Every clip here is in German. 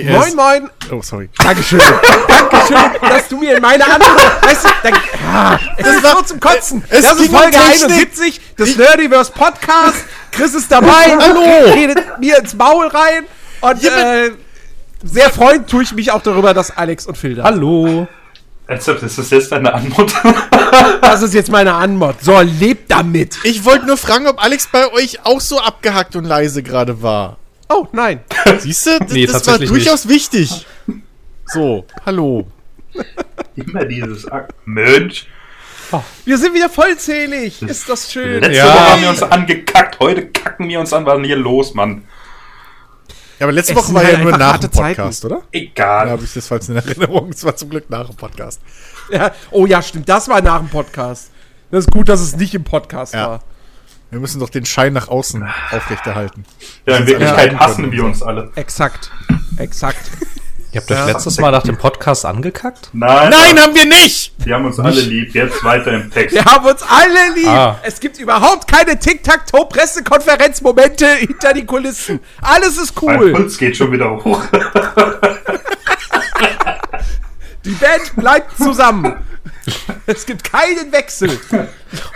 Okay, Moin, moin. Oh, sorry. Dankeschön. Dankeschön, dass du mir in meine Antwort. Weißt du, dann, ah, das ist war- so zum Kotzen. es das ist um Folge Technik. 71 des Nerdiverse Podcast. Chris ist dabei. Hallo. Redet mir ins Maul rein. Und Ja, äh, sehr freuen tue ich mich auch darüber, dass Alex und Phil da sind. Hallo. Ernsthaft, ist das jetzt deine Antwort? Das ist jetzt meine Antwort. So, lebt damit. Ich wollte nur fragen, ob Alex bei euch auch so abgehackt und leise gerade war. Oh, nein. Siehst du? Das, Nee, das war tatsächlich durchaus wichtig. So, hallo. Immer dieses Ak Mensch. Wir sind wieder vollzählig. Ist das schön. Letzte Ja. Woche haben wir uns angekackt, heute kacken wir uns an. Was ist denn hier los, Mann? Ja, aber letzte Es Woche war halt ja nur nach dem Podcast, oder? Da Egal. habe ich das falsch in Erinnerung. Es war zum Glück nach dem Podcast. Ja. Oh ja, stimmt. Das war nach dem Podcast. Das ist gut, dass es nicht im Podcast Ja. war. Wir müssen doch den Schein nach außen aufrechterhalten. Ja, in Wirklichkeit hassen wir uns alle. Exakt. Exakt. Ihr habt euch Ja. letztes Mal nach dem Podcast angekackt? Nein, Nein, haben wir nicht! wir haben uns alle lieb. Jetzt weiter im Text. Wir haben uns alle lieb. Ah. Es gibt überhaupt keine Tic-Tac-Toe-Pressekonferenzmomente hinter die Kulissen. Alles ist Mein cool. Puls geht schon wieder hoch. Die Band bleibt zusammen. Es gibt keinen Wechsel.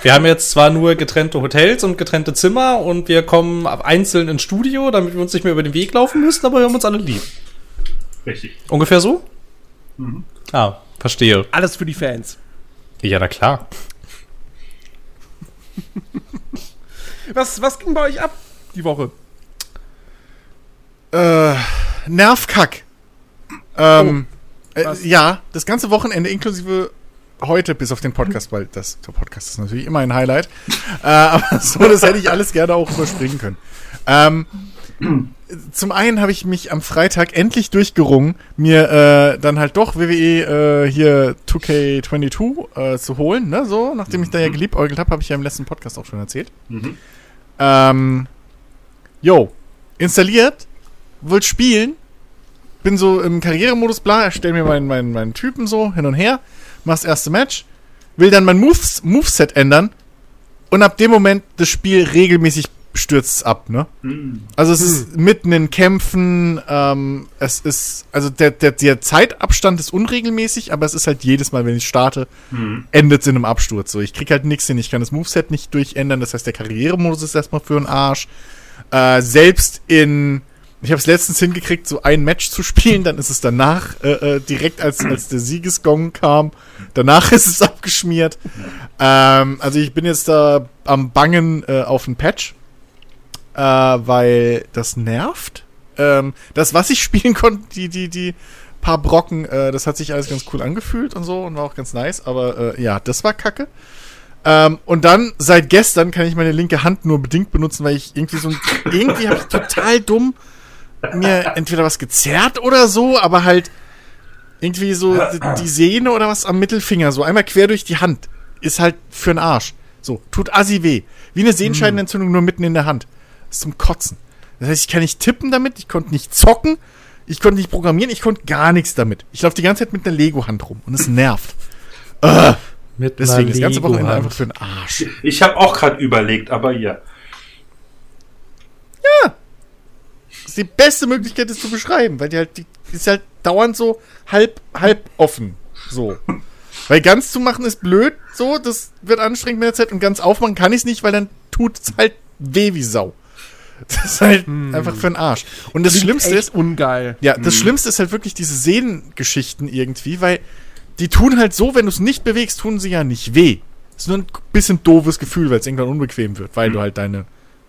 Wir haben jetzt zwar nur getrennte Hotels und getrennte Zimmer und wir kommen einzeln ins Studio, damit wir uns nicht mehr über den Weg laufen müssen, aber wir haben uns alle lieb. Richtig. Ungefähr so? Ah, verstehe. Alles für die Fans. Ja, na klar. Was, was ging bei euch ab die Woche? Äh, Nervkack. Ähm, äh, ja, das ganze Wochenende inklusive heute bis auf den Podcast, weil das, der Podcast ist natürlich immer ein Highlight. äh, aber so, das hätte ich alles gerne auch überspringen können. Ähm, zum einen habe ich mich am Freitag endlich durchgerungen, mir äh, dann halt doch WWE äh, hier 2K22 äh, zu holen, ne? So, nachdem ich da ja geliebäugelt habe, habe ich ja im letzten Podcast auch schon erzählt. Mhm. Ähm, jo, installiert, wollt spielen, bin so im Karrieremodus, bla, erstell mir meinen, meinen, meinen Typen so hin und her, mach's erste Match, will dann mein Moves, Moveset ändern und ab dem Moment das Spiel regelmäßig stürzt ab, ne? Mhm. Also es ist mitten in Kämpfen, ähm, es ist, also der, der, der Zeitabstand ist unregelmäßig, aber es ist halt jedes Mal, wenn ich starte, Mhm. endet es in einem Absturz. So, ich krieg halt nichts hin, ich kann das Moveset nicht durchändern, das heißt, der Karrieremodus ist erstmal für den Arsch. Äh, selbst in, ich habe es letztens hingekriegt, so ein Match zu spielen, dann ist es danach, äh, äh, direkt als, als der Siegesgong kam, danach ist es abgeschmiert. Ähm, also ich bin jetzt da am Bangen äh, auf einen Patch, äh, weil das nervt. Ähm, das, was ich spielen konnte, die, die, die paar Brocken, äh, das hat sich alles ganz cool angefühlt und so und war auch ganz nice, aber äh, ja, das war kacke. Ähm, und dann, seit gestern, kann ich meine linke Hand nur bedingt benutzen, weil ich irgendwie so ein, irgendwie habe ich total dumm mir entweder was gezerrt oder so, aber halt irgendwie so die, Sehne oder was am Mittelfinger, so einmal quer durch die Hand, ist halt für den Arsch. So, tut assi weh. Wie eine Sehenscheidenentzündung nur mitten in der Hand. Ist zum Kotzen. Das heißt, ich kann nicht tippen damit, ich konnte nicht zocken, ich konnte nicht programmieren, ich konnte gar nichts damit. Ich laufe die ganze Zeit mit einer Lego-Hand rum und es nervt. Äh, Mit deswegen, das ganze Wochenende einfach für den Arsch. Ich habe auch gerade überlegt, aber ja. Das ist die beste Möglichkeit, das zu beschreiben, weil die halt, die ist halt dauernd so halb, halb offen. So. Weil ganz zu machen ist blöd, so, das wird anstrengend mit der Zeit und ganz aufmachen kann ich es nicht, weil dann tut es halt weh wie Sau. Das ist halt einfach für den Arsch. Und das Schlimmste Echt ist, ungeil. ja, das Schlimmste ist halt wirklich diese Sehnengeschichten irgendwie, weil die tun halt so, wenn du es nicht bewegst, tun sie ja nicht weh. ist nur ein bisschen doofes Gefühl, weil es irgendwann unbequem wird, weil du halt deine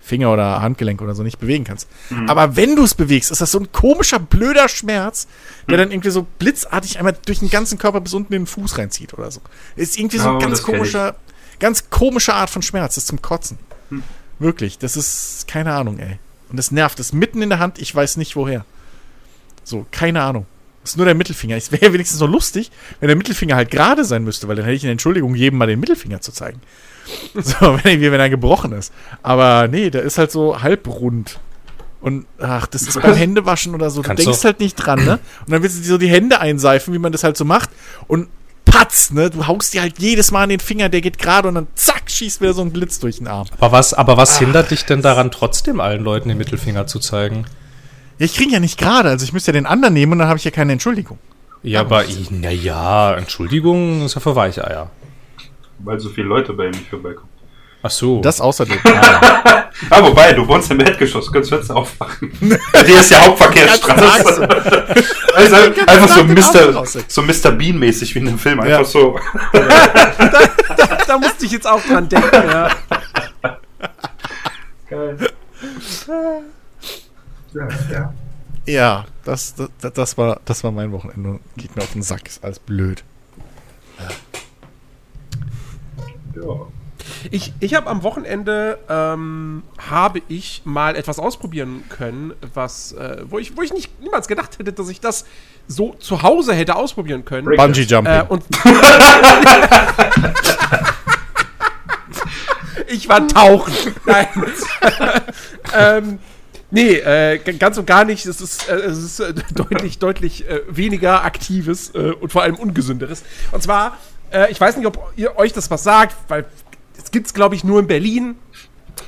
Finger oder Handgelenk oder so nicht bewegen kannst. Aber wenn du es bewegst, ist das so ein komischer, blöder Schmerz, der dann irgendwie so blitzartig einmal durch den ganzen Körper bis unten in den Fuß reinzieht oder so. Ist irgendwie so ein Oh, ganz komischer, ganz komische Art von Schmerz. Das ist zum Kotzen. Wirklich, das ist keine Ahnung, ey. Und das nervt. Das ist mitten in der Hand, ich weiß nicht woher. So, keine Ahnung. Das ist nur der Mittelfinger. Es wäre wenigstens so lustig, wenn der Mittelfinger halt gerade sein müsste, weil dann hätte ich eine Entschuldigung, jedem mal den Mittelfinger zu zeigen. So, wenn, er- wenn er gebrochen ist. Aber nee, der ist halt so halbrund. Und ach, das ist beim Händewaschen oder so. Du Kannst denkst du- halt nicht dran, ne? Und dann willst du dir so die Hände einseifen, wie man das halt so macht. Und patz, ne? Du haust dir halt jedes Mal an den Finger, der geht gerade und dann zack, schießt wieder so ein Blitz durch den Arm. Aber was, aber was hindert dich denn daran, trotzdem allen Leuten den Mittelfinger zu zeigen? Ja, ich kriege ja nicht gerade, also ich müsste ja den anderen nehmen und dann habe ich ja keine Entschuldigung. Ja, aber ich, na ja, Entschuldigung, ist ja für Weicheier. Weil so viele Leute bei ihm nicht vorbeikommen. Ach so. Das außerdem. Ah, wobei, du wohnst im Erdgeschoss, du kannst Fenster aufmachen. Dir ist ja Hauptverkehrsstraße. also einfach so Mr. so Mr. Bean-mäßig wie in dem Film. Ja. Einfach so. da, da musste ich jetzt auch dran denken, ja. Geil. Ja, ja. ja, das, das, das, war, das war mein Wochenende. Geht mir auf den Sack, ist alles blöd. ja. Ich, ich habe am Wochenende ähm, habe ich mal etwas ausprobieren können, was äh, wo ich wo ich nicht niemals gedacht hätte, dass ich das so zu Hause hätte ausprobieren können. Bungee Jumping. Äh, und ich war tauchen. Nein. ähm, nee, äh, ganz und gar nicht. Es ist, äh, es ist äh, deutlich, deutlich äh, weniger aktives äh, und vor allem ungesünderes. Und zwar, äh, ich weiß nicht, ob ihr euch das was sagt, weil es gibt's glaube ich nur in Berlin.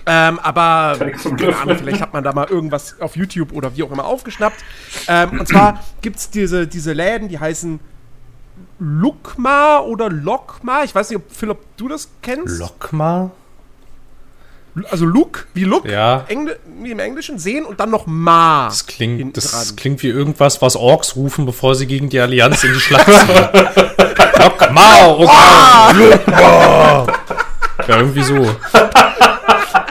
Ähm, aber keine Ahnung, vielleicht hat man da mal irgendwas auf YouTube oder wie auch immer aufgeschnappt. Ähm, und zwar gibt's diese, diese Läden, die heißen Lukma oder Lokma. Ich weiß nicht, ob Philipp, du das kennst. Lokma? Also Look, wie Look, Ja. Engl wie im Englischen, sehen und dann noch Ma. Das klingt, das dran. klingt wie irgendwas, was Orks rufen, bevor sie gegen die Allianz in die Schlacht ziehen. Oh, Lokma! Ja, irgendwie so.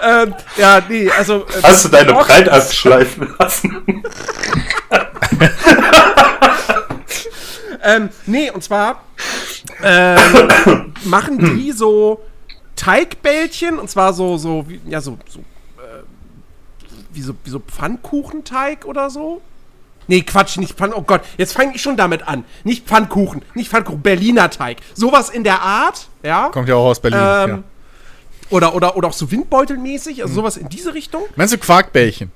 Ähm, ja, nee, also. äh, Hast du deine Breitast schleifen lassen? Ähm, nee, und zwar ähm, machen die so Teigbällchen und zwar so, so, wie, ja, so, so, äh, wie so, wie so Pfannkuchenteig oder so. Nee, Quatsch, nicht Pfann. Oh Gott, jetzt fange ich schon damit an. Nicht Pfannkuchen, nicht Pfannkuchen, Berliner Teig. Sowas in der Art, ja. Kommt ja auch aus Berlin. Ähm, ja. Oder, oder, oder auch so Windbeutelmäßig, also sowas in diese Richtung. Meinst du Quarkbällchen?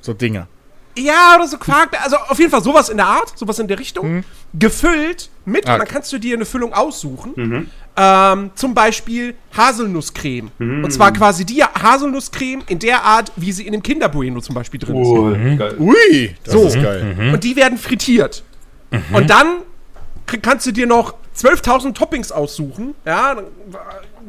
So Dinger. Ja, oder so Quark, also auf jeden Fall sowas in der Art, sowas in der Richtung. Gefüllt mit, Ah, und dann okay. kannst du dir eine Füllung aussuchen. Ähm, zum Beispiel Haselnusscreme. Und zwar quasi die Haselnusscreme in der Art, wie sie in dem Kinderbueno zum Beispiel drin ist. Cool. Geil. Ui, das So. ist geil. Und die werden frittiert. Und dann kannst du dir noch 12.000 Toppings aussuchen. Ja, dann, äh,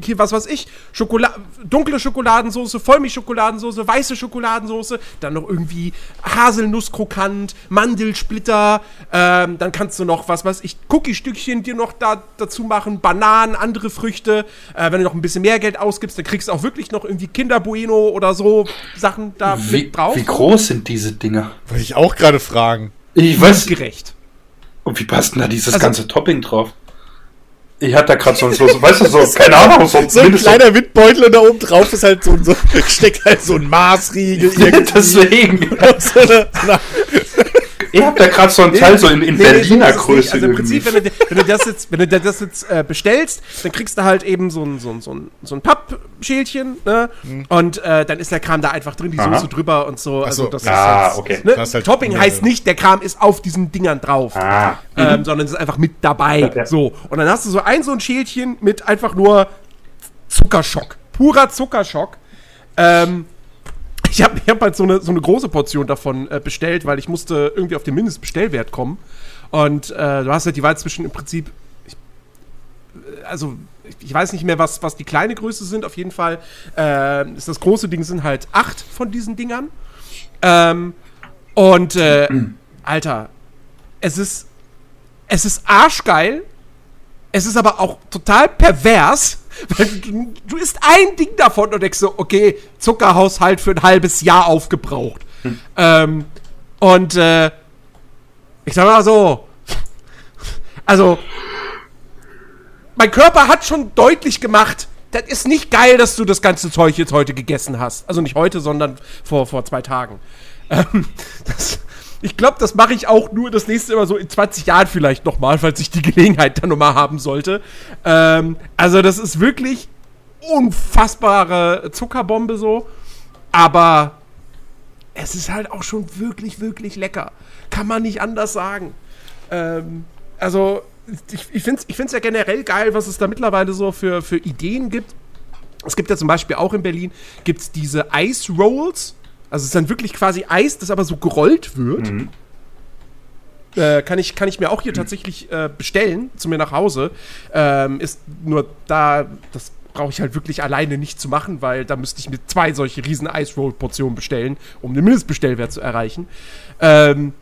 hier, was weiß ich, Schokola dunkle Schokoladensoße, Vollmilchschokoladensoße, weiße Schokoladensoße, dann noch irgendwie Haselnusskrokant, Mandelsplitter, ähm, dann kannst du noch, was weiß ich, Cookie-Stückchen dir noch da, dazu machen, Bananen, andere Früchte. Äh, wenn du noch ein bisschen mehr Geld ausgibst, dann kriegst du auch wirklich noch irgendwie Kinder Bueno oder so Sachen da Wie, mit drauf. wie groß sind diese Dinger? Wollte ich auch gerade fragen. Ich weiß, Gerecht. und wie passt denn da dieses Also- ganze Topping drauf? Ich hatte da gerade so, so, so, weißt du, so, keine Ahnung, so, So ein kleiner Windbeutel und da oben drauf ist halt so, so steckt halt so ein Maßriegel. Deswegen. so eine, so eine, Ich hab da gerade so ein Teil so in, in Nee, nee, Berliner nicht. Größe Also im. Prinzip, wenn du, wenn du das jetzt, wenn du das jetzt äh, bestellst, dann kriegst du halt eben so ein, so ein, so ein, so ein Pappschälchen, ne? Und äh, dann ist der Kram da einfach drin, die Aha. Soße drüber und so. Also so. das Ah, ist jetzt, okay. Ne? Halt- Topping heißt nicht, der Kram ist auf diesen Dingern drauf. Ah. Ähm, sondern es ist einfach mit dabei. ja. So. Und dann hast du so ein so ein Schälchen mit einfach nur Zuckerschock. Purer Zuckerschock. Ähm, ich habe ich hab halt so eine, so eine große Portion davon äh, bestellt, weil ich musste irgendwie auf den Mindestbestellwert kommen. Und äh, du hast halt die Wahl zwischen im Prinzip, ich, äh, also ich- weiß nicht mehr, was, was die kleine Größe sind. Auf jeden Fall äh, ist das große Ding sind halt acht von diesen Dingern. Ähm, und äh, Alter, es ist es ist arschgeil. Es ist aber auch total pervers, du, du isst ein Ding davon und denkst so, okay, Zuckerhaushalt für ein halbes Jahr aufgebraucht. Ähm, und äh, ich sag mal so, also mein Körper hat schon deutlich gemacht, das ist nicht geil, dass du das ganze Zeug jetzt heute gegessen hast. Also nicht heute, sondern vor, vor zwei Tagen. Ähm, das, ich glaube, das mache ich auch nur das nächste Mal so in 20 Jahren vielleicht nochmal, falls ich die Gelegenheit dann nochmal haben sollte. Ähm, also das ist wirklich unfassbare Zuckerbombe so. Aber es ist halt auch schon wirklich, wirklich lecker. Kann man nicht anders sagen. Ähm, also, ich, ich finde es ich find's ja generell geil, was es da mittlerweile so für, für Ideen gibt. Es gibt ja zum Beispiel auch in Berlin gibt's diese Ice Rolls. Also es ist dann wirklich quasi Eis, das aber so gerollt wird. Äh, kann, ich, kann ich mir auch hier tatsächlich äh, bestellen, zu mir nach Hause. Ähm, ist nur da, das brauche ich halt wirklich alleine nicht zu machen, weil da müsste ich mir zwei solche riesen Ice-Roll-Portionen bestellen, um den Mindestbestellwert zu erreichen. Ähm,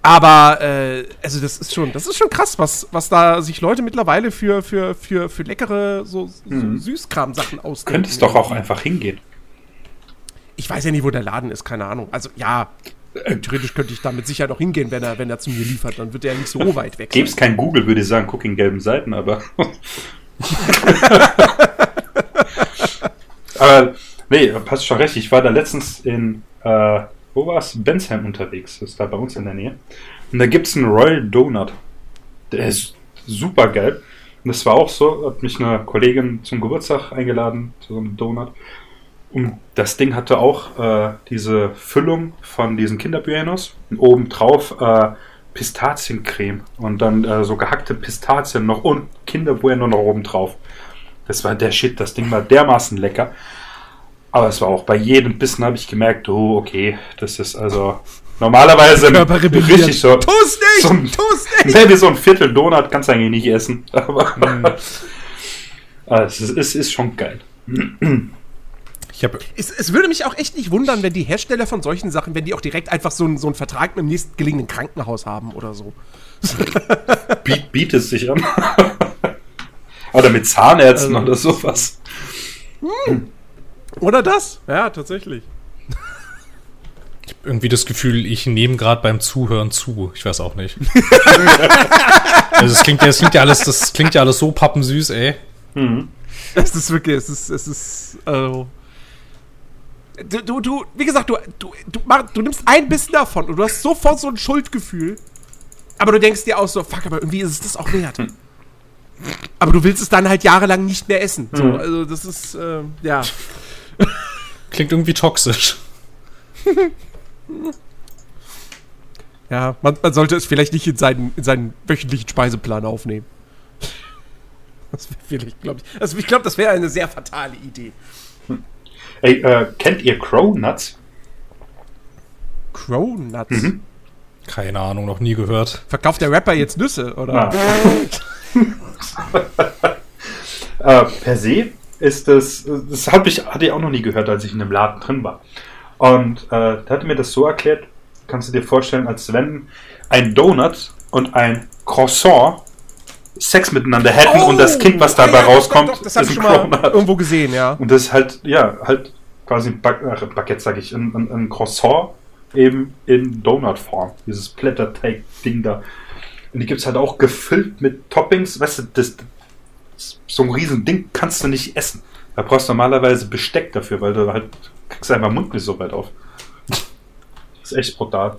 aber, äh, also das ist schon, das ist schon krass, was, was da sich Leute mittlerweile für, für, für, für leckere so, so Süßkram-Sachen ausdenken. Könntest doch auch einfach hingehen. Ich weiß ja nicht, wo der Laden ist, keine Ahnung. Also ja, theoretisch könnte ich da mit Sicherheit auch hingehen, wenn er, wenn er zu mir liefert. Dann wird er ja nicht so weit weg Gäbe es kein Google, würde ich sagen, guck in gelben Seiten, aber. aber, nee, passt schon recht. Ich war da letztens in, äh, wo war es? Bensheim unterwegs. Das ist da bei uns in der Nähe. Und da gibt es einen Royal Donut. Der ist super geil. Und das war auch so, hat mich eine Kollegin zum Geburtstag eingeladen, zu so einem Donut. Und das Ding hatte auch äh, diese Füllung von diesen Kinderbuenos und obendrauf äh, Pistaziencreme und dann äh, so gehackte Pistazien noch und Kinderbueno noch oben drauf. Das war der Shit, das Ding war dermaßen lecker. Aber es war auch bei jedem Bissen habe ich gemerkt, oh, okay, das ist also normalerweise richtig so. Tu's nicht! So ein, Tu's nicht! Nee, wie so ein Viertel Donut kannst du eigentlich nicht essen. Aber Aber es ist, es ist schon geil. Ich habe Es, es würde mich auch echt nicht wundern, wenn die Hersteller von solchen Sachen, wenn die auch direkt einfach so, einen- so einen Vertrag mit dem nächstgelegenen Krankenhaus haben oder so. Biet, bietet es sich an. oder mit Zahnärzten Also- oder sowas. Oder das? Ja, tatsächlich. irgendwie das Gefühl, ich nehme gerade beim Zuhören zu. Ich weiß auch nicht. also es klingt, ja- es klingt ja alles, das klingt ja alles so pappensüß, ey. Es ist wirklich, es ist, es ist, also. Du, du, du wie gesagt, du, du, du, mach, du nimmst ein bisschen davon und du hast sofort so ein Schuldgefühl. Aber du denkst dir auch so, fuck, aber irgendwie ist es das auch wert. Aber du willst es dann halt jahrelang nicht mehr essen. So, also das ist, äh, ja. Klingt irgendwie toxisch. Ja, man, man sollte es vielleicht nicht in seinen, in seinen wöchentlichen Speiseplan aufnehmen. Das wäre vielleicht, glaube ich. Also ich glaube, das wäre eine sehr fatale Idee. Ey, äh, kennt ihr Cronuts? Cronuts. Keine Ahnung, noch nie gehört. Verkauft der Rapper jetzt Nüsse, oder? äh, per se ist das, das habe ich, hatte ich auch noch nie gehört, als ich in einem Laden drin war. Und äh, da hatte mir das so erklärt, kannst du dir vorstellen, als wenn ein Donut und ein Croissant Sex miteinander hätten und das Kind, was dabei Oh, ja, doch, rauskommt, doch, doch, das ist ein schon irgendwo gesehen, ja. Und das ist halt, ja, halt quasi ein Back ach, Baguette, sag ich, ein, ein, ein Croissant eben in Donut-Form. Dieses Blätterteig-Ding da. Und die gibt's halt auch gefüllt mit Toppings. Weißt du, das, das, so ein riesen Ding kannst du nicht essen. Da brauchst du normalerweise Besteck dafür, weil du halt kriegst einfach Mund nicht so weit auf. Das ist echt brutal.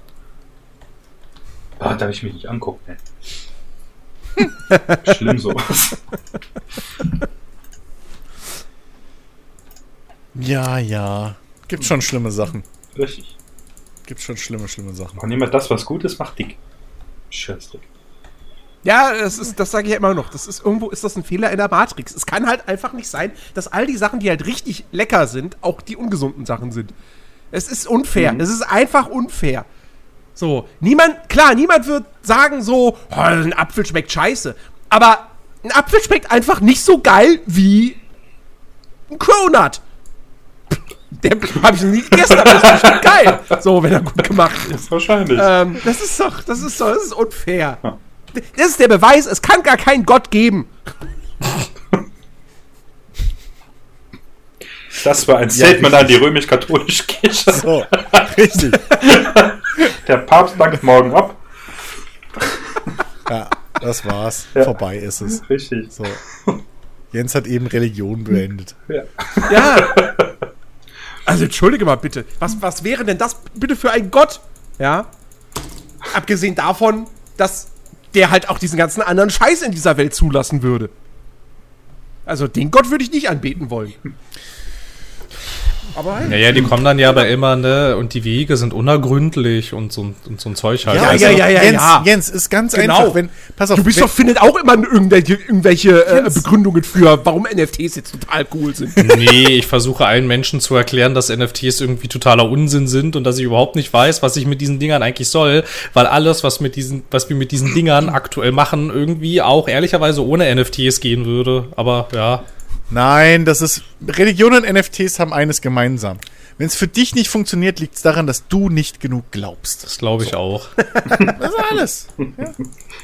Ah, darf ich mich nicht angucken, ey. Schlimm sowas. Ja, ja. Gibt schon schlimme Sachen. Richtig. Gibt schon schlimme, schlimme Sachen. Und jemand das, was gut ist, macht dick. Scheißdreck. Ja, das, ist, das sage ich ja immer noch. Das ist irgendwo ist das ein Fehler in der Matrix. Es kann halt einfach nicht sein, dass all die Sachen, die halt richtig lecker sind, auch die ungesunden Sachen sind. Es ist unfair. Es ist einfach unfair. So, niemand, klar, niemand wird sagen so, oh, ein Apfel schmeckt scheiße. Aber ein Apfel schmeckt einfach nicht so geil wie ein Cronut. Der habe ich noch nie gegessen, aber das ist bestimmt geil. So, wenn er gut gemacht ist. Wahrscheinlich. Ähm, das ist doch, das ist doch, das ist unfair. Das ist der Beweis, es kann gar keinen Gott geben. Das war ein Statement an die römisch-katholische Kirche. So, richtig. Der Papst dankt morgen ab. Ja, das war's. Ja. Vorbei ist es. Richtig. So. Jens hat eben Religion beendet. Ja. Ja. Also entschuldige mal bitte. Was, was wäre denn das bitte für ein Gott? Ja. Abgesehen davon, dass der halt auch diesen ganzen anderen Scheiß in dieser Welt zulassen würde. Also den Gott würde ich nicht anbeten wollen. Aber hey. Ja, ja, die kommen dann ja aber immer, ne, und die Wege sind unergründlich und so, und so ein Zeug halt. Ja, Also, ja, ja, ja, Jens, ja. Jens, ist ganz Genau. einfach. Wenn, pass auf, Du bist wenn, doch, findet auch immer irgendwelche, irgendwelche äh, Begründungen für, warum NFTs jetzt total cool sind. Nee, ich versuche allen Menschen zu erklären, dass NFTs irgendwie totaler Unsinn sind und dass ich überhaupt nicht weiß, was ich mit diesen Dingern eigentlich soll, weil alles, was mit diesen, was wir mit diesen Dingern aktuell machen, irgendwie auch ehrlicherweise ohne NFTs gehen würde. Aber ja, Nein, das ist. Religion und NFTs haben eines gemeinsam. Wenn es für dich nicht funktioniert, liegt es daran, dass du nicht genug glaubst. das glaube ich auch. Das ist alles.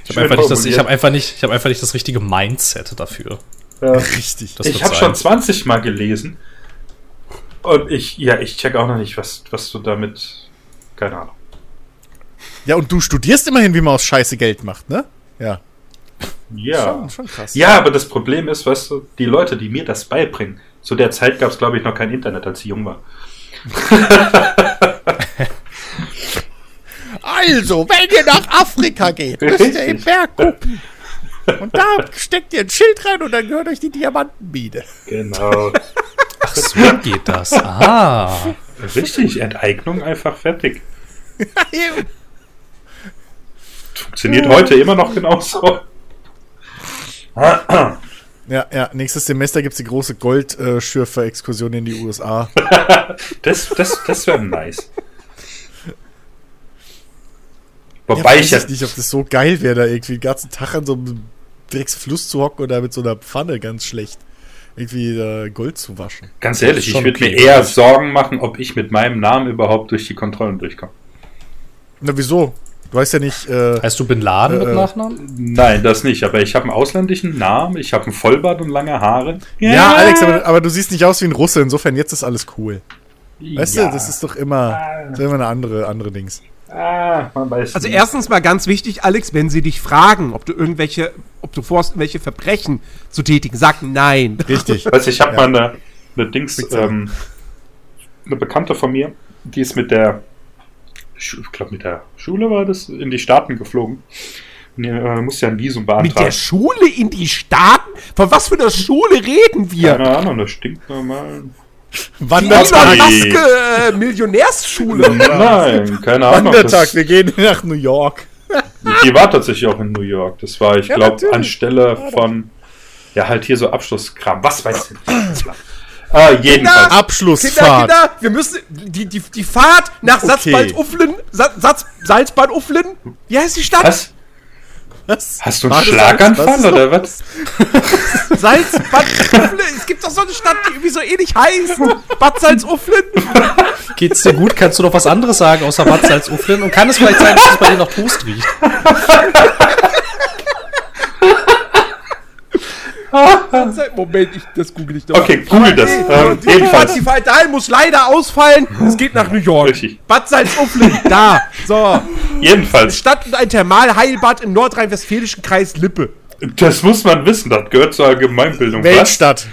Ich habe einfach, nicht das- ich hab einfach nicht, ich habe einfach nicht das richtige Mindset dafür. Richtig. Das ich habe schon 20 Mal gelesen. Und ich, ja, ich check auch noch nicht, was, was du damit. Keine Ahnung. Ja, und du studierst immerhin, wie man aus Scheiße Geld macht, ne? Ja. Ja. Schon, schon krass. Ja, aber das Problem ist, weißt du, die Leute, die mir das beibringen, zu der Zeit gab es, glaube ich, noch kein Internet, als ich jung war. Also, wenn ihr nach Afrika geht, müsst ihr im Berg gucken. Und da steckt ihr ein Schild rein und dann gehört euch die Diamantenmine. Genau. Ach so geht das. Ah. Richtig, Enteignung einfach fertig. Funktioniert heute immer noch genauso. Ja, ja, nächstes Semester gibt's die große Goldschürfer-Exkursion in die USA. Das, das, das wäre nice. Ja, Wobei weiß ich ja. ich nicht, ob das so geil wäre, da irgendwie den ganzen Tag an so einem Drecksfluss zu hocken oder mit so einer Pfanne ganz schlecht irgendwie äh, Gold zu waschen. Ganz ehrlich, ich würde mir eher Sorgen machen, ob ich mit meinem Namen überhaupt durch die Kontrollen durchkomme. Na, wieso? Du weißt ja nicht, äh, Heißt du Bin Laden mit Äh, Nachnamen? Nein, das nicht. Aber ich habe einen ausländischen Namen, ich habe einen Vollbart und lange Haare. ja, Alex, aber, aber du siehst nicht aus wie ein Russe, insofern jetzt ist alles cool. Weißt ja. du, das ist doch immer, das ist immer eine andere, andere Dings. Ah, man weiß Also nicht. erstens mal ganz wichtig, Alex, wenn sie dich fragen, ob du irgendwelche, ob du vorhast, irgendwelche Verbrechen zu tätigen, sag nein. Richtig. Weißt du, ich habe Ja. mal eine, eine Dings, ähm, eine Bekannte von mir, die ist mit der, ich glaube mit der Schule war das, in die Staaten geflogen. Und äh, musste ja ein Visum Mit der beantragen. Schule in die Staaten? Von was für einer Schule reden wir? Keine Ahnung, das stinkt normal. Die Wandertag. Musk äh, Millionärsschule. Nein, keine Ahnung. Wandertag, Das, wir gehen nach New York. die war tatsächlich auch in New York. Das war, ich Ja, glaube, anstelle von, ja, halt hier so Abschlusskram. Was weiß ich äh, jedenfalls. Kinder, Abschlussfahrt. Kinder, wir müssen die, die, die Fahrt nach Okay. Salzbad-Ufflen, Sa Satz, Salzbad-Ufflen, wie heißt die Stadt? Was? Was? Hast du einen Schlaganfall oder was? Salzbad-Ufflen, es gibt doch so eine Stadt, die irgendwie so ähnlich heißt. Bad Salzuflen. Geht's dir gut? Kannst du noch was anderes sagen außer Bad Salzuflen? Und kann es vielleicht sein, dass es bei dir noch Toast riecht? Moment, ich, das google ich doch. Okay, google das. Ähm, Die jedenfalls. die muss leider ausfallen. Es geht nach New York. Richtig. Bad Salzuflen, da. So. Jedenfalls. Stadt und ein Thermalheilbad im nordrhein-westfälischen Kreis Lippe. Das muss man wissen, das gehört zur Allgemeinbildung. Weltstadt.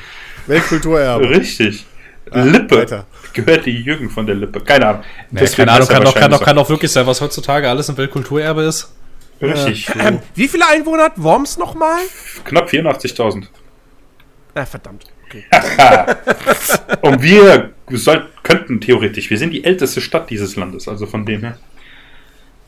Weltkulturerbe. Richtig. Lippe. weiter. Gehört die Jürgen von der Lippe. Keine Ahnung. Nee, Deswegen keine Ahnung, kann doch, kann, doch, kann doch wirklich sein, was heutzutage alles im Weltkulturerbe ist. So. Richtig. Ähm, wie viele Einwohner hat Worms nochmal? Knapp 84.000. Na, verdammt. Okay. Und wir soll, könnten theoretisch, wir sind die älteste Stadt dieses Landes, also von dem her.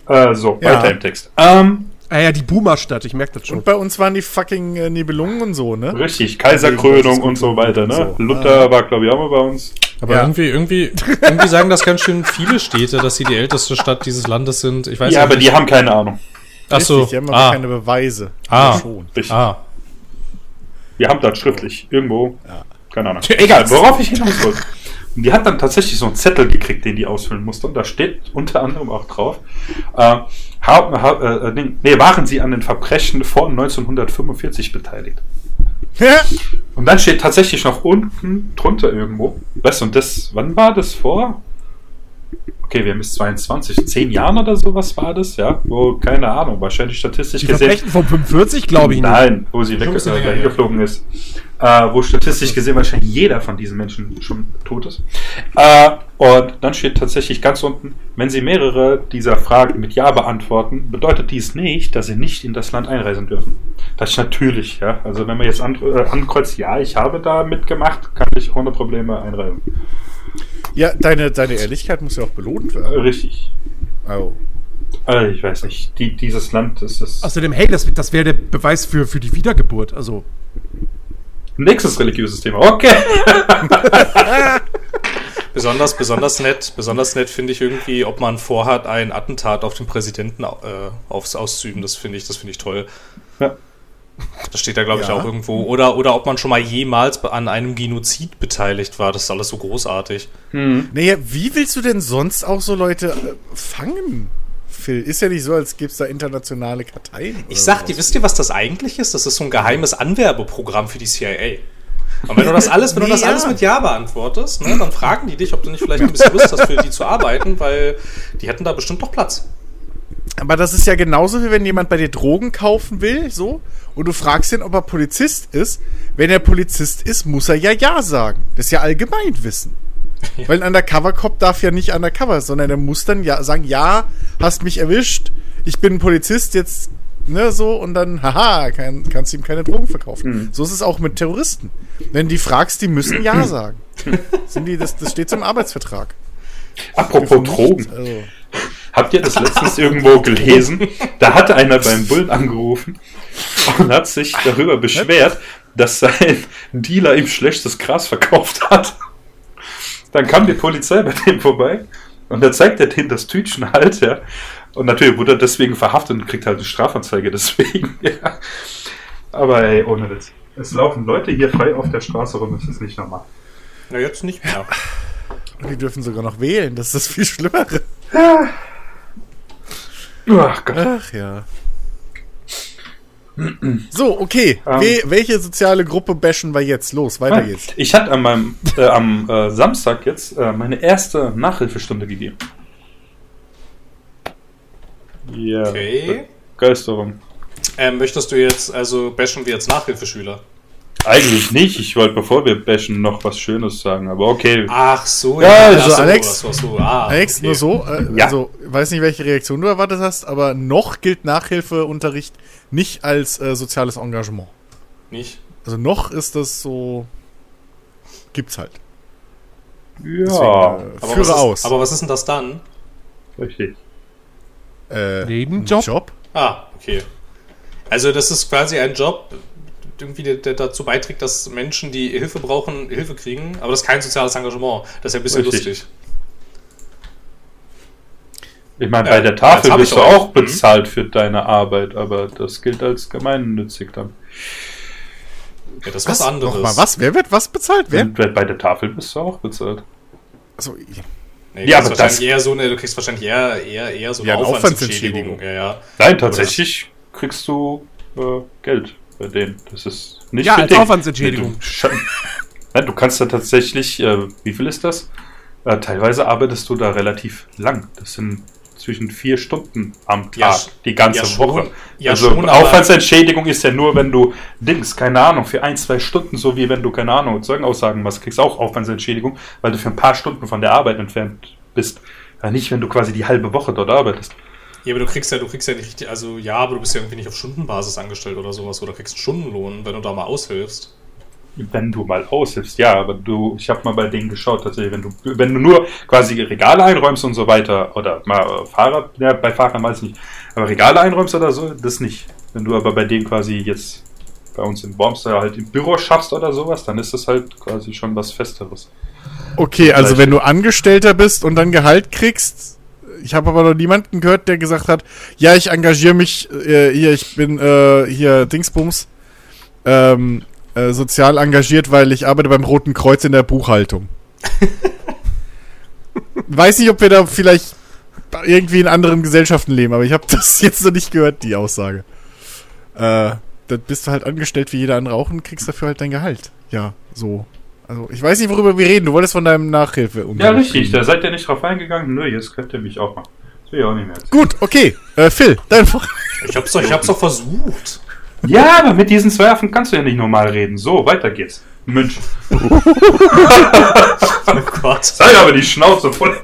Äh, so, Ja. weiter im Text. Ähm, Ah ja, die Boomerstadt, ich merke das schon. Und bei uns waren die fucking äh, Nibelungen und so, ne? richtig, Kaiserkrönung und so weiter, ne? So. Luther war, glaube ich, auch mal bei uns. Aber Ja. irgendwie, irgendwie, irgendwie sagen das ganz schön viele Städte, dass sie die älteste Stadt dieses Landes sind. Ich weiß Ja, aber nicht. die haben keine Ahnung. Ach so. Richtig, Die haben aber ah, keine Beweise. Ah. Wir schon. Richtig. ah. Wir haben das schriftlich. Irgendwo. Keine Ahnung. Egal, worauf ich hinaus wollte. Und die hat dann tatsächlich so einen Zettel gekriegt, den die ausfüllen musste. Und da steht unter anderem auch drauf, äh, ha, ha, äh, nee, nee, waren sie an den Verbrechen vor 1945 beteiligt. Und dann steht tatsächlich noch unten drunter irgendwo, weißt du, und das, wann war das vor? Okay, wir haben jetzt 22, 10 Jahren oder sowas war das, ja, wo, keine Ahnung, wahrscheinlich statistisch Die gesehen. Verbrechen von 45, glaube ich nicht. Nein, wo sie weg, Schon ein bisschen äh, länger dahin geflogen ist. Äh, wo statistisch gesehen wahrscheinlich jeder von diesen Menschen schon tot ist. Äh, Und dann steht tatsächlich ganz unten, wenn Sie mehrere dieser Fragen mit Ja beantworten, bedeutet dies nicht, dass Sie nicht in das Land einreisen dürfen. Das ist natürlich, ja. Also wenn man jetzt an, äh, ankreuzt, ja, ich habe da mitgemacht, kann ich ohne Probleme einreisen. Ja, deine, deine Ehrlichkeit muss ja auch belohnt werden. Richtig. Oh. Also ich weiß nicht, die, dieses Land ist es. Außerdem, hey, das, das wäre der Beweis für, für die Wiedergeburt. Also, Nächstes religiöses Thema. Okay. Besonders, besonders nett, besonders nett finde ich irgendwie, ob man vorhat, ein Attentat auf den Präsidenten äh, aufs auszuüben. Das finde ich, das finde ich toll. Ja. Das steht da, glaube ich, Ja. auch irgendwo. Oder, oder ob man schon mal jemals an einem Genozid beteiligt war. Das ist alles so großartig. Naja, wie willst du denn sonst auch so Leute äh, fangen? Phil, ist ja nicht so, als gäbe es da internationale Karteien. Ich sag dir, wisst ihr, was das eigentlich ist? Das ist so ein geheimes Anwerbeprogramm für die CIA. Und wenn du das alles, wenn du Nee, das ja. alles mit Ja beantwortest, ne, dann fragen die dich, ob du nicht vielleicht ein bisschen Lust hast, für die zu arbeiten, weil die hätten da bestimmt doch Platz. Aber das ist ja genauso, wie wenn jemand bei dir Drogen kaufen will, so, und du fragst ihn, ob er Polizist ist. Wenn er Polizist ist, muss er ja Ja sagen. Das ist ja Allgemeinwissen. Weil ein Undercover-Cop darf ja nicht undercover, sondern er muss dann ja sagen, ja, hast mich erwischt, ich bin ein Polizist, jetzt, ne, so, und dann, haha, kann, kannst du ihm keine Drogen verkaufen. So ist es auch mit Terroristen. Wenn du die fragst, die müssen Ja sagen. Sind die, das, das steht so im Arbeitsvertrag. Apropos Drogen. Also, Habt ihr das letztens irgendwo gelesen? Da hatte einer beim Bullen angerufen und hat sich darüber beschwert, dass sein Dealer ihm schlechtes Gras verkauft hat. Dann kam die Polizei bei dem vorbei und da zeigt er denen das Tütchen halt, ja. Und natürlich wurde er deswegen verhaftet und kriegt halt eine Strafanzeige deswegen, ja. Aber ey, ohne Witz. Es laufen Leute hier frei auf der Straße rum, das ist nicht normal. Na, jetzt nicht mehr. und die dürfen sogar noch wählen, das ist das viel Schlimmere. Ach Gott. Ach ja. So, okay. Ähm. We welche soziale Gruppe bashen wir jetzt? Los, weiter geht's. Ich hatte an meinem, äh, am äh, Samstag jetzt äh, meine erste Nachhilfestunde gegeben. Ja. Okay. Begeisterung. Ähm, möchtest du jetzt, also bashen wir jetzt Nachhilfeschüler? Eigentlich nicht. Ich wollte, bevor wir bashen, noch was Schönes sagen. Aber okay. Ach so, Ja, also ach so, Alex- so, ah, Alex, okay. nur so, äh, Ja. also weiß nicht, welche Reaktion du erwartet hast, aber noch gilt Nachhilfeunterricht nicht als äh, soziales Engagement. Nicht? Also noch ist das so, gibt's halt. Ja. Deswegen, äh, Aber führe was ist, aus. Aber was ist denn das dann? Richtig. äh, Nebenjob? Job? Ah, okay. Also das ist quasi ein Job, irgendwie, der, der dazu beiträgt, dass Menschen, die Hilfe brauchen, Hilfe kriegen, aber das ist kein soziales Engagement. Das ist ja ein bisschen Richtig. lustig. Ich meine, Ja, bei der Tafel bist du auch. auch bezahlt für deine Arbeit, aber das gilt als gemeinnützig dann. Ja, das ist was, anderes. Nochmal, was? Wer wird was bezahlt? Wer? Und bei der Tafel bist du auch bezahlt. Achso, ja. Nee, Ja, aber das- eher so eine, du kriegst wahrscheinlich eher, eher, eher so eine Ja, Aufwandsentschädigung. Aufwandsentschädigung. Ja, ja. Nein, tatsächlich kriegst du äh, Geld bei denen. Das ist nicht Ja, für als dich. Aufwandsentschädigung. Nee, du, Nein, du kannst da tatsächlich, äh, wie viel ist das? Äh, teilweise arbeitest du da relativ lang. Das sind zwischen vier Stunden am Tag, Ja, die ganze ja. Woche. Ja, also schon, Aufwandsentschädigung ist ja nur, wenn du Dings, keine Ahnung, für ein, zwei Stunden, so wie wenn du, keine Ahnung, Zeugenaussagen machst, kriegst du auch Aufwandsentschädigung, weil du für ein paar Stunden von der Arbeit entfernt bist. Ja, nicht, wenn du quasi die halbe Woche dort arbeitest. Ja, aber du kriegst ja, du kriegst ja nicht richtig, also ja, aber du bist ja irgendwie nicht auf Stundenbasis angestellt oder sowas oder kriegst einen Stundenlohn, wenn du da mal aushilfst. Wenn du mal aushilfst, ja, aber du, ich habe mal bei denen geschaut, tatsächlich, wenn du, wenn du nur quasi Regale einräumst und so weiter, oder mal Fahrrad, ja, bei Fahrern weiß ich nicht, aber Regale einräumst oder so, das nicht. Wenn du aber bei denen quasi jetzt bei uns in Wormster halt im Büro schaffst oder sowas, dann ist das halt quasi schon was Festeres. Okay, also Vielleicht. wenn du Angestellter bist und dann Gehalt kriegst, ich habe aber noch niemanden gehört, der gesagt hat, ja, ich engagiere mich äh, hier, ich bin äh, hier Dingsbums ähm, äh, sozial engagiert, weil ich arbeite beim Roten Kreuz in der Buchhaltung. Weiß nicht, ob wir da vielleicht irgendwie in anderen Gesellschaften leben, aber ich habe das jetzt noch nicht gehört, die Aussage. Äh, dann bist du halt angestellt wie jeder andere auch und kriegst dafür halt dein Gehalt. Ja, so. Also, ich weiß nicht, worüber wir reden. Du wolltest von deinem Nachhilfe Ja, richtig, da seid ihr nicht drauf eingegangen, nö, jetzt könnt ihr mich auch machen. Das will ich auch nicht mehr. Gut, okay. Äh, Phil, dein Vor Ich hab's doch, ich hab's doch versucht. Ja, aber mit diesen zwei Affen kannst du ja nicht normal reden. So, weiter geht's. München. Oh Gott. Sei aber die Schnauze voll.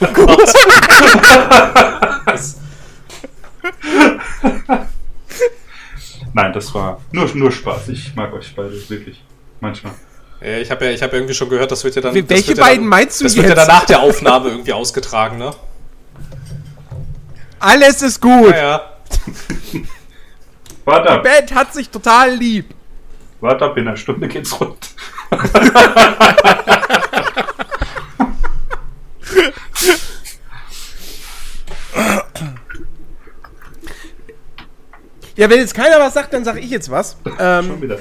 Oh Gott. Nein, das war nur, nur Spaß. Ich mag euch beide, wirklich. Manchmal. Ja, ich habe ja, ich hab ja irgendwie schon gehört, das wird ja dann. Welche das wird ja beiden dann, meinst du Das wird ja jetzt? dann nach der Aufnahme irgendwie ausgetragen, ne? Alles ist gut. Ja, ja. Warte ab, Band hat sich total lieb. warte ab, in einer Stunde geht's rund. Ja, wenn jetzt keiner was sagt, dann sage ich jetzt was. Schon Ähm, wieder.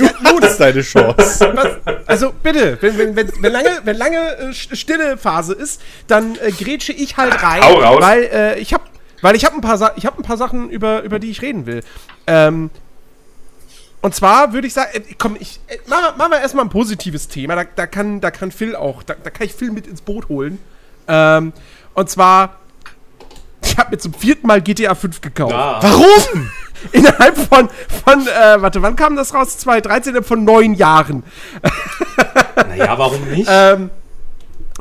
Du nutzt deine Chance. was also bitte, wenn, wenn, wenn, wenn lange, wenn lange äh, stille Phase ist, dann äh, grätsche ich halt rein, Hau raus. weil äh, ich habe weil ich habe ein paar Sa ich habe ein paar Sachen über über die ich reden will. Ähm, und zwar würde ich sagen, äh, komm, ich äh, machen machen wir erstmal ein positives Thema. Da, da kann da kann Phil auch, da, da kann ich Phil mit ins Boot holen. Ähm, und zwar ich habe mir zum vierten Mal GTA 5 gekauft. Ah. Warum? Innerhalb von, von äh, warte, wann kam das raus? 2013, von neun Jahren. Naja, warum nicht? Ähm,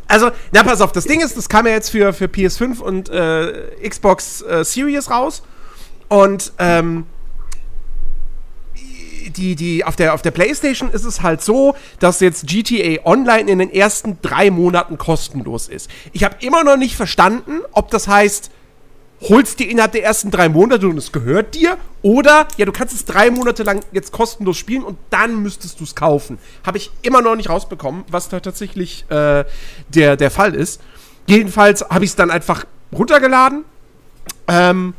also, na, pass auf, das Ding ist, das kam ja jetzt für, für PS5 und äh, Xbox äh, Series raus. Und, ähm, die, die, auf der, auf der PlayStation ist es halt so, dass jetzt GTA Online in den ersten drei Monaten kostenlos ist. Ich habe immer noch nicht verstanden, ob das heißt, holst dir innerhalb der ersten drei Monate und es gehört dir, oder ja, du kannst es drei Monate lang jetzt kostenlos spielen und dann müsstest du es kaufen. Habe ich immer noch nicht rausbekommen, was da tatsächlich äh, der, der Fall ist. Jedenfalls habe ich es dann einfach runtergeladen. Ähm,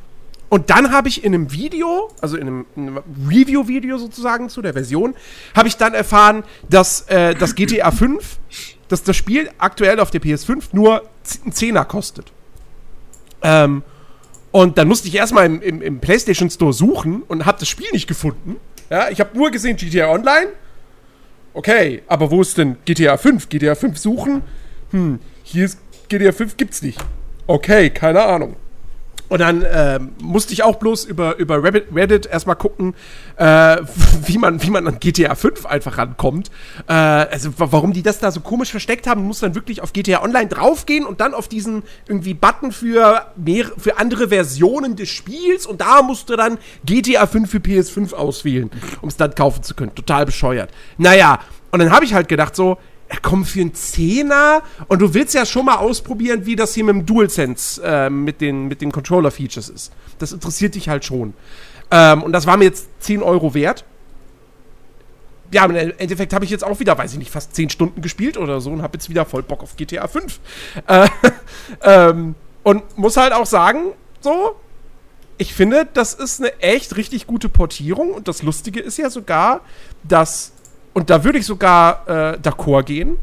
und dann habe ich in einem Video, also in einem, in einem Review-Video sozusagen zu der Version, habe ich dann erfahren, dass äh, das GTA 5, dass das Spiel aktuell auf der PS5 nur einen Zehner kostet. Ähm, und dann musste ich erstmal im, im, im PlayStation Store suchen und habe das Spiel nicht gefunden. Ja, ich habe nur gesehen GTA Online. Okay, aber wo ist denn GTA 5? GTA 5 suchen? Hm, hier ist GTA 5 gibt's nicht. Okay, keine Ahnung. Und dann ähm, musste ich auch bloß über, über Reddit, Reddit erstmal gucken, äh, wie, man, wie man an GTA 5 einfach rankommt. Äh, also wa- warum die das da so komisch versteckt haben, muss dann wirklich auf GTA Online draufgehen und dann auf diesen irgendwie Button für, mehr, für andere Versionen des Spiels und da musst du dann GTA 5 für PS5 auswählen, um es dann kaufen zu können. Total bescheuert. Naja, und dann habe ich halt gedacht so, komm, für einen Zehner. Und du willst ja schon mal ausprobieren, wie das hier mit dem DualSense äh, mit den, mit den Controller-Features ist. Das interessiert dich halt schon. Ähm, und das war mir jetzt 10 Euro wert. Ja, im Endeffekt habe ich jetzt auch wieder, weiß ich nicht, fast 10 Stunden gespielt oder so und habe jetzt wieder voll Bock auf GTA 5. Äh, ähm, und muss halt auch sagen, so, ich finde, das ist eine echt richtig gute Portierung. Und das Lustige ist ja sogar, dass, und da würde ich sogar äh, d'accord gehen,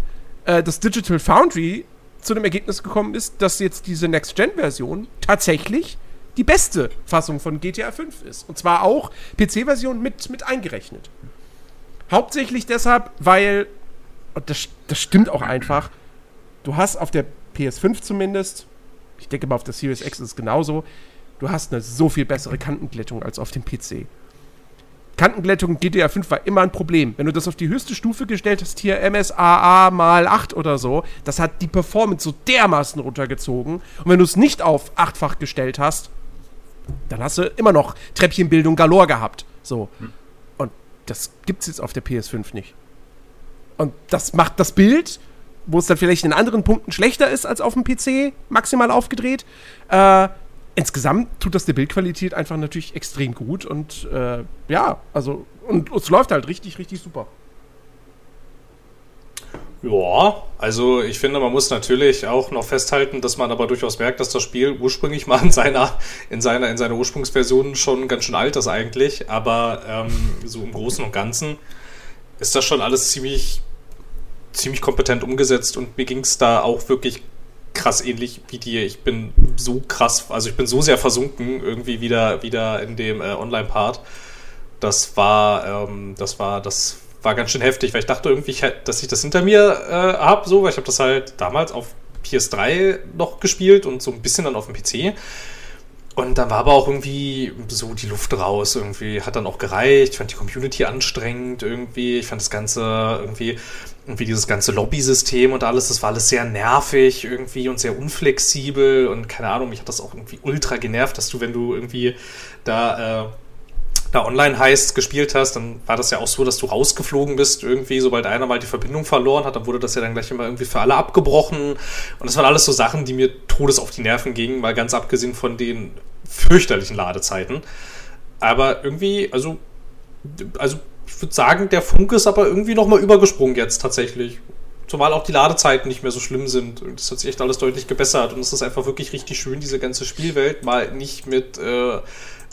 äh, dass Digital Foundry zu dem Ergebnis gekommen ist, dass jetzt diese Next-Gen-Version tatsächlich die beste Fassung von GTA 5 ist. Und zwar auch PC-Version mit, mit eingerechnet. Hauptsächlich deshalb, weil, und das, das stimmt auch einfach, du hast auf der PS5 zumindest, ich denke mal auf der Series X ist es genauso, du hast eine so viel bessere Kantenglättung als auf dem PC. Kantenglättung GTA 5 war immer ein Problem. Wenn du das auf die höchste Stufe gestellt hast, hier MSAA mal 8 oder so, das hat die Performance so dermaßen runtergezogen. Und wenn du es nicht auf achtfach gestellt hast, dann hast du immer noch Treppchenbildung galore gehabt. So. Und das gibt's jetzt auf der PS5 nicht. Und das macht das Bild, wo es dann vielleicht in anderen Punkten schlechter ist als auf dem PC, maximal aufgedreht. Äh, insgesamt tut das der Bildqualität einfach natürlich extrem gut und äh, ja, also und es läuft halt richtig, richtig super. Ja, also ich finde, man muss natürlich auch noch festhalten, dass man aber durchaus merkt, dass das Spiel ursprünglich mal in seiner, in seiner, in seiner Ursprungsversion schon ganz schön alt ist eigentlich. Aber ähm, so im Großen und Ganzen ist das schon alles ziemlich, ziemlich kompetent umgesetzt und mir ging es da auch wirklich krass ähnlich wie dir. Ich bin so krass, also ich bin so sehr versunken irgendwie wieder, wieder in dem äh, Online-Part. Das war, ähm, das war, das war ganz schön heftig, weil ich dachte irgendwie, ich dass ich das hinter mir äh, habe, so, weil ich habe das halt damals auf PS3 noch gespielt und so ein bisschen dann auf dem PC. Und dann war aber auch irgendwie so die Luft raus. Irgendwie hat dann auch gereicht. Ich fand die Community anstrengend irgendwie. Ich fand das Ganze irgendwie, irgendwie dieses ganze Lobby-System und alles, das war alles sehr nervig irgendwie und sehr unflexibel und keine Ahnung, mich hat das auch irgendwie ultra genervt, dass du, wenn du irgendwie da äh, da online heißt gespielt hast, dann war das ja auch so, dass du rausgeflogen bist irgendwie, sobald einer mal die Verbindung verloren hat, dann wurde das ja dann gleich immer irgendwie für alle abgebrochen. Und das waren alles so Sachen, die mir todes auf die Nerven gingen, mal ganz abgesehen von den fürchterlichen Ladezeiten. Aber irgendwie, also, also ich würde sagen, der Funk ist aber irgendwie nochmal übergesprungen jetzt tatsächlich. Zumal auch die Ladezeiten nicht mehr so schlimm sind. Und das hat sich echt alles deutlich gebessert. Und es ist einfach wirklich richtig schön, diese ganze Spielwelt mal nicht mit äh,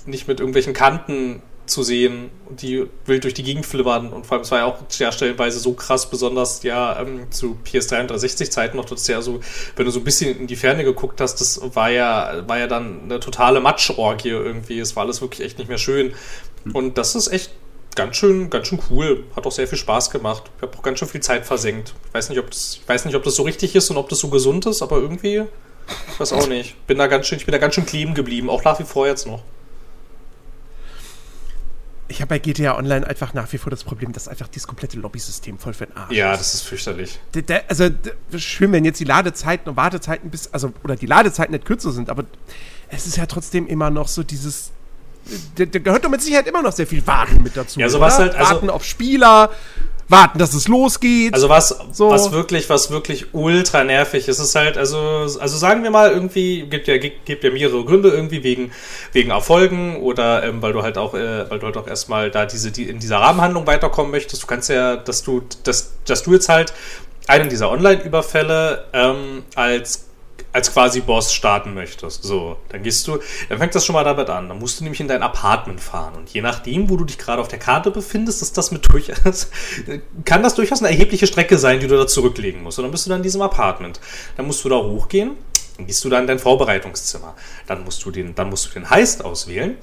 nicht mit irgendwelchen Kanten zu sehen, die wild durch die Gegend flimmern. Und vor allem, es war ja auch ja, stellenweise so krass, besonders ja ähm, zu PS3 und 360 Zeiten noch, das ja so, wenn du so ein bisschen in die Ferne geguckt hast, das war ja, war ja dann eine totale Matschorgie irgendwie. Es war alles wirklich echt nicht mehr schön. Und das ist echt ganz schön, ganz schön cool. Hat auch sehr viel Spaß gemacht. Ich habe auch ganz schön viel Zeit versenkt. Ich weiß nicht, ob das, ich weiß nicht, ob das so richtig ist und ob das so gesund ist, aber irgendwie, ich weiß auch nicht. Bin da ganz schön, ich bin da ganz schön kleben geblieben, auch nach wie vor jetzt noch ich habe bei GTA Online einfach nach wie vor das Problem, dass einfach dieses komplette Lobby-System voll für den Arsch Ja, das ist fürchterlich. Der, der, also, schön, wenn jetzt die Ladezeiten und Wartezeiten bis, also, oder die Ladezeiten nicht kürzer sind, aber es ist ja trotzdem immer noch so dieses, da gehört doch mit Sicherheit immer noch sehr viel Warten mit dazu. Ja, sowas halt, also, Warten auf Spieler, warten, dass es losgeht. Also was, so. was wirklich, was wirklich ultra nervig ist, ist halt, also, also sagen wir mal irgendwie, gibt ja, gibt ja mehrere Gründe irgendwie wegen, wegen Erfolgen oder ähm, weil du halt auch, äh, weil du halt auch erstmal da diese, die, in dieser Rahmenhandlung weiterkommen möchtest. Du kannst ja, dass du, dass, dass du jetzt halt einen dieser Online-Überfälle ähm, als als quasi Boss starten möchtest. So, dann gehst du, dann fängt das schon mal damit an. Dann musst du nämlich in dein Apartment fahren. Und je nachdem, wo du dich gerade auf der Karte befindest, ist das mit durchaus, kann das durchaus eine erhebliche Strecke sein, die du da zurücklegen musst. Und dann bist du dann in diesem Apartment. Dann musst du da hochgehen. Dann gehst du da in dein Vorbereitungszimmer. Dann musst du den, dann musst du den Heist auswählen.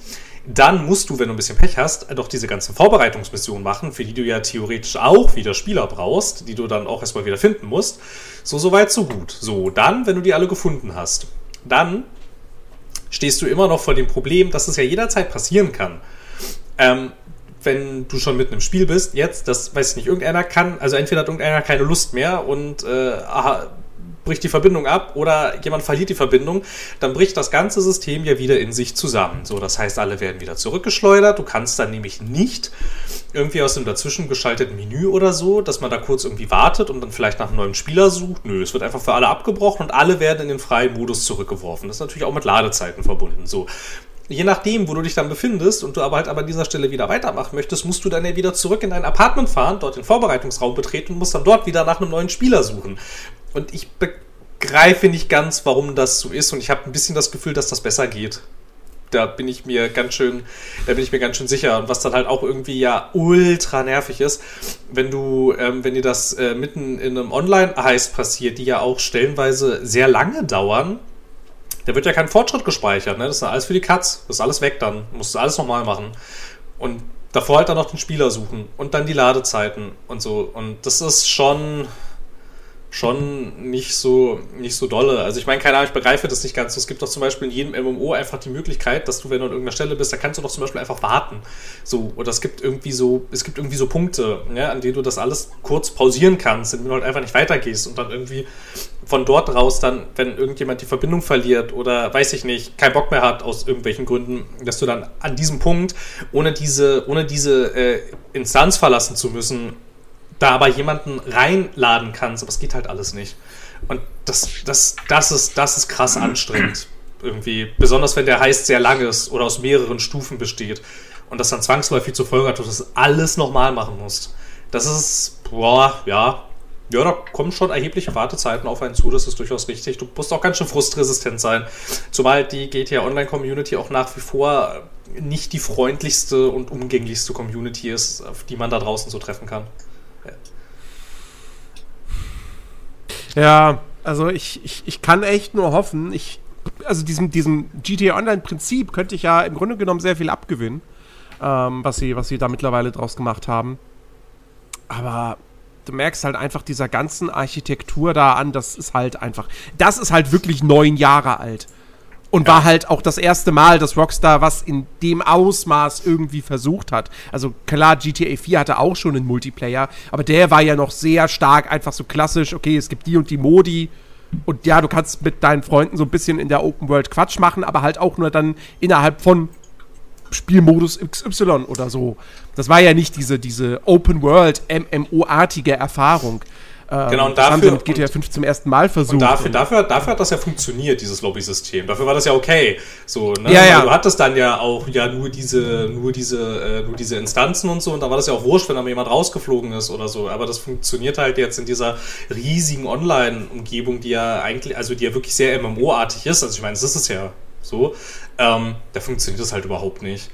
Dann musst du, wenn du ein bisschen Pech hast, doch diese ganzen Vorbereitungsmissionen machen, für die du ja theoretisch auch wieder Spieler brauchst, die du dann auch erstmal wieder finden musst. So, so weit, so gut. So, dann, wenn du die alle gefunden hast, dann stehst du immer noch vor dem Problem, dass es ja jederzeit passieren kann. Ähm, wenn du schon mitten im Spiel bist, jetzt, das weiß ich nicht, irgendeiner kann, also entweder hat irgendeiner keine Lust mehr und äh, aha, bricht die Verbindung ab oder jemand verliert die Verbindung, dann bricht das ganze System ja wieder in sich zusammen. So, das heißt, alle werden wieder zurückgeschleudert. Du kannst dann nämlich nicht irgendwie aus dem dazwischen geschalteten Menü oder so, dass man da kurz irgendwie wartet und dann vielleicht nach einem neuen Spieler sucht. Nö, es wird einfach für alle abgebrochen und alle werden in den freien Modus zurückgeworfen. Das ist natürlich auch mit Ladezeiten verbunden. So, je nachdem, wo du dich dann befindest und du aber halt aber an dieser Stelle wieder weitermachen möchtest, musst du dann ja wieder zurück in dein Apartment fahren, dort den Vorbereitungsraum betreten und musst dann dort wieder nach einem neuen Spieler suchen. Und ich begreife nicht ganz, warum das so ist und ich habe ein bisschen das Gefühl, dass das besser geht. Da bin ich mir ganz schön, da bin ich mir ganz schön sicher. Und was dann halt auch irgendwie ja ultra nervig ist, wenn du, ähm, wenn dir das äh, mitten in einem Online-Heist passiert, die ja auch stellenweise sehr lange dauern, da wird ja kein Fortschritt gespeichert, ne? Das ist alles für die Katz. Das ist alles weg dann. Du musst alles nochmal machen. Und davor halt dann noch den Spieler suchen und dann die Ladezeiten und so. Und das ist schon schon nicht so, nicht so dolle. Also ich meine, keine Ahnung, ich begreife das nicht ganz. Es gibt doch zum Beispiel in jedem MMO einfach die Möglichkeit, dass du, wenn du an irgendeiner Stelle bist, da kannst du doch zum Beispiel einfach warten. So, oder es gibt irgendwie so, es gibt irgendwie so Punkte, ja, an denen du das alles kurz pausieren kannst, indem du halt einfach nicht weitergehst und dann irgendwie von dort raus dann, wenn irgendjemand die Verbindung verliert oder weiß ich nicht, keinen Bock mehr hat aus irgendwelchen Gründen, dass du dann an diesem Punkt, ohne diese, ohne diese äh, Instanz verlassen zu müssen, da aber jemanden reinladen kannst, aber es geht halt alles nicht. Und das, das, das, ist, das ist krass anstrengend. Irgendwie. Besonders wenn der Heist sehr lang ist oder aus mehreren Stufen besteht. Und das dann zwangsläufig zur Folge hat, dass du das alles nochmal machen musst. Das ist, boah, ja. Ja, da kommen schon erhebliche Wartezeiten auf einen zu, das ist durchaus richtig. Du musst auch ganz schön frustresistent sein. Zumal die GTA Online Community auch nach wie vor nicht die freundlichste und umgänglichste Community ist, auf die man da draußen so treffen kann. Ja, also ich, ich, ich kann echt nur hoffen, ich, also diesem, diesem GTA Online-Prinzip könnte ich ja im Grunde genommen sehr viel abgewinnen, ähm, was, sie, was sie da mittlerweile draus gemacht haben. Aber du merkst halt einfach dieser ganzen Architektur da an, das ist halt einfach, das ist halt wirklich neun Jahre alt. Und war halt auch das erste Mal, dass Rockstar was in dem Ausmaß irgendwie versucht hat. Also klar, GTA 4 hatte auch schon einen Multiplayer, aber der war ja noch sehr stark einfach so klassisch, okay, es gibt die und die Modi. Und ja, du kannst mit deinen Freunden so ein bisschen in der Open World Quatsch machen, aber halt auch nur dann innerhalb von Spielmodus XY oder so. Das war ja nicht diese, diese Open World MMO-artige Erfahrung. Ähm, Genau, und das haben sie dafür- mit GTA 5 zum ersten Mal versucht. Und dafür, dafür, dafür hat das ja funktioniert, dieses Lobby-System. Dafür war das ja okay. So, ne? Ja, ja. Du hattest dann ja auch ja nur diese, nur diese, äh, nur diese Instanzen und so, und da war das ja auch wurscht, wenn da mal jemand rausgeflogen ist oder so. Aber das funktioniert halt jetzt in dieser riesigen Online-Umgebung, die ja eigentlich, also die ja wirklich sehr MMO-artig ist. Also ich meine, das ist es ja so. Ähm, da funktioniert das halt überhaupt nicht.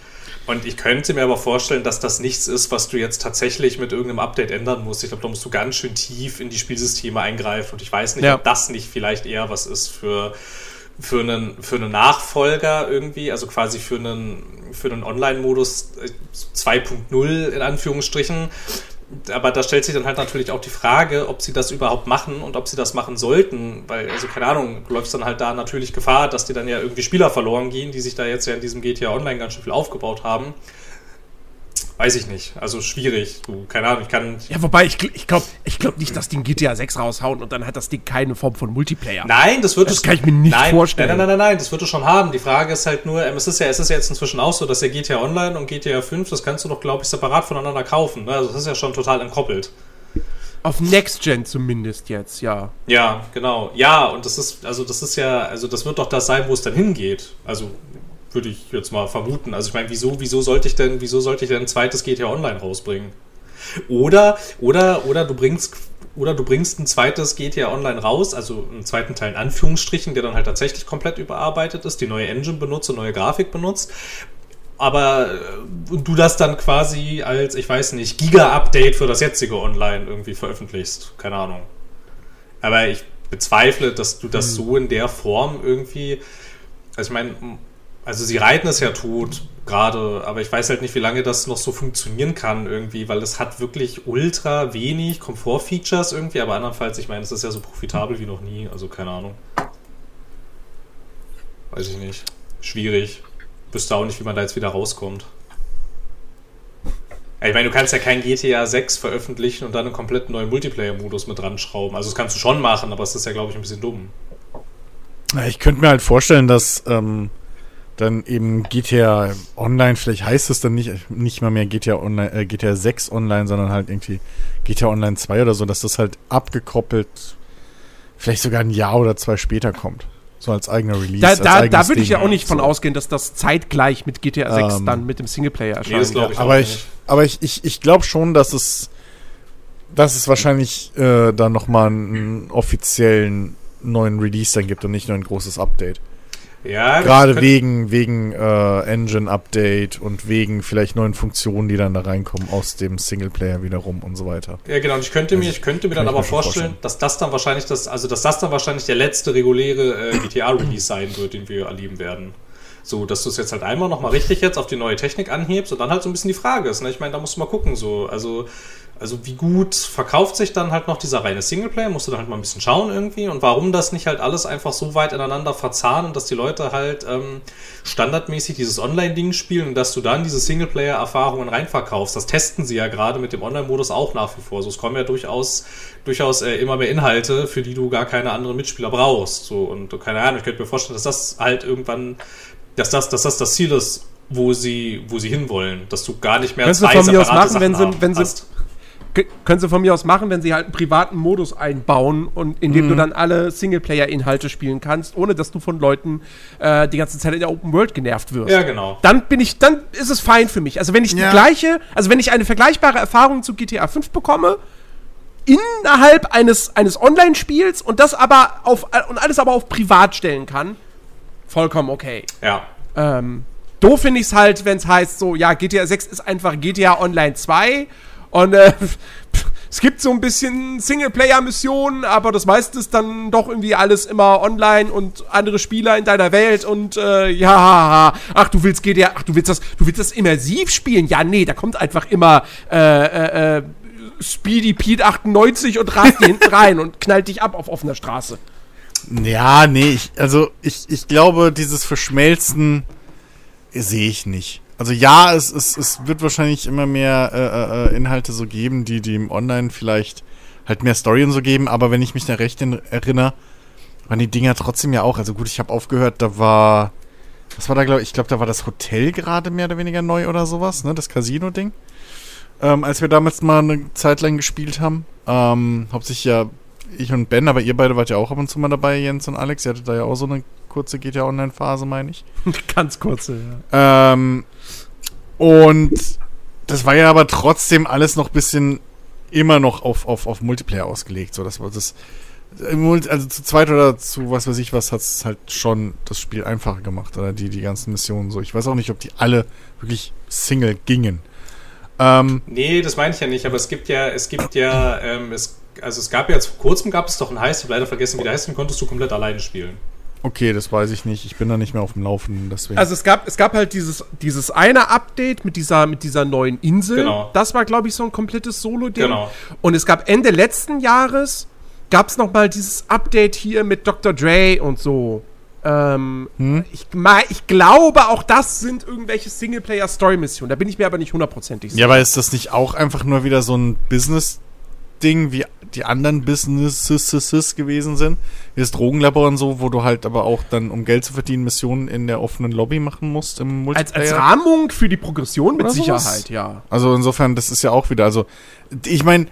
Und ich könnte mir aber vorstellen, dass das nichts ist, was du jetzt tatsächlich mit irgendeinem Update ändern musst. Ich glaube, da musst du ganz schön tief in die Spielsysteme eingreifen. Und ich weiß nicht, Ja. ob das nicht vielleicht eher was ist für, für, einen, für einen Nachfolger irgendwie, also quasi für einen, für einen Online-Modus äh, 2.0 in Anführungsstrichen. Aber da stellt sich dann halt natürlich auch die Frage, ob sie das überhaupt machen und ob sie das machen sollten, weil, also keine Ahnung, du läufst dann halt da natürlich Gefahr, dass dir dann ja irgendwie Spieler verloren gehen, die sich da jetzt ja in diesem GTA Online ganz schön viel aufgebaut haben. Weiß ich nicht. Also schwierig. Du, keine Ahnung, ich kann. Ja, wobei, ich, ich glaube ich glaub nicht, dass die ein GTA 6 raushauen und dann hat das Ding keine Form von Multiplayer. Nein, das wird Das es. kann ich mir nicht nein, vorstellen. Nein, nein, nein, nein, das wird es schon haben. Die Frage ist halt nur, ähm, es ist ja, es ist ja jetzt inzwischen auch so, dass ja GTA Online und GTA 5, das kannst du doch, glaube ich, separat voneinander kaufen. Ne? Also das ist ja schon total entkoppelt. Auf Next Gen zumindest jetzt, ja. Ja, genau. Ja, und das ist, also das ist ja, also das wird doch das sein, wo es dann hingeht. Also würde ich jetzt mal vermuten. Also ich meine, wieso, wieso sollte ich denn, wieso sollte ich denn ein zweites GTA Online rausbringen? Oder, oder, oder du bringst, oder du bringst ein zweites GTA Online raus, also einen zweiten Teil in Anführungsstrichen, der dann halt tatsächlich komplett überarbeitet ist, die neue Engine benutzt und neue Grafik benutzt. Aber äh, du das dann quasi als, ich weiß nicht, Giga-Update für das jetzige Online irgendwie veröffentlichst. Keine Ahnung. Aber ich bezweifle, dass du das so in der Form irgendwie. Also ich meine, also sie reiten es ja tot gerade, aber ich weiß halt nicht, wie lange das noch so funktionieren kann irgendwie, weil es hat wirklich ultra wenig Komfort-Features irgendwie, aber andernfalls, ich meine, es ist ja so profitabel wie noch nie, also keine Ahnung. Weiß ich nicht. Schwierig. Wüsste auch nicht, wie man da jetzt wieder rauskommt. Ich meine, du kannst ja kein GTA 6 veröffentlichen und dann einen komplett neuen Multiplayer-Modus mit dran schrauben. Also das kannst du schon machen, aber es ist ja, glaube ich, ein bisschen dumm. Ich könnte mir halt vorstellen, dass ähm, dann eben GTA Online, vielleicht heißt es dann nicht, nicht mal mehr GTA Online, äh, GTA 6 Online, sondern halt irgendwie GTA Online 2 oder so, dass das halt abgekoppelt vielleicht sogar ein Jahr oder zwei später kommt. So als eigener Release. Da, da, da würde ich ja auch nicht von So. ausgehen, dass das zeitgleich mit GTA 6 Ähm, dann mit dem Singleplayer Nee, erscheint. das glaube ich aber ich, aber ich, ich, ich glaube schon, dass es, dass es wahrscheinlich äh, dann nochmal einen offiziellen neuen Release dann gibt und nicht nur ein großes Update. Ja, Gerade wegen, wegen äh, Engine-Update und wegen vielleicht neuen Funktionen, die dann da reinkommen aus dem Singleplayer wiederum und so weiter. Ja, genau. Und ich könnte mir, ich könnte mir dann aber mir vorstellen, vorstellen. dass das dann wahrscheinlich das, also dass das dann wahrscheinlich der letzte reguläre äh, GTA-Release sein wird, den wir erleben werden. So, dass du es jetzt halt einmal nochmal richtig jetzt auf die neue Technik anhebst und dann halt so ein bisschen die Frage ist, ne? Ich meine, da musst du mal gucken, so, also, also wie gut verkauft sich dann halt noch dieser reine Singleplayer, musst du dann halt mal ein bisschen schauen irgendwie und warum das nicht halt alles einfach so weit ineinander verzahnen, dass die Leute halt ähm, standardmäßig dieses Online-Ding spielen und dass du dann diese Singleplayer-Erfahrungen reinverkaufst. Das testen sie ja gerade mit dem Online-Modus auch nach wie vor. So, es kommen ja durchaus, durchaus äh, immer mehr Inhalte, für die du gar keine anderen Mitspieler brauchst. So, und keine Ahnung, ich könnte mir vorstellen, dass das halt irgendwann, dass das, dass das das Ziel ist, wo sie, wo sie hinwollen, dass du gar nicht mehr von mir aus separate machen, wenn Sachen sie- wenn sie- hast. Können sie von mir aus machen, wenn sie halt einen privaten Modus einbauen und in dem Mhm. du dann alle Singleplayer-Inhalte spielen kannst, ohne dass du von Leuten äh, die ganze Zeit in der Open World genervt wirst. Ja, genau. Dann bin ich, dann ist es fein für mich. Also wenn ich Ja. die gleiche, also wenn ich eine vergleichbare Erfahrung zu GTA 5 bekomme, innerhalb eines, eines Online-Spiels und das aber auf und alles aber auf privat stellen kann, vollkommen okay. Ja. Ähm, doof finde ich es halt, wenn es heißt, so, ja, GTA 6 ist einfach GTA Online 2 und äh, es gibt so ein bisschen Singleplayer-Missionen, aber das meiste ist dann doch irgendwie alles immer online und andere Spieler in deiner Welt und äh, ja, ach, du willst GTA, ach, du willst das, du willst das immersiv spielen? Ja, nee, da kommt einfach immer äh, äh, äh, Speedy Pete 98 und rast dir hinten rein und knallt dich ab auf offener Straße. Ja, nee, ich, also ich, ich glaube, dieses Verschmelzen sehe ich nicht. Also ja, es, es, es wird wahrscheinlich immer mehr äh, äh, Inhalte so geben, die, die im Online vielleicht halt mehr Story und so geben, aber wenn ich mich da recht in, erinnere, waren die Dinger trotzdem ja auch, also gut, ich habe aufgehört, da war, was war da, glaube ich, ich glaube, da war das Hotel gerade mehr oder weniger neu oder sowas, ne, das Casino-Ding. Ähm, als wir damals mal eine Zeit lang gespielt haben. Ähm, hauptsächlich ja ich und Ben, aber ihr beide wart ja auch ab und zu mal dabei, Jens und Alex. Ihr hattet da ja auch so eine kurze GTA Online-Phase, meine ich. Ganz kurze, ja. Ähm, und das war ja aber trotzdem alles noch ein bisschen immer noch auf, auf, auf Multiplayer ausgelegt. So, das das. Also zu zweit oder zu was weiß ich was hat es halt schon das Spiel einfacher gemacht. Oder die, die ganzen Missionen so. Ich weiß auch nicht, ob die alle wirklich Single gingen. Ähm, nee, das meine ich ja nicht, aber es gibt ja, es gibt ja, ähm, es, also es gab ja jetzt vor kurzem gab es doch ein Heist, ich habe leider vergessen, wie der heißt, den konntest du komplett alleine spielen. Okay, das weiß ich nicht. Ich bin da nicht mehr auf dem Laufenden. Deswegen. Also es gab, es gab halt dieses, dieses eine Update mit dieser, mit dieser neuen Insel. Genau. Das war, glaube ich, so ein komplettes Solo-Ding. Genau. Und es gab Ende letzten Jahres, gab es nochmal dieses Update hier mit Dr. Dre und so. Ähm, hm? ich, ich glaube, auch das sind irgendwelche Singleplayer-Story-Missionen. Da bin ich mir aber nicht hundertprozentig sicher. Ja, aber ist das nicht auch einfach nur wieder so ein Business-Ding, wie die anderen Businesses gewesen sind? Wie das Drogenlabor und so, wo du halt aber auch dann, um Geld zu verdienen, Missionen in der offenen Lobby machen musst im Multiplayer? Als, als Rahmung für die Progression mit Sicherheit, sowas? ja. Also insofern, das ist ja auch wieder, also ich meine,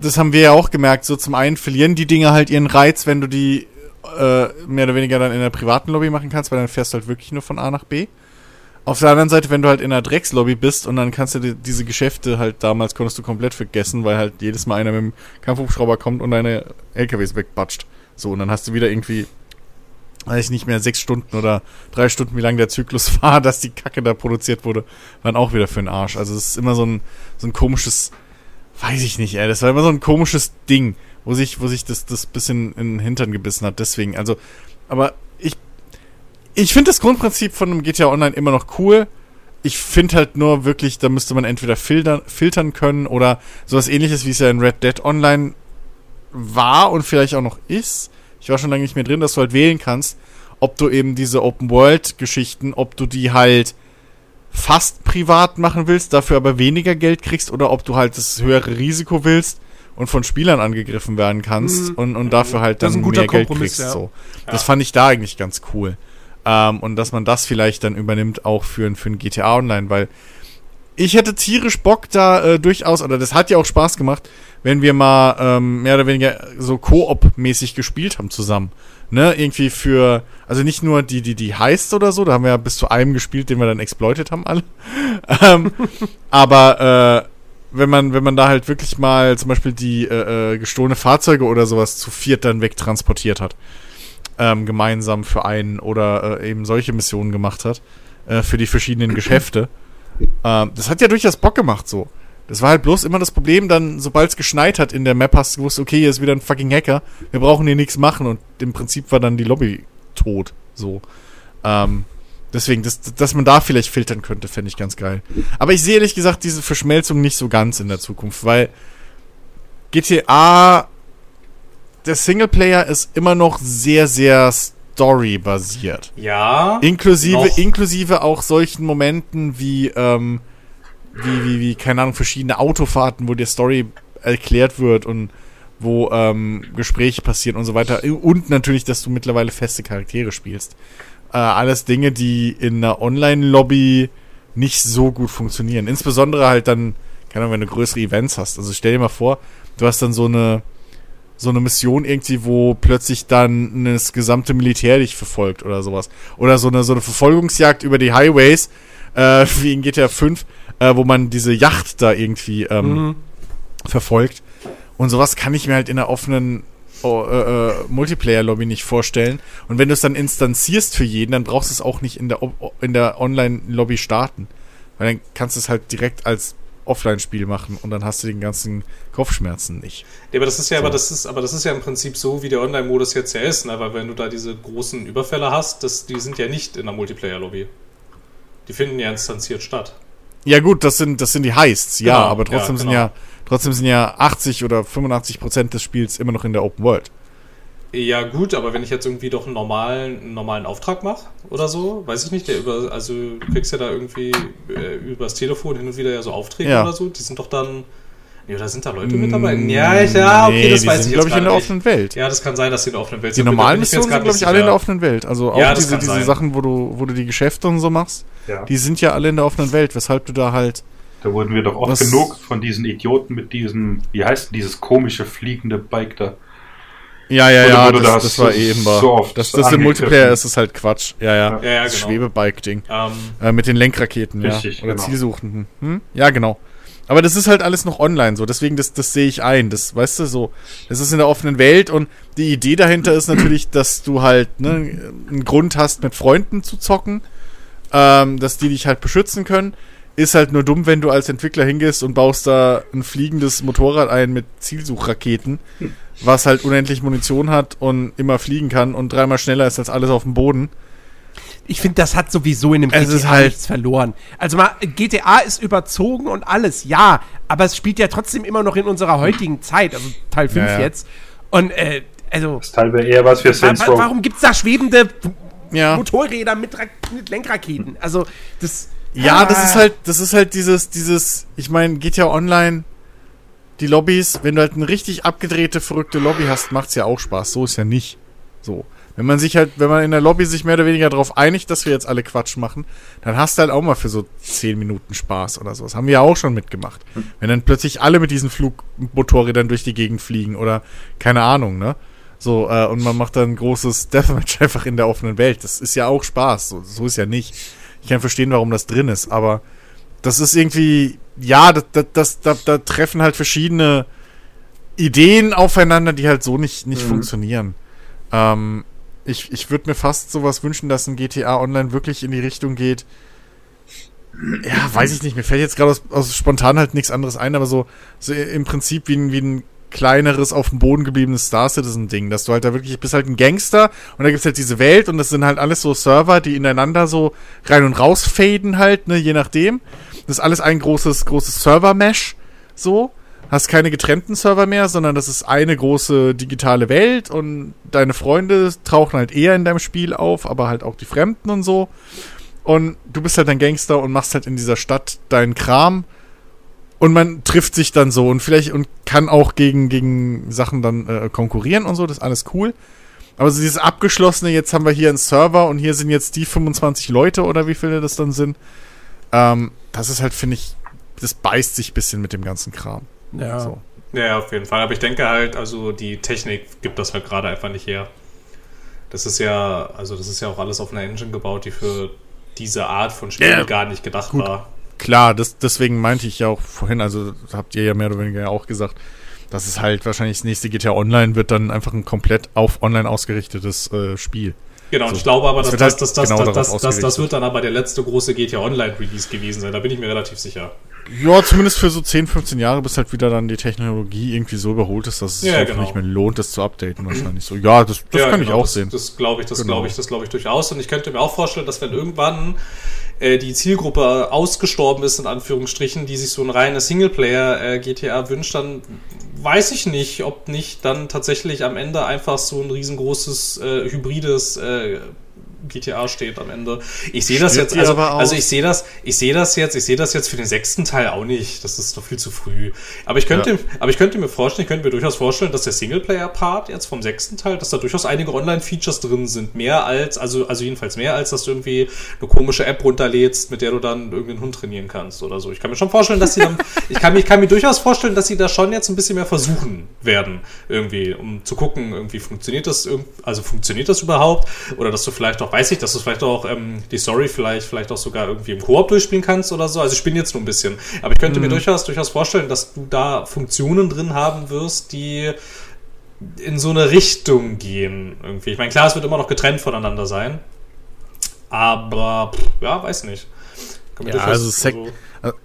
das haben wir ja auch gemerkt, so zum einen verlieren die Dinge halt ihren Reiz, wenn du die äh, mehr oder weniger dann in der privaten Lobby machen kannst, weil dann fährst du halt wirklich nur von A nach B. Auf der anderen Seite, wenn du halt in der Dreckslobby bist und dann kannst du die, diese Geschäfte halt damals konntest du komplett vergessen, weil halt jedes Mal einer mit dem Kampfhubschrauber kommt und deine LKWs wegbatscht. So, und dann hast du wieder irgendwie, weiß ich nicht mehr, sechs Stunden oder drei Stunden, wie lang der Zyklus war, dass die Kacke da produziert wurde, waren auch wieder für den Arsch. Also es ist immer so ein, so ein komisches, weiß ich nicht, ey, das war immer so ein komisches Ding wo sich, wo sich das, das bisschen in den Hintern gebissen hat. Deswegen, also, aber ich, finde das Grundprinzip von einem GTA Online immer noch cool. Ich finde halt nur wirklich, da müsste man entweder filtern, filtern können oder sowas ähnliches, wie es ja in Red Dead Online war und vielleicht auch noch ist. Ich war schon lange nicht mehr drin, dass du halt wählen kannst, ob du eben diese Open-World-Geschichten, ob du die halt fast privat machen willst, dafür aber weniger Geld kriegst oder ob du halt das höhere Risiko willst und von Spielern angegriffen werden kannst mhm. und, und dafür halt dann mehr Geld kriegst. Ja. So. Das ja. fand ich da eigentlich ganz cool. Ähm, und dass man das vielleicht dann übernimmt auch für, für ein GTA Online, weil ich hätte tierisch Bock da äh, durchaus, oder das hat ja auch Spaß gemacht, wenn wir mal ähm, mehr oder weniger so Koop-mäßig gespielt haben zusammen. Ne, irgendwie für, also nicht nur die, die, die heißt oder so, da haben wir ja bis zu einem gespielt, den wir dann exploitet haben alle. ähm, aber äh, wenn man, wenn man da halt wirklich mal zum Beispiel die äh, äh, gestohlene Fahrzeuge oder sowas zu viert dann wegtransportiert hat. Ähm, gemeinsam für einen oder äh, eben solche Missionen gemacht hat. Äh, für die verschiedenen Geschäfte. Ähm, das hat ja durchaus Bock gemacht so. Das war halt bloß immer das Problem, dann, sobald es geschneit hat in der Map, hast du gewusst, okay, hier ist wieder ein fucking Hacker, wir brauchen hier nichts machen und im Prinzip war dann die Lobby tot. So. Ähm, Deswegen, dass, dass man da vielleicht filtern könnte, fände ich ganz geil. Aber ich sehe ehrlich gesagt diese Verschmelzung nicht so ganz in der Zukunft, weil GTA, der Singleplayer ist immer noch sehr, sehr Story-basiert. Ja. Inklusive, inklusive auch solchen Momenten wie, ähm, wie, wie, wie, keine Ahnung, verschiedene Autofahrten, wo dir Story erklärt wird und wo ähm, Gespräche passieren und so weiter. Und natürlich, dass du mittlerweile feste Charaktere spielst. Äh, alles Dinge, die in einer Online-Lobby nicht so gut funktionieren. Insbesondere halt dann, keine Ahnung, wenn du größere Events hast. Also stell dir mal vor, du hast dann so eine so eine Mission irgendwie, wo plötzlich dann das gesamte Militär dich verfolgt oder sowas. Oder so eine, so eine Verfolgungsjagd über die Highways, äh, wie in GTA 5, äh, wo man diese Yacht da irgendwie ähm, mhm. verfolgt. Und sowas kann ich mir halt in einer offenen oh, äh, äh, Multiplayer-Lobby nicht vorstellen. Und wenn du es dann instanzierst für jeden, dann brauchst du es auch nicht in der, in der Online-Lobby starten. Weil dann kannst du es halt direkt als Offline-Spiel machen und dann hast du den ganzen Kopfschmerzen nicht. Ja, aber das ist ja, so. aber das ist, aber das ist ja im Prinzip so, wie der Online-Modus jetzt ja ist, ne? weil wenn du da diese großen Überfälle hast, das, die sind ja nicht in der Multiplayer-Lobby. Die finden ja instanziert statt. Ja, gut, das sind, das sind die Heists, ja, genau, aber trotzdem ja, genau. sind ja Trotzdem sind ja 80 oder 85 Prozent des Spiels immer noch in der Open World. Ja, gut, aber wenn ich jetzt irgendwie doch einen normalen, einen normalen Auftrag mache oder so, weiß ich nicht, der über, also du kriegst ja da irgendwie äh, übers Telefon hin und wieder ja so Aufträge Ja. oder so, die sind doch dann. Ja, da sind da Leute mit dabei. Ja, ich, ja, okay, Nee, das die weiß sind, ich glaube jetzt ich, in der nicht. offenen Welt. Ja, das kann sein, dass sie in der offenen Welt Die sind. normalen ich mir Missionen sind, glaube ich, alle in der offenen Welt. Also auch Ja, diese, diese sein. Sachen, wo du, wo du die Geschäfte und so machst, Ja. die sind ja alle in der offenen Welt, weshalb du da halt. Da wurden wir doch oft genug von diesen Idioten mit diesem, wie heißt denn dieses komische fliegende Bike da? Ja, ja, ja, das, das das war so- eben so oft dass das im? Multiplayer ist, ist halt Quatsch. Ja, ja. Ja, ja, das genau. Schwebebike-Ding. Ähm, Äh, mit den Lenkraketen, Richtig, ja. Oder genau. Zielsuchenden. Hm? Ja, genau. Aber das ist halt alles noch online so, deswegen, das, das sehe ich ein. Das, weißt du, so, das ist in der offenen Welt und die Idee dahinter ist natürlich, dass du halt ne, einen Grund hast, mit Freunden zu zocken, ähm, dass die dich halt beschützen können. Ist halt nur dumm, wenn du als Entwickler hingehst und baust da ein fliegendes Motorrad ein mit Zielsuchraketen, was halt unendlich Munition hat und immer fliegen kann und dreimal schneller ist als alles auf dem Boden. Ich finde, das hat sowieso in dem Es GTA ist halt- nichts verloren. Also mal, GTA ist überzogen und alles, ja, aber es spielt ja trotzdem immer noch in unserer heutigen Zeit, also Teil 5 Ja, ja. jetzt. Und, äh, also, Das ist teilweise eher was für Saints Row. warum gibt es da schwebende Ja. Motorräder mit, mit Lenkraketen? Also, das. Ja, das Ah. ist halt, das ist halt dieses, dieses, ich meine, geht ja online, die Lobbys, wenn du halt eine richtig abgedrehte, verrückte Lobby hast, macht's ja auch Spaß. So ist ja nicht. So. Wenn man sich halt, wenn man in der Lobby sich mehr oder weniger darauf einigt, dass wir jetzt alle Quatsch machen, dann hast du halt auch mal für so 10 Minuten Spaß oder so. Das haben wir ja auch schon mitgemacht. Wenn dann plötzlich alle mit diesen Flugmotorrädern durch die Gegend fliegen oder keine Ahnung, ne? So, äh, und man macht dann ein großes Deathmatch einfach in der offenen Welt. Das ist ja auch Spaß. So, so ist ja nicht. Ich kann verstehen, warum das drin ist, aber das ist irgendwie, ja, das, das, das, da, da treffen halt verschiedene Ideen aufeinander, die halt so nicht, nicht funktionieren. Ähm, ich ich würde mir fast sowas wünschen, dass ein GTA Online wirklich in die Richtung geht. Ja, weiß ich nicht. Mir fällt jetzt gerade aus, aus spontan halt nichts anderes ein, aber so, so im Prinzip wie ein, wie ein kleineres, auf dem Boden gebliebenes Star Citizen-Ding, dass du halt da wirklich, bist halt ein Gangster und da gibt's halt diese Welt und das sind halt alles so Server, die ineinander so rein und raus faden halt, ne, je nachdem. Das ist alles ein großes, großes Server-Mesh, so. Hast keine getrennten Server mehr, sondern das ist eine große digitale Welt und deine Freunde tauchen halt eher in deinem Spiel auf, aber halt auch die Fremden und so. Und du bist halt ein Gangster und machst halt in dieser Stadt deinen Kram. Und man trifft sich dann so und vielleicht und kann auch gegen, gegen Sachen dann äh, konkurrieren und so, das ist alles cool. Aber so dieses abgeschlossene, jetzt haben wir hier einen Server und hier sind jetzt die 25 Leute oder wie viele das dann sind. Ähm, das ist halt, finde ich, das beißt sich ein bisschen mit dem ganzen Kram. Ja. So. Ja, auf jeden Fall. Aber ich denke halt, also die Technik gibt das halt gerade einfach nicht her. Das ist ja, also das ist ja auch alles auf einer Engine gebaut, die für diese Art von Spiel Ja, gar nicht gedacht gut. war. Klar, das, deswegen meinte ich ja auch vorhin, also das habt ihr ja mehr oder weniger auch gesagt, dass es halt wahrscheinlich das nächste GTA Online wird dann einfach ein komplett auf online ausgerichtetes äh, Spiel. Genau, und So. ich glaube aber, Das dass wird das, halt das, das, genau das, das, das, wird dann aber der letzte große GTA Online Release gewesen sein. Da bin ich mir relativ sicher. Ja, zumindest für so 10, 15 Jahre, bis halt wieder dann die Technologie irgendwie so überholt ist, dass es sich Ja, einfach genau. nicht mehr lohnt, das zu updaten wahrscheinlich so. Ja, das, das Ja, kann ich genau, auch das, sehen. Das glaube ich, das Genau. glaube ich, das glaube ich durchaus. Und ich könnte mir auch vorstellen, dass wenn irgendwann äh, die Zielgruppe ausgestorben ist, in Anführungsstrichen, die sich so ein reines Singleplayer-GTA wünscht, dann weiß ich nicht, ob nicht dann tatsächlich am Ende einfach so ein riesengroßes äh, hybrides äh, GTA steht am Ende. Ich sehe das jetzt, also, also ich sehe das, ich sehe das jetzt, ich sehe das jetzt für den sechsten Teil auch nicht. Das ist doch viel zu früh. Aber ich könnte, Ja. aber ich könnte mir vorstellen, ich könnte mir durchaus vorstellen, dass der Singleplayer-Part jetzt vom sechsten Teil, dass da durchaus einige Online-Features drin sind. Mehr als, also, also jedenfalls mehr als, dass du irgendwie eine komische App runterlädst, mit der du dann irgendeinen Hund trainieren kannst oder so. Ich kann mir schon vorstellen, dass sie dann, ich kann mir, ich kann mir durchaus vorstellen, dass sie da schon jetzt ein bisschen mehr versuchen werden, irgendwie, um zu gucken, irgendwie funktioniert das, also funktioniert das überhaupt? Oder dass du vielleicht auch, weiß ich, dass du vielleicht auch ähm, die Story vielleicht, vielleicht auch sogar irgendwie im Koop durchspielen kannst oder so. Also ich bin jetzt nur ein bisschen. Aber ich könnte mir durchaus, durchaus vorstellen, dass du da Funktionen drin haben wirst, die in so eine Richtung gehen irgendwie. Ich meine, klar, es wird immer noch getrennt voneinander sein. Aber, pff, ja, weiß nicht. Ja, also Sek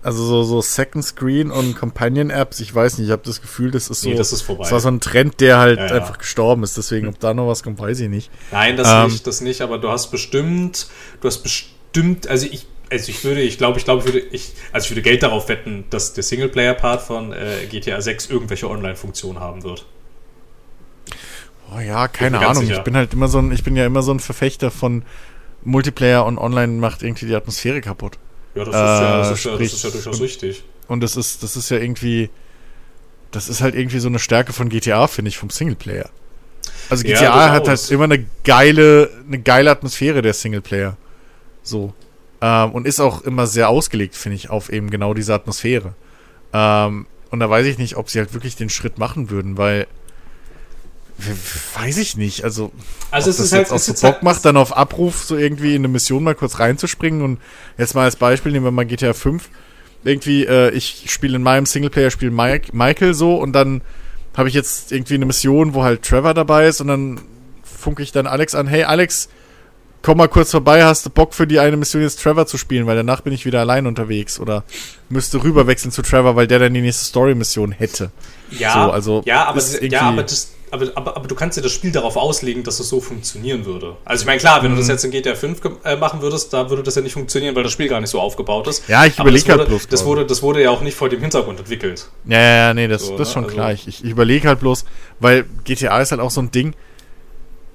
also so, so Second Screen und Companion Apps, ich weiß nicht, ich habe das Gefühl, das ist so, Nee, das ist vorbei. das war so ein Trend, der halt Ja, ja. einfach gestorben ist. Deswegen, ob da noch was kommt, weiß ich nicht. Nein, das Ähm. nicht, das nicht, aber du hast bestimmt, du hast bestimmt, also ich, also ich würde, ich glaube, ich glaube, ich würde, ich, also ich würde Geld darauf wetten, dass der Singleplayer-Part von äh, GTA 6 irgendwelche Online-Funktionen haben wird. Oh ja, keine Ahnung. sicher. Ich bin halt immer so ein, ich bin ja immer so ein Verfechter von Multiplayer und Online macht irgendwie die Atmosphäre kaputt. Ja, das ist, ja, das Äh, ist, ja, das sprich- ist ja durchaus richtig. Und das ist, das ist ja irgendwie, das ist halt irgendwie so eine Stärke von GTA, finde ich, vom Singleplayer. Also Ja, GTA hat durchaus. halt immer eine geile, eine geile Atmosphäre, der Singleplayer. So. Ähm, und ist auch immer sehr ausgelegt, finde ich, auf eben genau diese Atmosphäre. Ähm, und da weiß ich nicht, ob sie halt wirklich den Schritt machen würden, weil weiß ich nicht. Also, Also ob es das ist halt, jetzt auch es so Bock halt, macht, dann auf Abruf so irgendwie in eine Mission mal kurz reinzuspringen und jetzt mal als Beispiel nehmen wir mal GTA 5. Irgendwie, äh, ich spiele in meinem Singleplayer-Spiel Mike, Michael so und dann habe ich jetzt irgendwie eine Mission, wo halt Trevor dabei ist und dann funke ich dann Alex an, hey Alex, komm mal kurz vorbei, hast du Bock für die eine Mission jetzt Trevor zu spielen, weil danach bin ich wieder allein unterwegs oder müsste rüberwechseln zu Trevor, weil der dann die nächste Story-Mission hätte. ja, so, also ja, aber, ja, aber, das, aber, aber, aber du kannst dir das Spiel darauf auslegen, dass es so funktionieren würde. Also ich meine, klar, wenn du das Mhm. jetzt in GTA 5 ge- äh, machen würdest, da würde das ja nicht funktionieren, weil das Spiel gar nicht so aufgebaut ist. Ja, ich Aber das überleg halt bloß Das wurde, das wurde ja auch nicht vor dem Hintergrund entwickelt. Ja, ja, ja, nee, das, So, das ist ne? schon Also- klar. Ich, ich überlege halt bloß, weil GTA ist halt auch so ein Ding.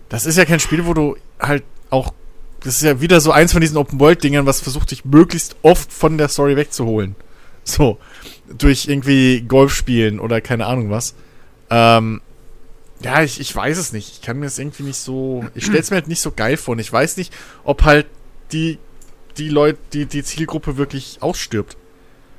Das ist ja kein Spiel, wo du halt auch. Das ist ja wieder so eins von diesen Open-World-Dingern, was versucht, dich möglichst oft von der Story wegzuholen. So. Durch irgendwie Golf spielen oder keine Ahnung was. Ähm, ja, ich, ich weiß es nicht. Ich kann mir das irgendwie nicht so. Ich stell's mir halt nicht so geil vor. Und ich weiß nicht, ob halt die, die Leute, die, die Zielgruppe wirklich ausstirbt.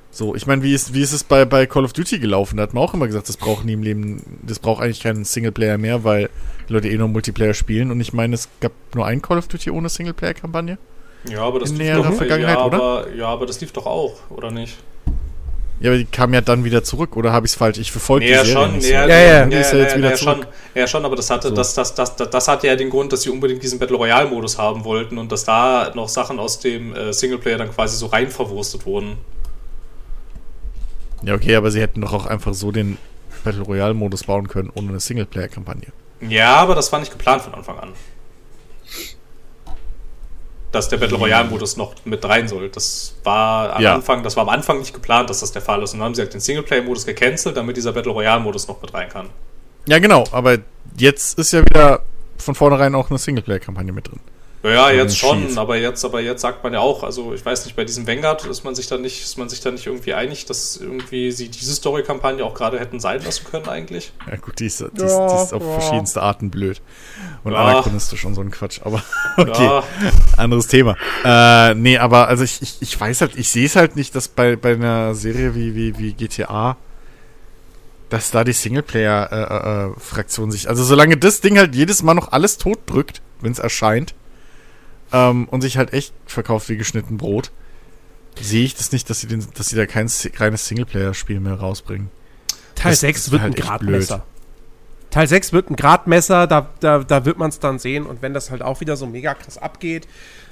So, ich meine, wie ist, wie ist es bei, bei Call of Duty gelaufen? Da hat man auch immer gesagt, das braucht nie im Leben, das braucht eigentlich keinen Singleplayer mehr, weil die Leute eh nur Multiplayer spielen. Und ich meine, es gab nur ein Call of Duty ohne Singleplayer-Kampagne. Ja, aber das In lief doch, Vergangenheit, ja, oder? Aber, ja, aber das lief doch auch, oder nicht? Ja, aber die kam ja dann wieder zurück, oder habe ich es falsch? Ich verfolge Nee, die ja Serie schon, nee, ja, Ja, ja. Ist ja jetzt wieder zurück. schon, ja, schon, aber das hatte, So. das, das, das, das, das hatte ja den Grund, dass sie unbedingt diesen Battle Royale-Modus haben wollten und dass da noch Sachen aus dem äh, Singleplayer dann quasi so rein verwurstet wurden. Ja, okay, aber sie hätten doch auch einfach so den Battle Royale-Modus bauen können, ohne eine Singleplayer-Kampagne. Ja, aber das war nicht geplant von Anfang an. Dass der Battle Royale-Modus noch mit rein soll. Das war am Ja. Anfang, das war am Anfang nicht geplant, dass das der Fall ist. Und dann haben sie halt den Singleplayer-Modus gecancelt, damit dieser Battle Royale-Modus noch mit rein kann. Ja, genau, aber jetzt ist ja wieder von vornherein auch eine Singleplayer-Kampagne mit drin. Ja, jetzt schon, schief. aber jetzt, aber jetzt sagt man ja auch, also ich weiß nicht, bei diesem Vanguard ist man sich da nicht, ist man sich da nicht irgendwie einig, dass irgendwie sie diese Story-Kampagne auch gerade hätten sein lassen können eigentlich. Ja, gut, die ist, die ist, die ist auf ja. verschiedenste Arten blöd. Und Ja. anachronistisch und so ein Quatsch, aber okay. Ja, Anderes Thema. Äh, nee, aber also ich, ich, ich weiß halt, ich sehe es halt nicht, dass bei, bei einer Serie wie, wie, wie GTA, dass da die Singleplayer-Fraktion sich, also solange das Ding halt jedes Mal noch alles tot drückt, wenn es erscheint, ähm, und sich halt echt verkauft wie geschnitten Brot, sehe ich das nicht, dass sie, den, dass sie da kein reines Singleplayer-Spiel mehr rausbringen. Teil Das 6 ist wird halt ein Gradmesser. Teil 6 wird ein Gradmesser, da, da, da wird man es dann sehen. Und wenn das halt auch wieder so mega krass abgeht,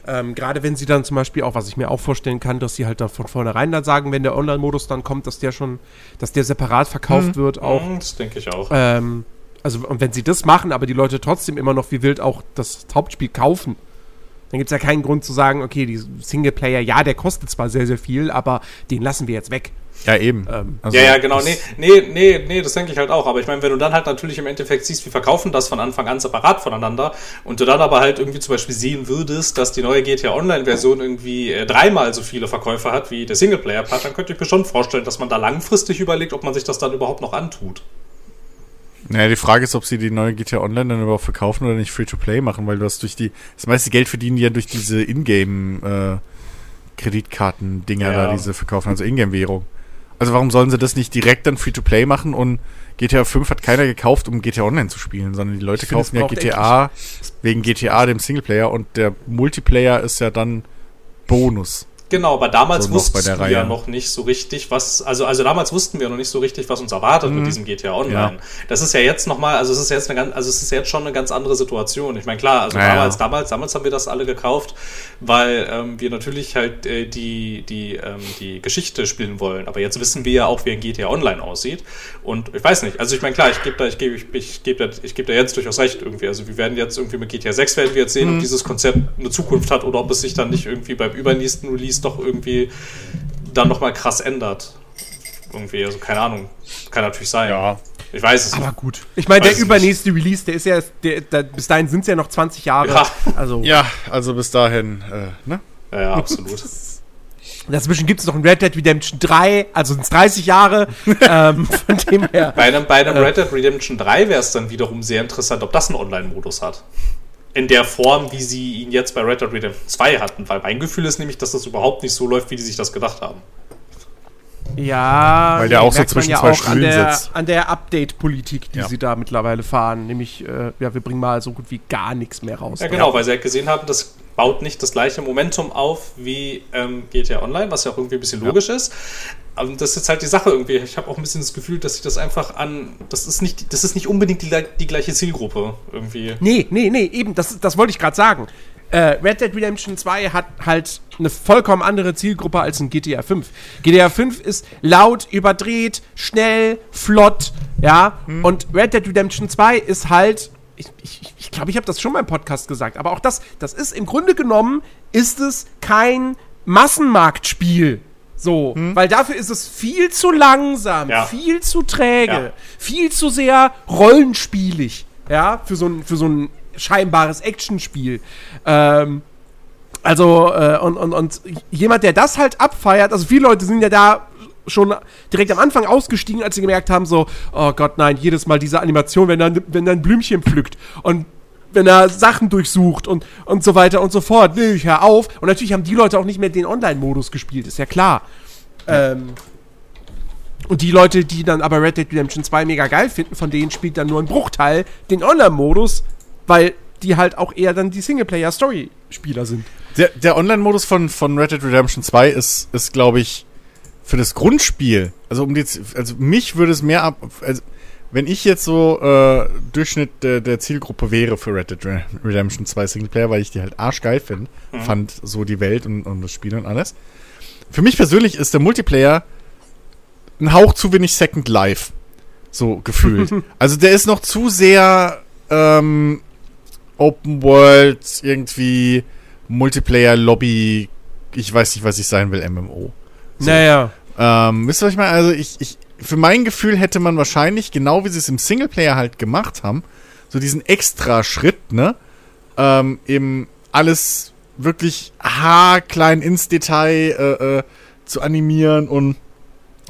ähm, gerade wenn sie dann zum Beispiel auch, was ich mir auch vorstellen kann, dass sie halt dann von vornherein dann sagen, wenn der Online-Modus dann kommt, dass der schon, dass der separat verkauft wird, auch. auch, das denke ich auch. Ähm, also, und wenn sie das machen, aber die Leute trotzdem immer noch wie wild auch das Hauptspiel kaufen, dann gibt es ja keinen Grund zu sagen, okay, die Singleplayer, ja, der kostet zwar sehr, sehr viel, aber den lassen wir jetzt weg. Ja, eben. Ähm, Also, ja, ja, genau. Nee, nee, nee, nee, das denke ich halt auch. Aber ich meine, wenn du dann halt natürlich im Endeffekt siehst, wir verkaufen das von Anfang an separat voneinander und du dann aber halt irgendwie zum Beispiel sehen würdest, dass die neue GTA Online-Version irgendwie äh, dreimal so viele Verkäufe hat wie der Singleplayer-Part, dann könnte ich mir schon vorstellen, dass man da langfristig überlegt, ob man sich das dann überhaupt noch antut. Naja, die Frage ist, ob sie die neue GTA Online dann überhaupt verkaufen oder nicht Free-to-Play machen, weil du hast durch die, das meiste Geld verdienen die ja durch diese Ingame, äh, Kreditkarten-Dinger Ja. da, diese verkaufen, also Ingame-Währung. Also warum sollen sie das nicht direkt dann Free-to-Play machen und GTA 5 hat keiner gekauft, um GTA Online zu spielen, sondern die Leute es kaufen ja GTA wegen GTA, dem Singleplayer und der Multiplayer ist ja dann Bonus. Genau, aber damals So wussten wir ja Reihe. noch nicht so richtig, was, also, also damals wussten wir noch nicht so richtig, was uns erwartet Mhm. mit diesem GTA Online. Das ist ja jetzt nochmal, also es ist jetzt eine ganz, also es ist jetzt schon eine ganz andere Situation. Ich meine, klar, also Naja. damals, damals, damals haben wir das alle gekauft, weil ähm, wir natürlich halt äh, die, die, ähm, die Geschichte spielen wollen. Aber jetzt wissen wir ja auch, wie ein GTA Online aussieht. Und ich weiß nicht, also ich meine, klar, ich gebe da, ich gebe, ich, ich gebe da, ich gebe da jetzt durchaus recht irgendwie. Also wir werden jetzt irgendwie mit GTA 6 werden wir jetzt sehen, ob dieses Konzept eine Zukunft hat oder ob es sich dann nicht irgendwie beim übernächsten Release doch irgendwie dann nochmal krass ändert. Irgendwie, also keine Ahnung. Kann natürlich sein. Ja. Ich weiß es Aber nicht. gut. Ich meine, der übernächste Release, der ist ja, der, der, bis dahin sind es ja noch 20 Jahre. Ja. Also, Ja, also bis dahin, äh, ne? Ja, ja, absolut. dazwischen gibt es noch ein Red Dead Redemption 3, also sind es 30 Jahre. ähm, von dem her. Bei einem, bei einem Red Dead Redemption 3 wäre es dann wiederum sehr interessant, ob das einen Online-Modus hat. In der Form, wie sie ihn jetzt bei Red Dead Redemption 2 hatten. Weil mein Gefühl ist nämlich, dass das überhaupt nicht so läuft, wie die sich das gedacht haben. Ja, Weil der auch so zwischen zwei auch an Stühlen der, sitzt. an der Update-Politik, die Ja. sie da mittlerweile fahren. Nämlich, äh, ja, wir bringen mal so gut wie gar nichts mehr raus. Ja, genau, weil sie halt gesehen haben, das baut nicht das gleiche Momentum auf wie ähm, GTA Online, was ja auch irgendwie ein bisschen logisch ist. Aber das ist jetzt halt die Sache irgendwie. Ich habe auch ein bisschen das Gefühl, dass sich das einfach an. Das ist nicht, das ist nicht unbedingt die, die gleiche Zielgruppe irgendwie. Nee, nee, nee, eben, das, das wollte ich gerade sagen. Äh, Red Dead Redemption 2 hat halt eine vollkommen andere Zielgruppe als ein GTA 5. GTA 5 ist laut, überdreht, schnell, flott, ja. Und Red Dead Redemption 2 ist halt, ich glaube, ich, ich, glaub, ich habe das schon mal im Podcast gesagt, aber auch das, das ist im Grunde genommen, ist es kein Massenmarktspiel. So, weil dafür ist es viel zu langsam, Ja. viel zu träge, Ja. viel zu sehr rollenspielig, ja, für so ein, für so ein scheinbares Actionspiel. Ähm, also, äh, und, und, und jemand, der das halt abfeiert, also viele Leute sind ja da schon direkt am Anfang ausgestiegen, als sie gemerkt haben, so, oh Gott, nein, jedes Mal diese Animation, wenn er, wenn ein Blümchen pflückt und wenn er Sachen durchsucht und, und so weiter und so fort. Nee, ich hör auf. Und natürlich haben die Leute auch nicht mehr den Online-Modus gespielt, ist ja klar. Ähm, und die Leute, die dann aber Red Dead Redemption 2 mega geil finden, von denen spielt dann nur ein Bruchteil den Online-Modus, weil die halt auch eher dann die Singleplayer-Story-Spieler sind. Der, der Online-Modus von, von Red Dead Redemption 2 ist, ist glaube ich, für das Grundspiel, also um die, also mich würde es mehr ab, also wenn ich jetzt so äh, Durchschnitt der, der Zielgruppe wäre für Red Dead Re- Redemption 2 Singleplayer, weil ich die halt arschgeil find, fand, so die Welt und, und das Spiel und alles. Für mich persönlich ist der Multiplayer ein Hauch zu wenig Second Life. So gefühlt. also der ist noch zu sehr ähm, Open World, irgendwie Multiplayer, Lobby, ich weiß nicht, was ich sein will, MMO. So. Naja. Ähm, wisst ihr, was ich meine? Also ich, ich, für mein Gefühl hätte man wahrscheinlich, genau wie sie es im Singleplayer halt gemacht haben, so diesen extra Schritt, ne? Ähm, eben alles wirklich haarklein ins Detail äh, äh, zu animieren und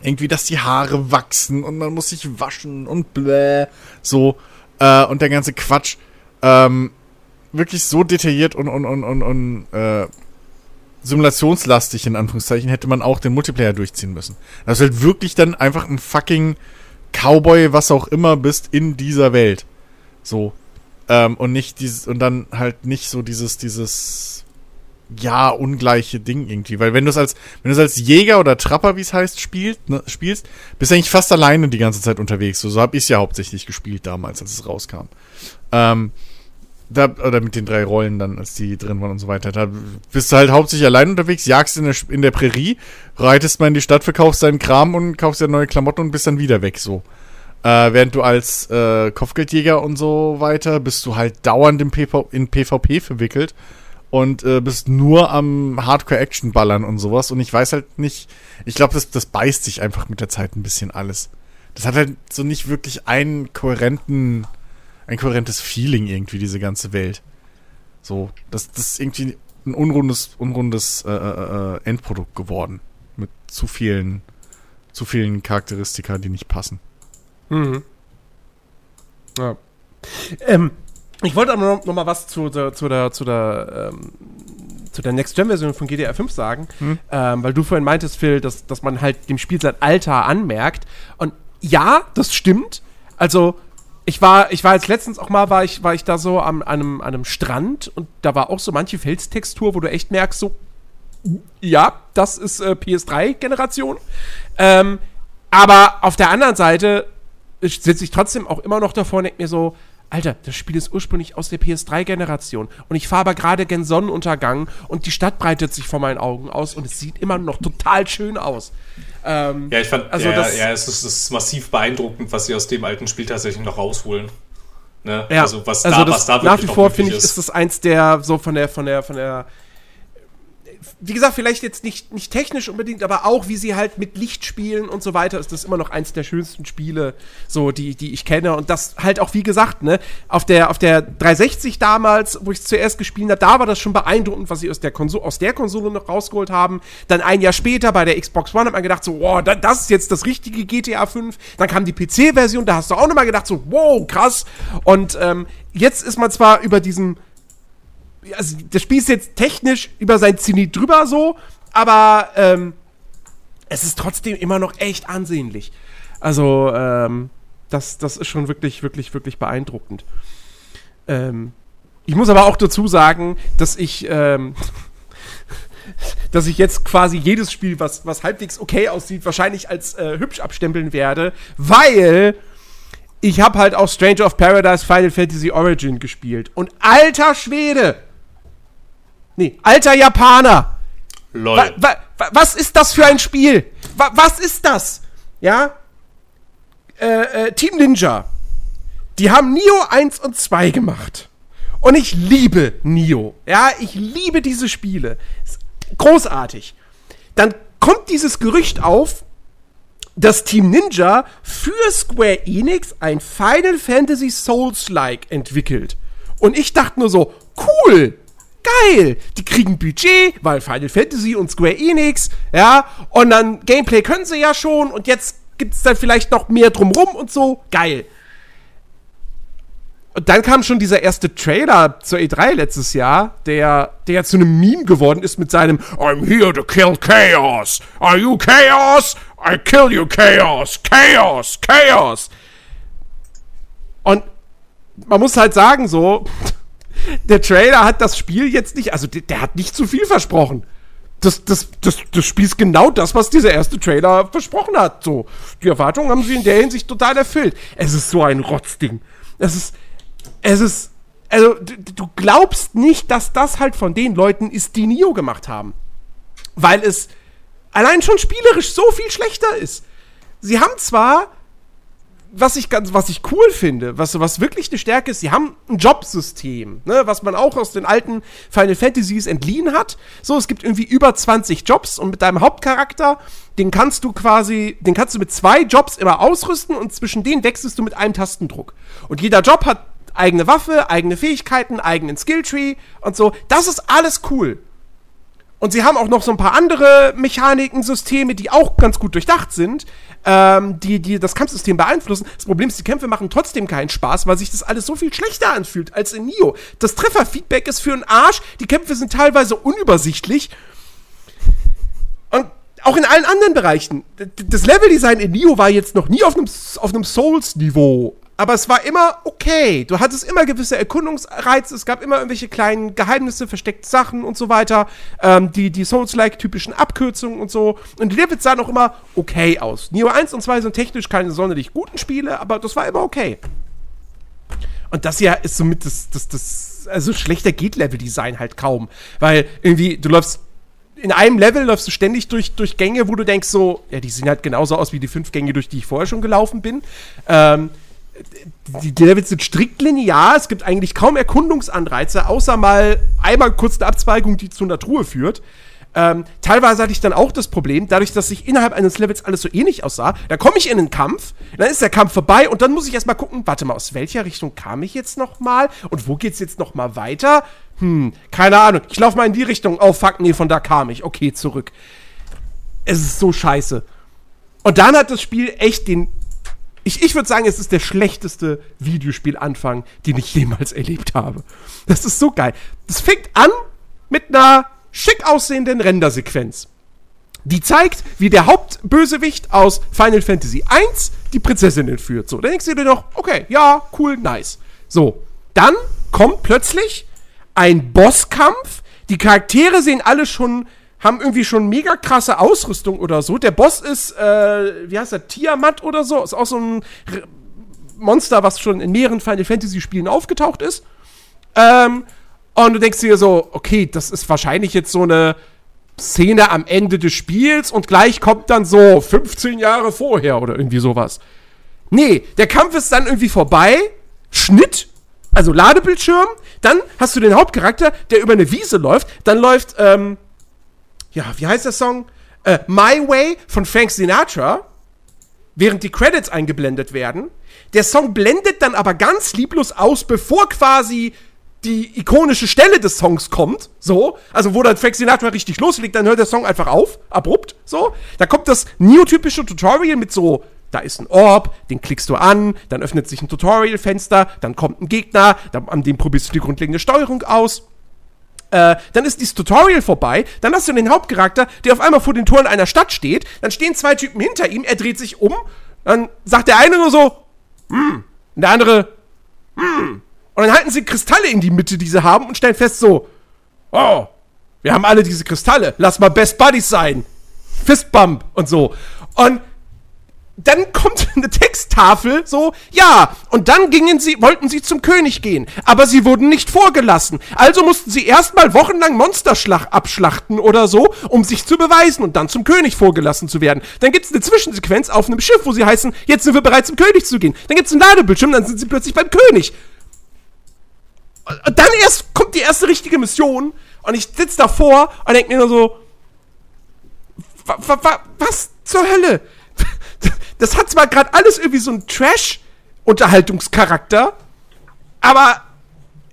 irgendwie, dass die Haare wachsen und man muss sich waschen und bläh, so, äh, und der ganze Quatsch, ähm, wirklich so detailliert und, und, und, und, und äh, simulationslastig, in Anführungszeichen, hätte man auch den Multiplayer durchziehen müssen. Dass du halt wirklich dann einfach ein fucking Cowboy, was auch immer bist, in dieser Welt. So. Ähm, und nicht dieses, und dann halt nicht so dieses, dieses, ja, ungleiche Ding irgendwie. Weil wenn du es als, wenn du es als Jäger oder Trapper, wie es heißt, spielst, ne, spielst, bist du eigentlich fast alleine die ganze Zeit unterwegs. So, so habe ich es ja hauptsächlich gespielt damals, als es rauskam. Ähm, da, oder mit den drei Rollen dann, als die drin waren und so weiter. Da bist du halt hauptsächlich allein unterwegs, jagst in der, in der Prärie, reitest mal in die Stadt, verkaufst deinen Kram und kaufst dir neue Klamotten und bist dann wieder weg, so. Äh, während du als äh, Kopfgeldjäger und so weiter bist du halt dauernd im PV in PvP verwickelt und äh, bist nur am Hardcore-Action ballern und sowas. Und ich weiß halt nicht, ich glaube, das, das beißt sich einfach mit der Zeit ein bisschen alles. Das hat halt so nicht wirklich einen kohärenten, ein kohärentes Feeling irgendwie, diese ganze Welt. So, das, das ist irgendwie ein unrundes, unrundes äh, äh, äh, Endprodukt geworden. Mit zu vielen, zu vielen Charakteristika, die nicht passen. Mhm. Ja. Ähm, ich wollte aber noch, noch mal was zu der, zu der, zu der, ähm, zu der Next-Gen-Version von GTA 5 sagen, ähm, weil du vorhin meintest, Phil, dass, dass man halt dem Spiel sein Alter anmerkt. Und ja, das stimmt. Also, ich war, ich war jetzt letztens auch mal, war ich, war ich da so an, einem, an einem Strand und da war auch so manche Felstextur, wo du echt merkst, so, ja, das ist äh, PS3-Generation. Ähm, aber auf der anderen Seite sitze ich trotzdem auch immer noch davor und denke mir so, Alter, das Spiel ist ursprünglich aus der PS3-Generation und ich fahre aber gerade gen Sonnenuntergang und die Stadt breitet sich vor meinen Augen aus und es sieht immer noch total schön aus. Ähm, Ja, ich fand, Also ja, das- ja es, ist, es ist massiv beeindruckend, was sie aus dem alten Spiel tatsächlich noch rausholen. Ne? Ja, Also was also da, was da nach wirklich wie noch vor finde ich, ist das eins der so von der von der von der wie gesagt, vielleicht jetzt nicht, nicht technisch unbedingt, aber auch, wie sie halt mit Licht spielen und so weiter, ist das immer noch eins der schönsten Spiele, so, die, die ich kenne. Und das halt auch, wie gesagt, ne, auf der, auf der 360 damals, wo ich es zuerst gespielt habe, da war das schon beeindruckend, was sie aus der, Konsole, aus der Konsole noch rausgeholt haben. Dann ein Jahr später bei der Xbox One hat man gedacht, so, wow, da, das ist jetzt das richtige GTA 5. Dann kam die PC-Version, da hast du auch nochmal gedacht, so, wow, krass. Und ähm, jetzt ist man zwar über diesen also das Spiel ist jetzt technisch über sein Zenit drüber so, aber ähm, es ist trotzdem immer noch echt ansehnlich. Also, ähm, das, das ist schon wirklich, wirklich, wirklich beeindruckend. Ähm, ich muss aber auch dazu sagen, dass ich, ähm, dass ich jetzt quasi jedes Spiel, was, was halbwegs okay aussieht, wahrscheinlich als äh, hübsch abstempeln werde, weil ich habe halt auch Stranger of Paradise Final Fantasy Origin gespielt. Und alter Schwede! Nee, alter Japaner! Lol. Wa, wa, wa, was ist das für ein Spiel? Wa, was ist das? Ja? Äh, äh, Team Ninja. Die haben Nio 1 und 2 gemacht. Und ich liebe Nio. Ja, ich liebe diese Spiele. Ist großartig. Dann kommt dieses Gerücht auf, dass Team Ninja für Square Enix ein Final Fantasy Souls-like entwickelt. Und ich dachte nur so, cool, geil, die kriegen Budget, weil Final Fantasy und Square Enix, ja, und dann Gameplay können sie ja schon und jetzt gibt es dann vielleicht noch mehr drumrum und so, geil. Und dann kam schon dieser erste Trailer zur E3 letztes Jahr, der, der zu einem Meme geworden ist mit seinem I'm here to kill chaos. Are you chaos? I kill you chaos. Chaos, chaos. Und man muss halt sagen so, der Trailer hat das Spiel jetzt nicht, also der, der hat nicht zu viel versprochen. Das, das, das, das Spiel ist genau das, was dieser erste Trailer versprochen hat. So, die Erwartungen haben sie in der Hinsicht total erfüllt. Es ist so ein Rotzding. Es ist, es ist, also du, du glaubst nicht, dass das halt von den Leuten ist, die Nio gemacht haben. Weil es allein schon spielerisch so viel schlechter ist. Sie haben zwar was ich ganz, was ich cool finde, was, was wirklich eine Stärke ist, sie haben ein Jobsystem, ne, was man auch aus den alten Final Fantasies entliehen hat. So, es gibt irgendwie über 20 Jobs und mit deinem Hauptcharakter, den kannst du quasi, den kannst du mit zwei Jobs immer ausrüsten und zwischen denen wechselst du mit einem Tastendruck. Und jeder Job hat eigene Waffe, eigene Fähigkeiten, eigenen Skilltree und so. Das ist alles cool. Und sie haben auch noch so ein paar andere Mechaniken, Systeme, die auch ganz gut durchdacht sind, ähm, die, die das Kampfsystem beeinflussen. Das Problem ist, die Kämpfe machen trotzdem keinen Spaß, weil sich das alles so viel schlechter anfühlt als in Nio. Das Trefferfeedback ist für einen Arsch, die Kämpfe sind teilweise unübersichtlich. Und auch in allen anderen Bereichen. Das Leveldesign in Nio war jetzt noch nie auf einem, auf einem Souls-Niveau aber es war immer okay. Du hattest immer gewisse Erkundungsreize, es gab immer irgendwelche kleinen Geheimnisse, versteckte Sachen und so weiter, ähm, die, die Souls-like-typischen Abkürzungen und so. Und die Levels sahen auch immer okay aus. Neo 1 und 2 sind technisch keine sonderlich guten Spiele, aber das war immer okay. Und das ja ist somit das, das, das, also schlechter geht Level-Design halt kaum. Weil irgendwie, du läufst in einem Level läufst du ständig durch, durch Gänge, wo du denkst so, ja, die sehen halt genauso aus wie die fünf Gänge, durch die ich vorher schon gelaufen bin. Ähm, die, die Levels sind strikt linear, es gibt eigentlich kaum Erkundungsanreize, außer mal einmal kurz eine Abzweigung, die zu einer Truhe führt. Ähm, teilweise hatte ich dann auch das Problem, dadurch, dass sich innerhalb eines Levels alles so ähnlich aussah, da komme ich in einen Kampf, dann ist der Kampf vorbei und dann muss ich erstmal gucken, warte mal, aus welcher Richtung kam ich jetzt nochmal und wo geht's jetzt nochmal weiter? Hm, keine Ahnung. Ich laufe mal in die Richtung. Oh fuck, nee, von da kam ich. Okay, zurück. Es ist so scheiße. Und dann hat das Spiel echt den ich, ich würde sagen, es ist der schlechteste Videospielanfang, den ich jemals erlebt habe. Das ist so geil. Das fängt an mit einer schick aussehenden Rendersequenz. Die zeigt, wie der Hauptbösewicht aus Final Fantasy I die Prinzessin entführt. So, dann denkst du dir noch, okay, ja, cool, nice. So, dann kommt plötzlich ein Bosskampf. Die Charaktere sehen alle schon haben irgendwie schon mega krasse Ausrüstung oder so. Der Boss ist, äh, wie heißt der, Tiamat oder so. Ist auch so ein Monster, was schon in mehreren Final Fantasy Spielen aufgetaucht ist. Ähm, und du denkst dir so, okay, das ist wahrscheinlich jetzt so eine Szene am Ende des Spiels und gleich kommt dann so 15 Jahre vorher oder irgendwie sowas. Nee, der Kampf ist dann irgendwie vorbei. Schnitt, also Ladebildschirm. Dann hast du den Hauptcharakter, der über eine Wiese läuft. Dann läuft, ähm, ja, wie heißt der Song? Äh, My Way von Frank Sinatra, während die Credits eingeblendet werden. Der Song blendet dann aber ganz lieblos aus, bevor quasi die ikonische Stelle des Songs kommt, so, also wo dann Frank Sinatra richtig loslegt, dann hört der Song einfach auf, abrupt, so. Da kommt das neotypische Tutorial mit so, da ist ein Orb, den klickst du an, dann öffnet sich ein Tutorial-Fenster, dann kommt ein Gegner, dann, an dem probierst du die grundlegende Steuerung aus. Äh, dann ist dieses Tutorial vorbei, dann hast du den Hauptcharakter, der auf einmal vor den Toren einer Stadt steht, dann stehen zwei Typen hinter ihm, er dreht sich um, dann sagt der eine nur so, hm, und der andere, hm, und dann halten sie Kristalle in die Mitte, die sie haben, und stellen fest so, oh, wir haben alle diese Kristalle, lass mal Best Buddies sein. Fistbump und so. Und dann kommt eine Texttafel, so, ja, und dann gingen sie, wollten sie zum König gehen, aber sie wurden nicht vorgelassen. Also mussten sie erstmal wochenlang Monsterschlacht abschlachten oder so, um sich zu beweisen und dann zum König vorgelassen zu werden. Dann gibt's eine Zwischensequenz auf einem Schiff, wo sie heißen, jetzt sind wir bereit zum König zu gehen. Dann gibt's einen Ladebildschirm, dann sind sie plötzlich beim König. Und dann erst kommt die erste richtige Mission und ich sitze davor und denke mir nur so, wa, wa, wa, was zur Hölle? Das hat zwar gerade alles irgendwie so einen Trash-Unterhaltungscharakter, aber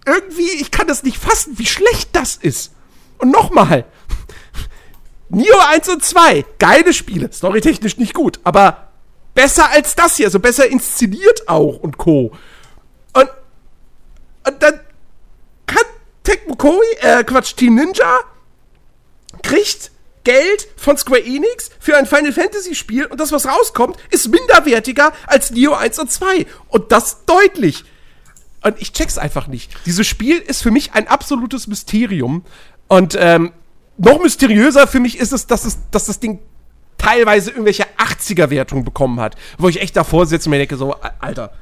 irgendwie, ich kann das nicht fassen, wie schlecht das ist. Und nochmal, Nio 1 und 2, geile Spiele, storytechnisch nicht gut, aber besser als das hier, also besser inszeniert auch und Co. Und, und dann kann Tecmo Koei, äh, Quatsch, Team Ninja kriegt Geld von Square Enix für ein Final Fantasy Spiel und das, was rauskommt, ist minderwertiger als Neo 1 und 2. Und das deutlich. Und ich check's einfach nicht. Dieses Spiel ist für mich ein absolutes Mysterium. Und ähm, noch mysteriöser für mich ist es, dass, es, dass das Ding teilweise irgendwelche 80er-Wertungen bekommen hat. Wo ich echt davor sitze und mir denke, so, Alter,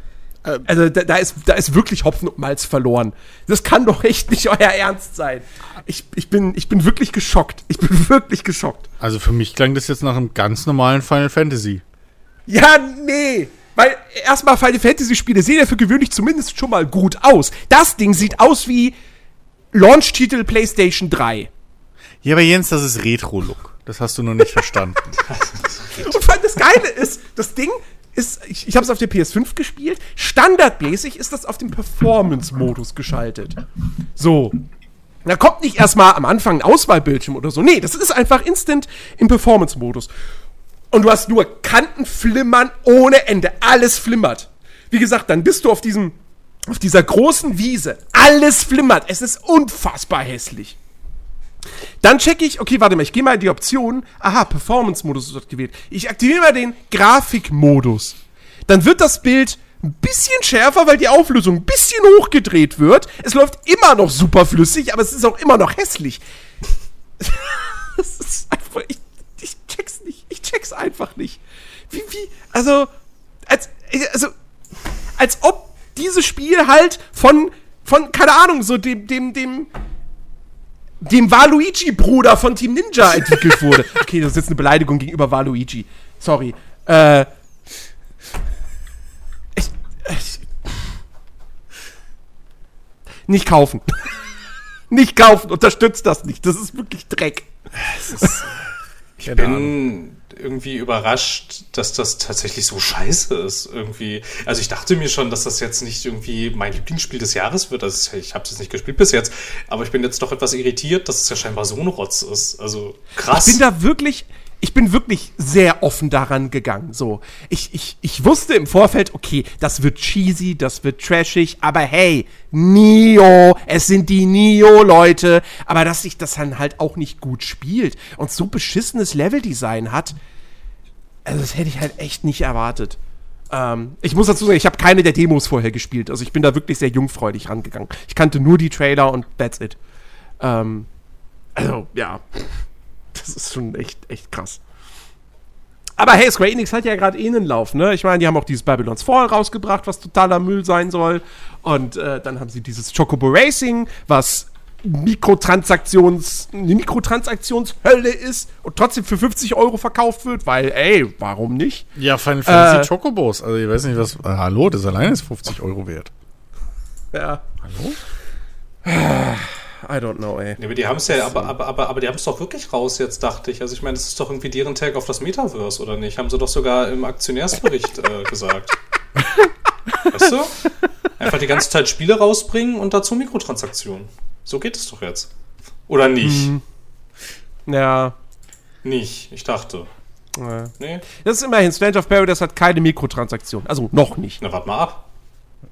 also da, da, ist, da ist wirklich Hopfen und Malz verloren. Das kann doch echt nicht euer Ernst sein. Ich, ich, bin, ich bin wirklich geschockt. Ich bin wirklich geschockt. Also für mich klang das jetzt nach einem ganz normalen Final Fantasy. Ja, nee. Weil erstmal Final Fantasy Spiele sehen ja für gewöhnlich zumindest schon mal gut aus. Das Ding sieht aus wie Launch-Titel PlayStation 3. Ja, aber Jens, das ist Retro-Look. Das hast du noch nicht verstanden. Und vor allem das Geile ist, das Ding ist, ich, ich habe es auf der PS5 gespielt. Standardmäßig ist das auf dem Performance-Modus geschaltet. So. Da kommt nicht erstmal am Anfang ein Auswahlbildschirm oder so. Nee, das ist einfach instant im Performance-Modus. Und du hast nur Kantenflimmern ohne Ende. Alles flimmert. Wie gesagt, dann bist du auf diesem, auf dieser großen Wiese. Alles flimmert. Es ist unfassbar hässlich. Dann checke ich, okay, warte mal, ich gehe mal in die Option. Aha, Performance-Modus ist aktiviert. Ich aktiviere mal den Grafikmodus. Dann wird das Bild ein bisschen schärfer, weil die Auflösung ein bisschen hochgedreht wird. Es läuft immer noch super flüssig, aber es ist auch immer noch hässlich. das ist einfach, ich, ich check's nicht. Ich check's einfach nicht. Wie, wie, also, als, also, als ob dieses Spiel halt von, von, keine Ahnung, so dem, dem, dem, dem Waluigi-Bruder von Team Ninja entwickelt wurde. Okay, das ist jetzt eine Beleidigung gegenüber Waluigi. Sorry. Äh. Ich, ich, nicht kaufen. nicht kaufen. Unterstützt das nicht. Das ist wirklich Dreck. Ist, ich bin irgendwie überrascht, dass das tatsächlich so scheiße ist. Irgendwie. Also ich dachte mir schon, dass das jetzt nicht irgendwie mein Lieblingsspiel des Jahres wird. Also ich habe es jetzt nicht gespielt bis jetzt, aber ich bin jetzt doch etwas irritiert, dass es ja scheinbar so ein Rotz ist. Also krass. Ich bin da wirklich, ich bin wirklich sehr offen daran gegangen. So, ich, ich, ich wusste im Vorfeld, okay, das wird cheesy, das wird trashig, aber hey, Nio, es sind die Nio-Leute. Aber dass sich das dann halt auch nicht gut spielt und so beschissenes Leveldesign hat, also das hätte ich halt echt nicht erwartet. Ähm, ich muss dazu sagen, ich habe keine der Demos vorher gespielt. Also ich bin da wirklich sehr jungfreudig rangegangen. Ich kannte nur die Trailer und that's it. Ähm, also, ja. Das ist schon echt, echt krass. Aber hey, Square Enix hat ja gerade eh einen Lauf, ne? Ich meine, die haben auch dieses Babylon's Fall rausgebracht, was totaler Müll sein soll. Und äh, dann haben sie dieses Chocobo Racing, was Mikrotransaktions, eine Mikrotransaktionshölle ist und trotzdem für 50 Euro verkauft wird, weil, ey, warum nicht? Ja, Final Fantasy äh, Chocobos. Also ich weiß nicht, was. Äh, hallo, das alleine ist 50 Euro wert. Ja. Hallo? I don't know, ey. Ja, aber die haben es ja, aber, aber, aber, aber die haben es doch wirklich raus jetzt, dachte ich. Also ich meine, das ist doch irgendwie deren Tag auf das Metaverse, oder nicht? Haben sie doch sogar im Aktionärsbericht äh, gesagt. weißt du? Einfach die ganze Zeit Spiele rausbringen und dazu Mikrotransaktionen. So geht es doch jetzt. Oder nicht? Ja. Nicht, ich dachte. äh. Nee? Das ist immerhin, Strange of Paradise hat keine Mikrotransaktion. Also noch nicht. Na, warte mal ab.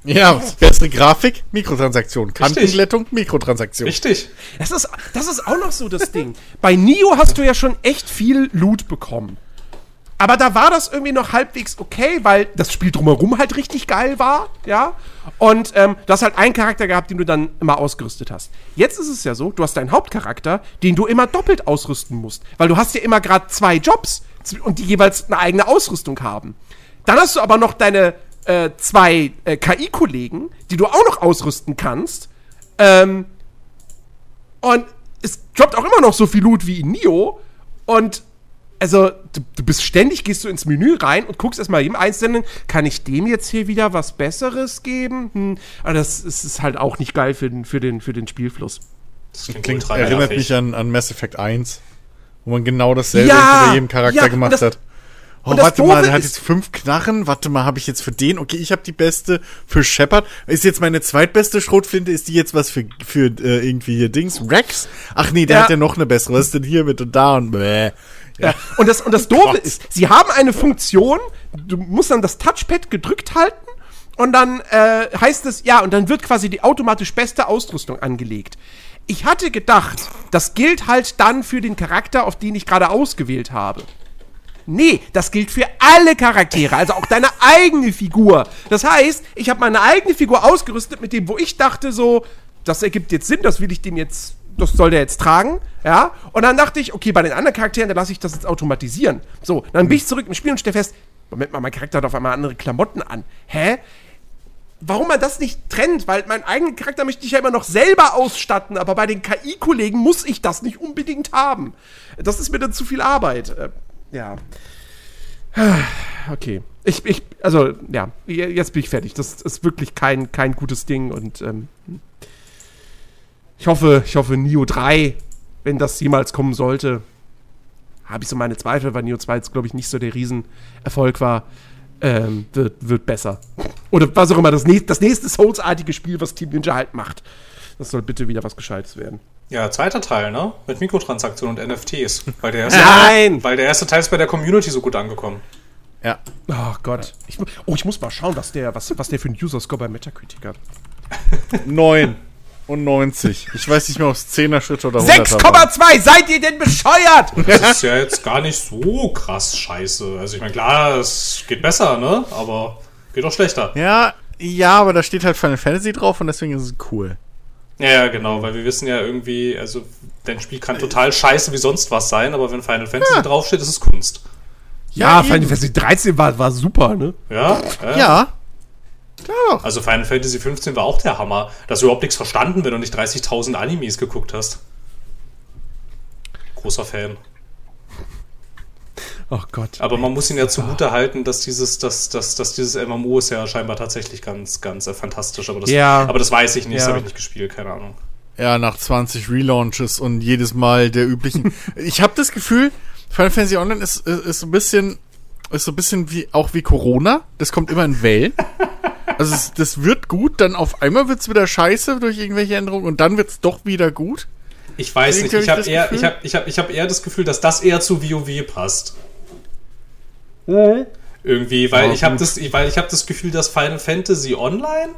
Ja, bessere Grafik, Mikrotransaktion. Kantenglättung, Mikrotransaktion. Richtig. Das ist, das ist auch noch so das Ding. Bei Nio hast du ja schon echt viel Loot bekommen. Aber da war das irgendwie noch halbwegs okay, weil das Spiel drumherum halt richtig geil war, ja. Und ähm, du hast halt einen Charakter gehabt, den du dann immer ausgerüstet hast. Jetzt ist es ja so, du hast deinen Hauptcharakter, den du immer doppelt ausrüsten musst. Weil du hast ja immer gerade zwei Jobs und die jeweils eine eigene Ausrüstung haben. Dann hast du aber noch deine äh, zwei äh, KI-Kollegen, die du auch noch ausrüsten kannst. Ähm, und es droppt auch immer noch so viel Loot wie in Nio. Und also, du, du bist ständig, gehst du ins Menü rein und guckst erstmal jedem Einzelnen, kann ich dem jetzt hier wieder was Besseres geben? Hm, aber das ist, ist halt auch nicht geil für den, für den, für den Spielfluss. Das klingt, Klingt, erinnert mich an, an Mass Effect 1, wo man genau dasselbe Ja, bei jedem Charakter ja, gemacht das- hat. Oh, und warte mal, Doofe der hat jetzt fünf Knarren. Warte mal, habe ich jetzt für den? Okay, ich habe die beste für Shepard. Ist jetzt meine zweitbeste Schrotflinte? Ist die jetzt was für, für äh, irgendwie hier Dings? Rex? Ach nee, der Ja. hat ja noch eine bessere. Was ist denn hier mit und da und bäh. Ja. Und das, und das Doofe Gott. ist, sie haben eine Funktion, du musst dann das Touchpad gedrückt halten und dann äh, heißt es, ja, und dann wird quasi die automatisch beste Ausrüstung angelegt. Ich hatte gedacht, das gilt halt dann für den Charakter, auf den ich gerade ausgewählt habe. Nee, das gilt für alle Charaktere, also auch deine eigene Figur. Das heißt, ich habe meine eigene Figur ausgerüstet mit dem, wo ich dachte so, das ergibt jetzt Sinn, das will ich dem jetzt, das soll der jetzt tragen, ja. Und dann dachte ich, okay, bei den anderen Charakteren, dann lasse ich das jetzt automatisieren. So, dann bin ich zurück im Spiel und stelle fest, Moment mal, mein Charakter hat auf einmal andere Klamotten an. Hä? Warum man das nicht trennt? Weil meinen eigenen Charakter möchte ich ja immer noch selber ausstatten, aber bei den KI-Kollegen muss ich das nicht unbedingt haben. Das ist mir dann zu viel Arbeit. Ja. Okay. Ich, ich, also, ja, jetzt bin ich fertig. Das ist wirklich kein, kein gutes Ding und ähm, ich hoffe, ich hoffe, Nio 3, wenn das jemals kommen sollte, habe ich so meine Zweifel, weil Nio 2 jetzt, glaube ich, nicht so der Riesenerfolg war, ähm, wird, wird besser. Oder was auch immer, das, nächste, das nächste Souls-artige Spiel, was Team Ninja halt macht. Das soll bitte wieder was Gescheites werden. Ja, zweiter Teil, ne? Mit Mikrotransaktionen und NFTs. Weil der erste, Nein! Weil der erste Teil ist bei der Community so gut angekommen. Ja. Oh Gott. Ich, oh, ich muss mal schauen, was der, was, was der für einen User-Score bei Metacritic hat. 9 und 90. Ich weiß nicht mehr, ob es 10er Schritte oder 100er waren. 6,2! Seid ihr denn bescheuert? Das ist ja jetzt gar nicht so krass scheiße. Also ich meine, klar, es geht besser, ne? Aber geht auch schlechter. Ja, ja, aber da steht halt Final Fantasy drauf und deswegen ist es cool. Ja, ja, genau, weil wir wissen ja irgendwie, also dein Spiel kann total scheiße wie sonst was sein, aber wenn Final Fantasy draufsteht, ist es Kunst. Ja, Ja, Final eben. Fantasy 13 war, war super, ne? Ja? Ja. Klar doch. Also Final Fantasy 15 war auch der Hammer. Da hast du überhaupt nichts verstanden, wenn du nicht 30.000 Animes geguckt hast. Großer Fan. Oh Gott. Aber man muss ihn ja zugute halten, dass dieses, dass, dass, dass dieses MMO ist ja scheinbar tatsächlich ganz, ganz äh, fantastisch. Aber das, Ja. aber das weiß ich nicht, das Ja. habe ich nicht gespielt, keine Ahnung. Ja, nach 20 Relaunches und jedes Mal der üblichen. ich habe das Gefühl, Final Fantasy Online ist, ist, ist so ein bisschen, ist so ein bisschen wie, auch wie Corona. Das kommt immer in Wellen. Also es, das wird gut, dann auf einmal wird's wieder scheiße durch irgendwelche Änderungen und dann wird's doch wieder gut. Ich weiß nicht, Irgendwie ich hab habe ich das eher, ich hab, ich hab, ich hab eher das Gefühl, dass das eher zu WoW passt. Irgendwie, weil Ja, ich habe das, weil ich habe das Gefühl, dass Final Fantasy Online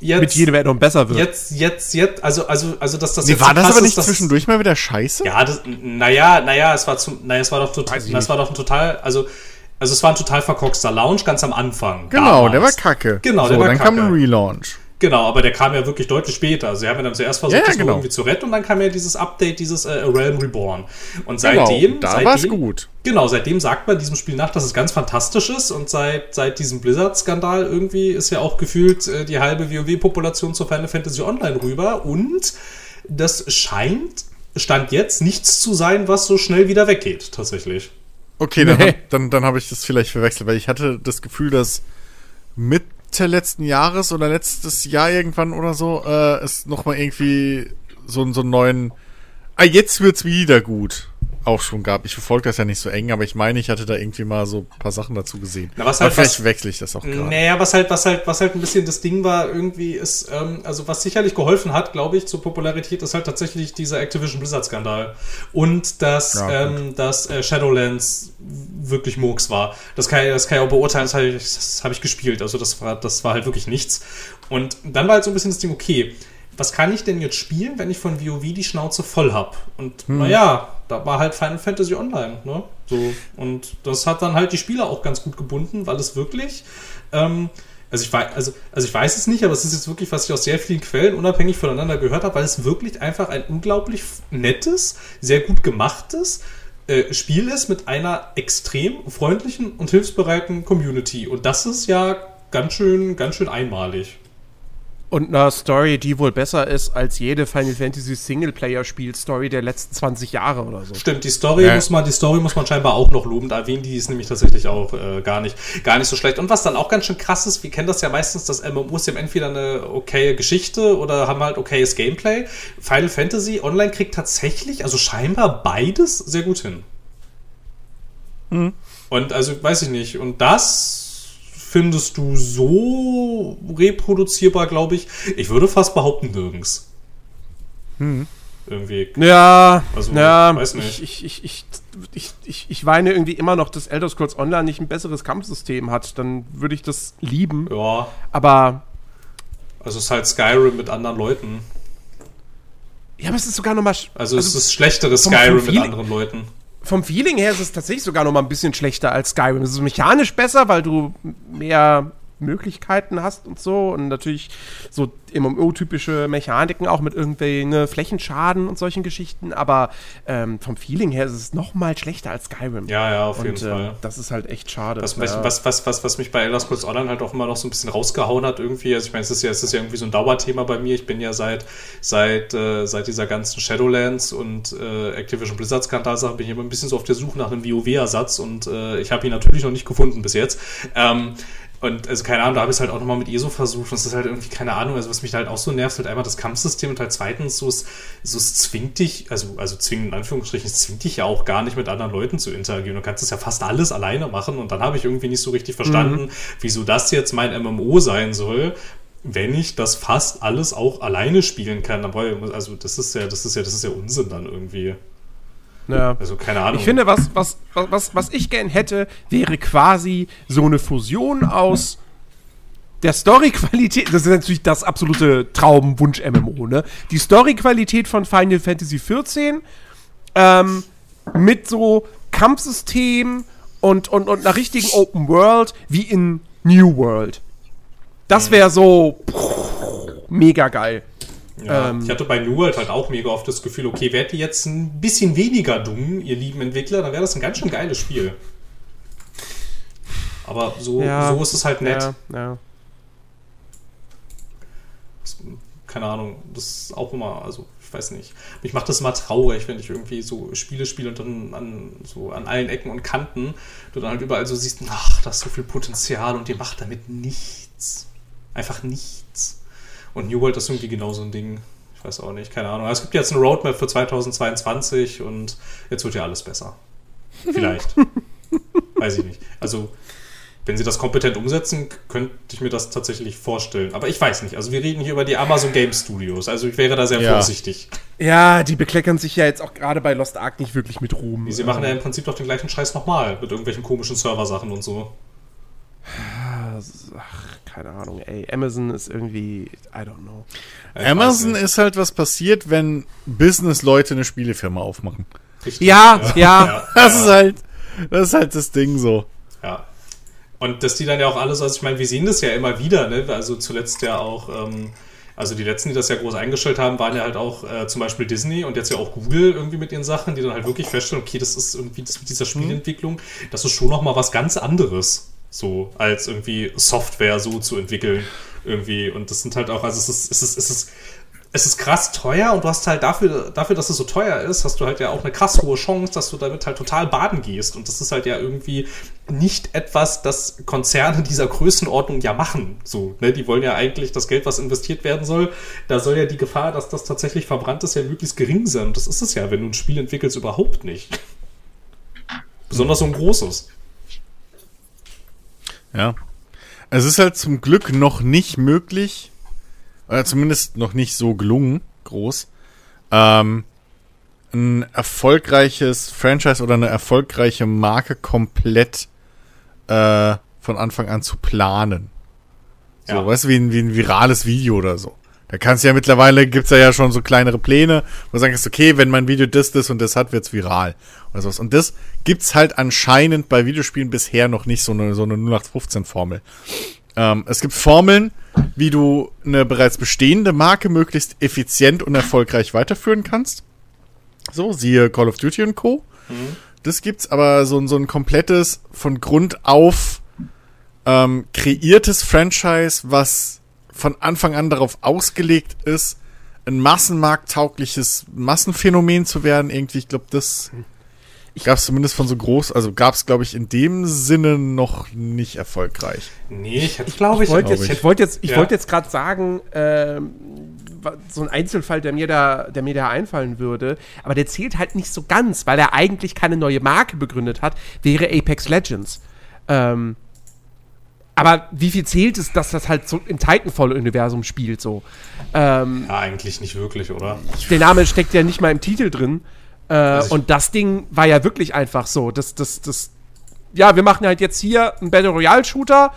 jetzt Mit jedem Addon besser wird. jetzt, jetzt, jetzt, also, also, also, dass das Nee, jetzt war so das aber ist, nicht dass- zwischendurch mal wieder scheiße? Ja, das, naja, naja, es war zum, naja, es war doch total, das war doch ein total, also, also es war ein total verkorkster Lounge ganz am Anfang. Genau, damals. der war kacke. Genau, so, der war dann kam kacke. ein Relaunch. Genau, aber der kam ja wirklich deutlich später. Sie haben ja dann zuerst versucht, Ja, ja, das genau. irgendwie zu retten und dann kam ja dieses Update, dieses äh, Realm Reborn. Und Genau, seitdem, da seitdem, war's gut. Genau, seitdem sagt man diesem Spiel nach, dass es ganz fantastisch ist und seit, seit diesem Blizzard-Skandal irgendwie ist ja auch gefühlt äh, die halbe WoW-Population zu Final Fantasy Online rüber und das scheint, Stand jetzt, nichts zu sein, was so schnell wieder weggeht, tatsächlich. Okay, dann, Nee. dann, dann habe ich das vielleicht verwechselt, weil ich hatte das Gefühl, dass Mitte letzten Jahres oder letztes Jahr irgendwann oder so äh, es nochmal irgendwie so, so einen neuen, ah, jetzt wird's wieder gut, auch schon gab. Ich verfolge das ja nicht so eng, aber ich meine, ich hatte da irgendwie mal so ein paar Sachen dazu gesehen. Na, was aber halt- vielleicht was- wechsle ich das auch gerade. Naja, was halt, was halt, was halt ein bisschen das Ding war, irgendwie ist, ähm, also was sicherlich geholfen hat, glaube ich, zur Popularität, ist halt tatsächlich dieser Activision Blizzard-Skandal. Und dass, Ja, ähm, dass äh, Shadowlands wirklich Murks war. Das kann, ich- das kann ich auch beurteilen, das habe ich, das hab ich gespielt. Also das war, das war halt wirklich nichts. Und dann war halt so ein bisschen das Ding, okay, was kann ich denn jetzt spielen, wenn ich von WoW die Schnauze voll hab? Und naja, da war halt Final Fantasy Online, ne? So, und das hat dann halt die Spieler auch ganz gut gebunden, weil es wirklich, ähm, also ich weiß, also, also ich weiß es nicht, aber es ist jetzt wirklich, was ich aus sehr vielen Quellen unabhängig voneinander gehört habe, weil es wirklich einfach ein unglaublich nettes, sehr gut gemachtes äh, Spiel ist mit einer extrem freundlichen und hilfsbereiten Community. Und das ist ja ganz schön, ganz schön einmalig. Und eine Story, die wohl besser ist als jede Final Fantasy Singleplayer-Spiel-Story der letzten 20 Jahre oder so. Stimmt, die Story Ja. muss man, die Story muss man scheinbar auch noch lobend erwähnen, die ist nämlich tatsächlich auch äh, gar nicht, gar nicht so schlecht. Und was dann auch ganz schön krass ist, wir kennen das ja meistens, dass MMOs haben entweder eine okaye Geschichte oder haben halt okayes Gameplay. Final Fantasy Online kriegt tatsächlich, also scheinbar beides sehr gut hin. Und also, weiß ich nicht, und das findest du so reproduzierbar, glaube ich. Ich würde fast behaupten, nirgends. Irgendwie. Ja, Also, ja, weiß nicht. Ich, ich, ich, ich, ich, ich weine irgendwie immer noch, dass Elder Scrolls Online nicht ein besseres Kampfsystem hat. Dann würde ich das lieben. Ja, Aber, also es ist halt Skyrim mit anderen Leuten. ja, aber es ist sogar noch mal, Also, es ist schlechteres Skyrim mit anderen Leuten. Vom Feeling her ist es tatsächlich sogar noch mal ein bisschen schlechter als Skyrim. Es ist mechanisch besser, weil du mehr Möglichkeiten hast und so und natürlich so MMO-typische Mechaniken auch mit irgendwelchen ne, Flächenschaden und solchen Geschichten, aber ähm, vom Feeling her ist es noch mal schlechter als Skyrim. Ja, ja, auf jeden und, äh, Fall. das ist halt echt schade. Was, ja. was, was, was, was mich bei Elder Scrolls Online halt auch immer noch so ein bisschen rausgehauen hat irgendwie, also ich meine, es ist ja, es ist ja irgendwie so ein Dauerthema bei mir. Ich bin ja seit, seit, äh, seit dieser ganzen Shadowlands und äh, Activision Blizzard Skandalsache bin ich immer ein bisschen so auf der Suche nach einem WoW-Ersatz und äh, ich habe ihn natürlich noch nicht gefunden bis jetzt. Ähm, und also keine Ahnung, da habe ich es halt auch nochmal mit ESO versucht und es ist halt irgendwie, keine Ahnung, also was mich da halt auch so nervt, halt einmal das Kampfsystem und halt zweitens so es, so es zwingt dich, also, also zwingend in Anführungsstrichen, es zwingt dich ja auch gar nicht mit anderen Leuten zu interagieren. Du kannst das ja fast alles alleine machen und dann habe ich irgendwie nicht so richtig verstanden, wieso das jetzt mein MMO sein soll, wenn ich das fast alles auch alleine spielen kann. Dann brauche ich, also das ist ja, das ist ja, das ist ja Unsinn dann irgendwie. Ja. Also keine Ahnung. Ich finde, was, was, was, was ich gern hätte, wäre quasi so eine Fusion aus der Story-Qualität, das ist natürlich das absolute Traumwunsch-MMO, ne? Die Story-Qualität von Final Fantasy XIV ähm, mit so Kampfsystem und, und, und einer richtigen Open World wie in New World. Das wäre so pff, mega geil. Ja, Ähm, ich hatte bei New World halt auch mega oft das Gefühl, okay, wärt ihr jetzt ein bisschen weniger dumm, ihr lieben Entwickler, dann wäre das ein ganz schön geiles Spiel. Aber so, Ja, so ist es halt nett. Ja. Keine Ahnung, das ist auch immer, also ich weiß nicht. Mich macht das immer traurig, wenn ich irgendwie so Spiele spiele und dann an, so an allen Ecken und Kanten du dann halt überall so siehst, ach, da ist so viel Potenzial und ihr macht damit nichts. Einfach nichts. Und New World ist irgendwie genau so ein Ding. Ich weiß auch nicht, keine Ahnung. Aber es gibt jetzt eine Roadmap für 2022 und jetzt wird ja alles besser. Vielleicht. weiß ich nicht. Also, wenn sie das kompetent umsetzen, könnte ich mir das tatsächlich vorstellen. Aber ich weiß nicht. Also, wir reden hier über die Amazon Game Studios. Also, ich wäre da sehr Ja. vorsichtig. Ja, die bekleckern sich ja jetzt auch gerade bei Lost Ark nicht wirklich mit Ruhm. Sie machen ja im Prinzip doch den gleichen Scheiß nochmal mit irgendwelchen komischen Serversachen und so. Ach, keine Ahnung, ey. Amazon ist irgendwie, I don't know. Amazon ist halt was passiert, wenn Business-Leute eine Spielefirma aufmachen. Richtig. Ja, ja. Das ist halt, das ist halt das Ding so. Ja. Und dass die dann ja auch alles, also ich meine, wir sehen das ja immer wieder, ne? Also zuletzt ja auch, ähm, also die letzten, die das ja groß eingestellt haben, waren ja halt auch äh, zum Beispiel Disney und jetzt ja auch Google irgendwie mit ihren Sachen, die dann halt wirklich feststellen, okay, das ist irgendwie das mit dieser Spielentwicklung, das ist schon nochmal was ganz anderes, so als irgendwie Software so zu entwickeln irgendwie. Und das sind halt auch, also es ist, es ist, es ist es ist krass teuer und du hast halt dafür, dafür, dass es so teuer ist, hast du halt ja auch eine krass hohe Chance, dass du damit halt total baden gehst. Und das ist halt ja irgendwie nicht etwas, das Konzerne dieser Größenordnung ja machen. So, ne? Die wollen ja eigentlich das Geld, was investiert werden soll, da soll ja die Gefahr, dass das tatsächlich verbrannt ist, ja möglichst gering sein. Und das ist es ja, wenn du ein Spiel entwickelst, überhaupt nicht. Besonders so ein großes. Ja. Es ist halt zum Glück noch nicht möglich, oder zumindest noch nicht so gelungen, groß, ähm, ein erfolgreiches Franchise oder eine erfolgreiche Marke komplett äh, von Anfang an zu planen. So, Ja. weißt du, wie ein, wie ein virales Video oder so. Da kannst du ja mittlerweile, gibt's ja, ja schon so kleinere Pläne, wo du sagst, okay, wenn mein Video das, das und das hat, wird's viral. Oder sowas. Und das gibt's halt anscheinend bei Videospielen bisher noch nicht so eine, so eine 0815-Formel. Ähm, es gibt Formeln, wie du eine bereits bestehende Marke möglichst effizient und erfolgreich weiterführen kannst. So, siehe Call of Duty und Co. Das gibt's aber so, ein- so ein komplettes, von Grund auf ähm, kreiertes Franchise, was von Anfang an darauf ausgelegt ist, ein massenmarkttaugliches Massenphänomen zu werden. Irgendwie, ich glaube, das gab's zumindest von so groß, also gab's, glaube ich, in dem Sinne noch nicht erfolgreich. Nee, ich hätte, glaube ich, Ich wollte glaub jetzt, ich. ich wollte jetzt, ich Ja. wollte jetzt gerade sagen, ähm, wa- so ein Einzelfall, der mir da, der mir da einfallen würde, aber der zählt halt nicht so ganz, weil er eigentlich keine neue Marke begründet hat, wäre Apex Legends. Ähm, aber wie viel zählt es, dass das halt so im Titanfall-Universum spielt so? Ähm, ja, eigentlich nicht wirklich, oder? der Name steckt ja nicht mal im Titel drin. Äh, Also und das Ding war ja wirklich einfach so. Das, das, das, ja, wir machen halt jetzt hier einen Battle Royale Shooter.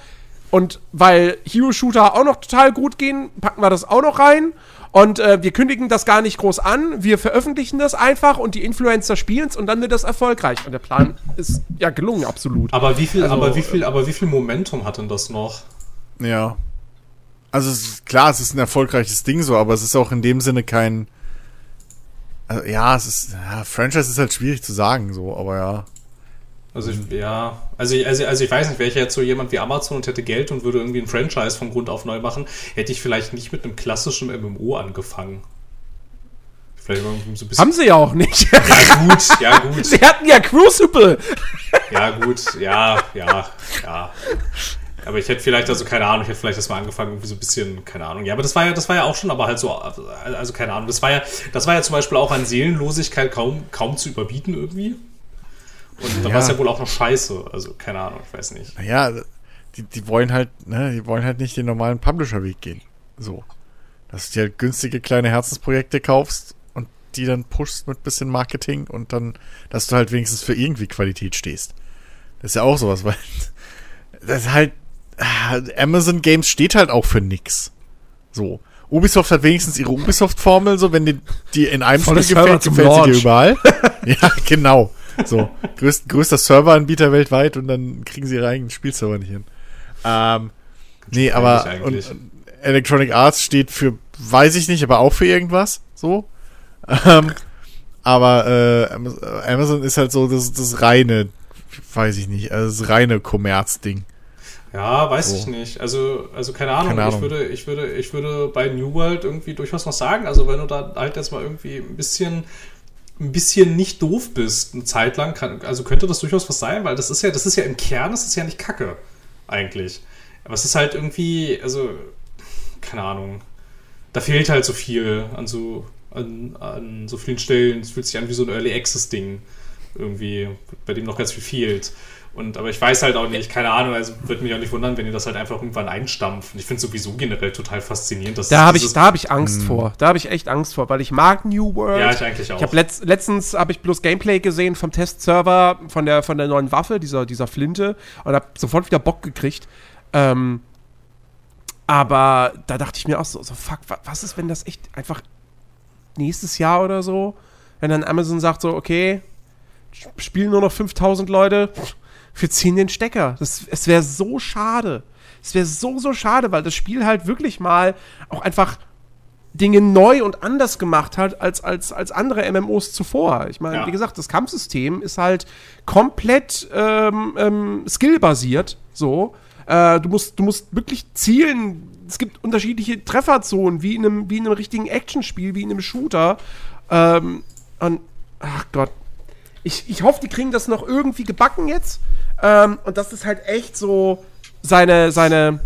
Und weil Hero Shooter auch noch total gut gehen, packen wir das auch noch rein. Und äh, wir kündigen das gar nicht groß an. Wir veröffentlichen das einfach und die Influencer spielen es und dann wird das erfolgreich. Und der Plan ist ja gelungen, absolut. Aber wie viel, Also, aber wie viel, aber wie viel Momentum hat denn das noch? Ja. Also es ist, klar, es ist ein erfolgreiches Ding so, aber es ist auch in dem Sinne kein. Also, ja, es ist. Ja, Franchise ist halt schwierig zu sagen, so, aber ja. Also ich, ja, also, ich- also, also ich weiß nicht, wäre ich jetzt so jemand wie Amazon und hätte Geld und würde irgendwie ein Franchise von Grund auf neu machen, hätte ich vielleicht nicht mit einem klassischen MMO angefangen. Vielleicht so ein bisschen. Haben sie ja auch nicht. ja gut, ja gut, sie hatten ja Crucible. ja gut, ja, ja, ja. Aber ich hätte vielleicht, also keine Ahnung, ich hätte vielleicht erstmal angefangen, irgendwie so ein bisschen, keine Ahnung. Ja, aber das war ja, das war ja auch schon, aber halt so, also keine Ahnung, das war ja, das war ja zum Beispiel auch an Seelenlosigkeit kaum, kaum zu überbieten irgendwie. Und da Ja. war es ja wohl auch noch scheiße. Also, keine Ahnung, ich weiß nicht. Naja, die, die wollen halt, ne, die wollen halt nicht den normalen Publisher-Weg gehen. So. Dass du dir halt günstige kleine Herzensprojekte kaufst und die dann pushst mit bisschen Marketing und dann, dass du halt wenigstens für irgendwie Qualität stehst. Das ist ja auch sowas, weil das ist halt, ah, Amazon Games steht halt auch für nix. So. Ubisoft hat wenigstens ihre Ubisoft-Formel, so wenn die, die in einem Volle Spiel gefällt, zum gefällt sie dir Launch. überall. ja, genau. So. Größt, größter Serveranbieter weltweit und dann kriegen sie eigenen Spielserver nicht hin. Ähm, nee, aber und, und Electronic Arts steht für, weiß ich nicht, aber auch für irgendwas. So. Ähm, aber äh, Amaz- Amazon ist halt so das, das reine, weiß ich nicht, also das reine Kommerzding. Ja, weiß So. ich nicht. Also, also keine Ahnung. Keine Ahnung. Ich würde, ich würde, ich würde bei New World irgendwie durchaus noch sagen, also wenn du da halt jetzt mal irgendwie ein bisschen, ein bisschen nicht doof bist, eine Zeit lang, kann, also könnte das durchaus was sein, weil das ist ja, das ist ja im Kern, das ist ja nicht Kacke, eigentlich. Aber es ist halt irgendwie, also, keine Ahnung. Da fehlt halt so viel an so, an, an so vielen Stellen. Es fühlt sich an wie so ein Early Access Ding. Irgendwie, bei dem noch ganz viel fehlt. Und, aber ich weiß halt auch nicht, keine Ahnung, also würde mich auch nicht wundern, wenn die das halt einfach irgendwann einstampfen. Ich finde es sowieso generell total faszinierend, dass Da habe ich, da hab ich Angst vor. Da habe ich echt Angst vor, weil ich mag New World. Ja, ich eigentlich auch. Ich habe letzt, letztens habe ich bloß Gameplay gesehen vom Testserver von der von der neuen Waffe, dieser dieser Flinte und habe sofort wieder Bock gekriegt. Ähm, aber da dachte ich mir auch so, so fuck, wa- was ist, wenn das echt einfach nächstes Jahr oder so, wenn dann Amazon sagt so, okay, sp- spielen nur noch 5000 Leute, wir ziehen den Stecker. Das, es wäre so schade. Es wäre so, so schade, weil das Spiel halt wirklich mal auch einfach Dinge neu und anders gemacht hat als, als, als andere MMOs zuvor. Ich meine, Ja. wie gesagt, das Kampfsystem ist halt komplett ähm, ähm, skillbasiert, so. Äh, du, musst, du musst wirklich zielen. Es gibt unterschiedliche Trefferzonen, wie in einem, wie in einem richtigen Actionspiel, wie in einem Shooter. Ähm, und, ach Gott. Ich, ich hoffe, die kriegen das noch irgendwie gebacken jetzt. Ähm, und das ist halt echt so seine, seine,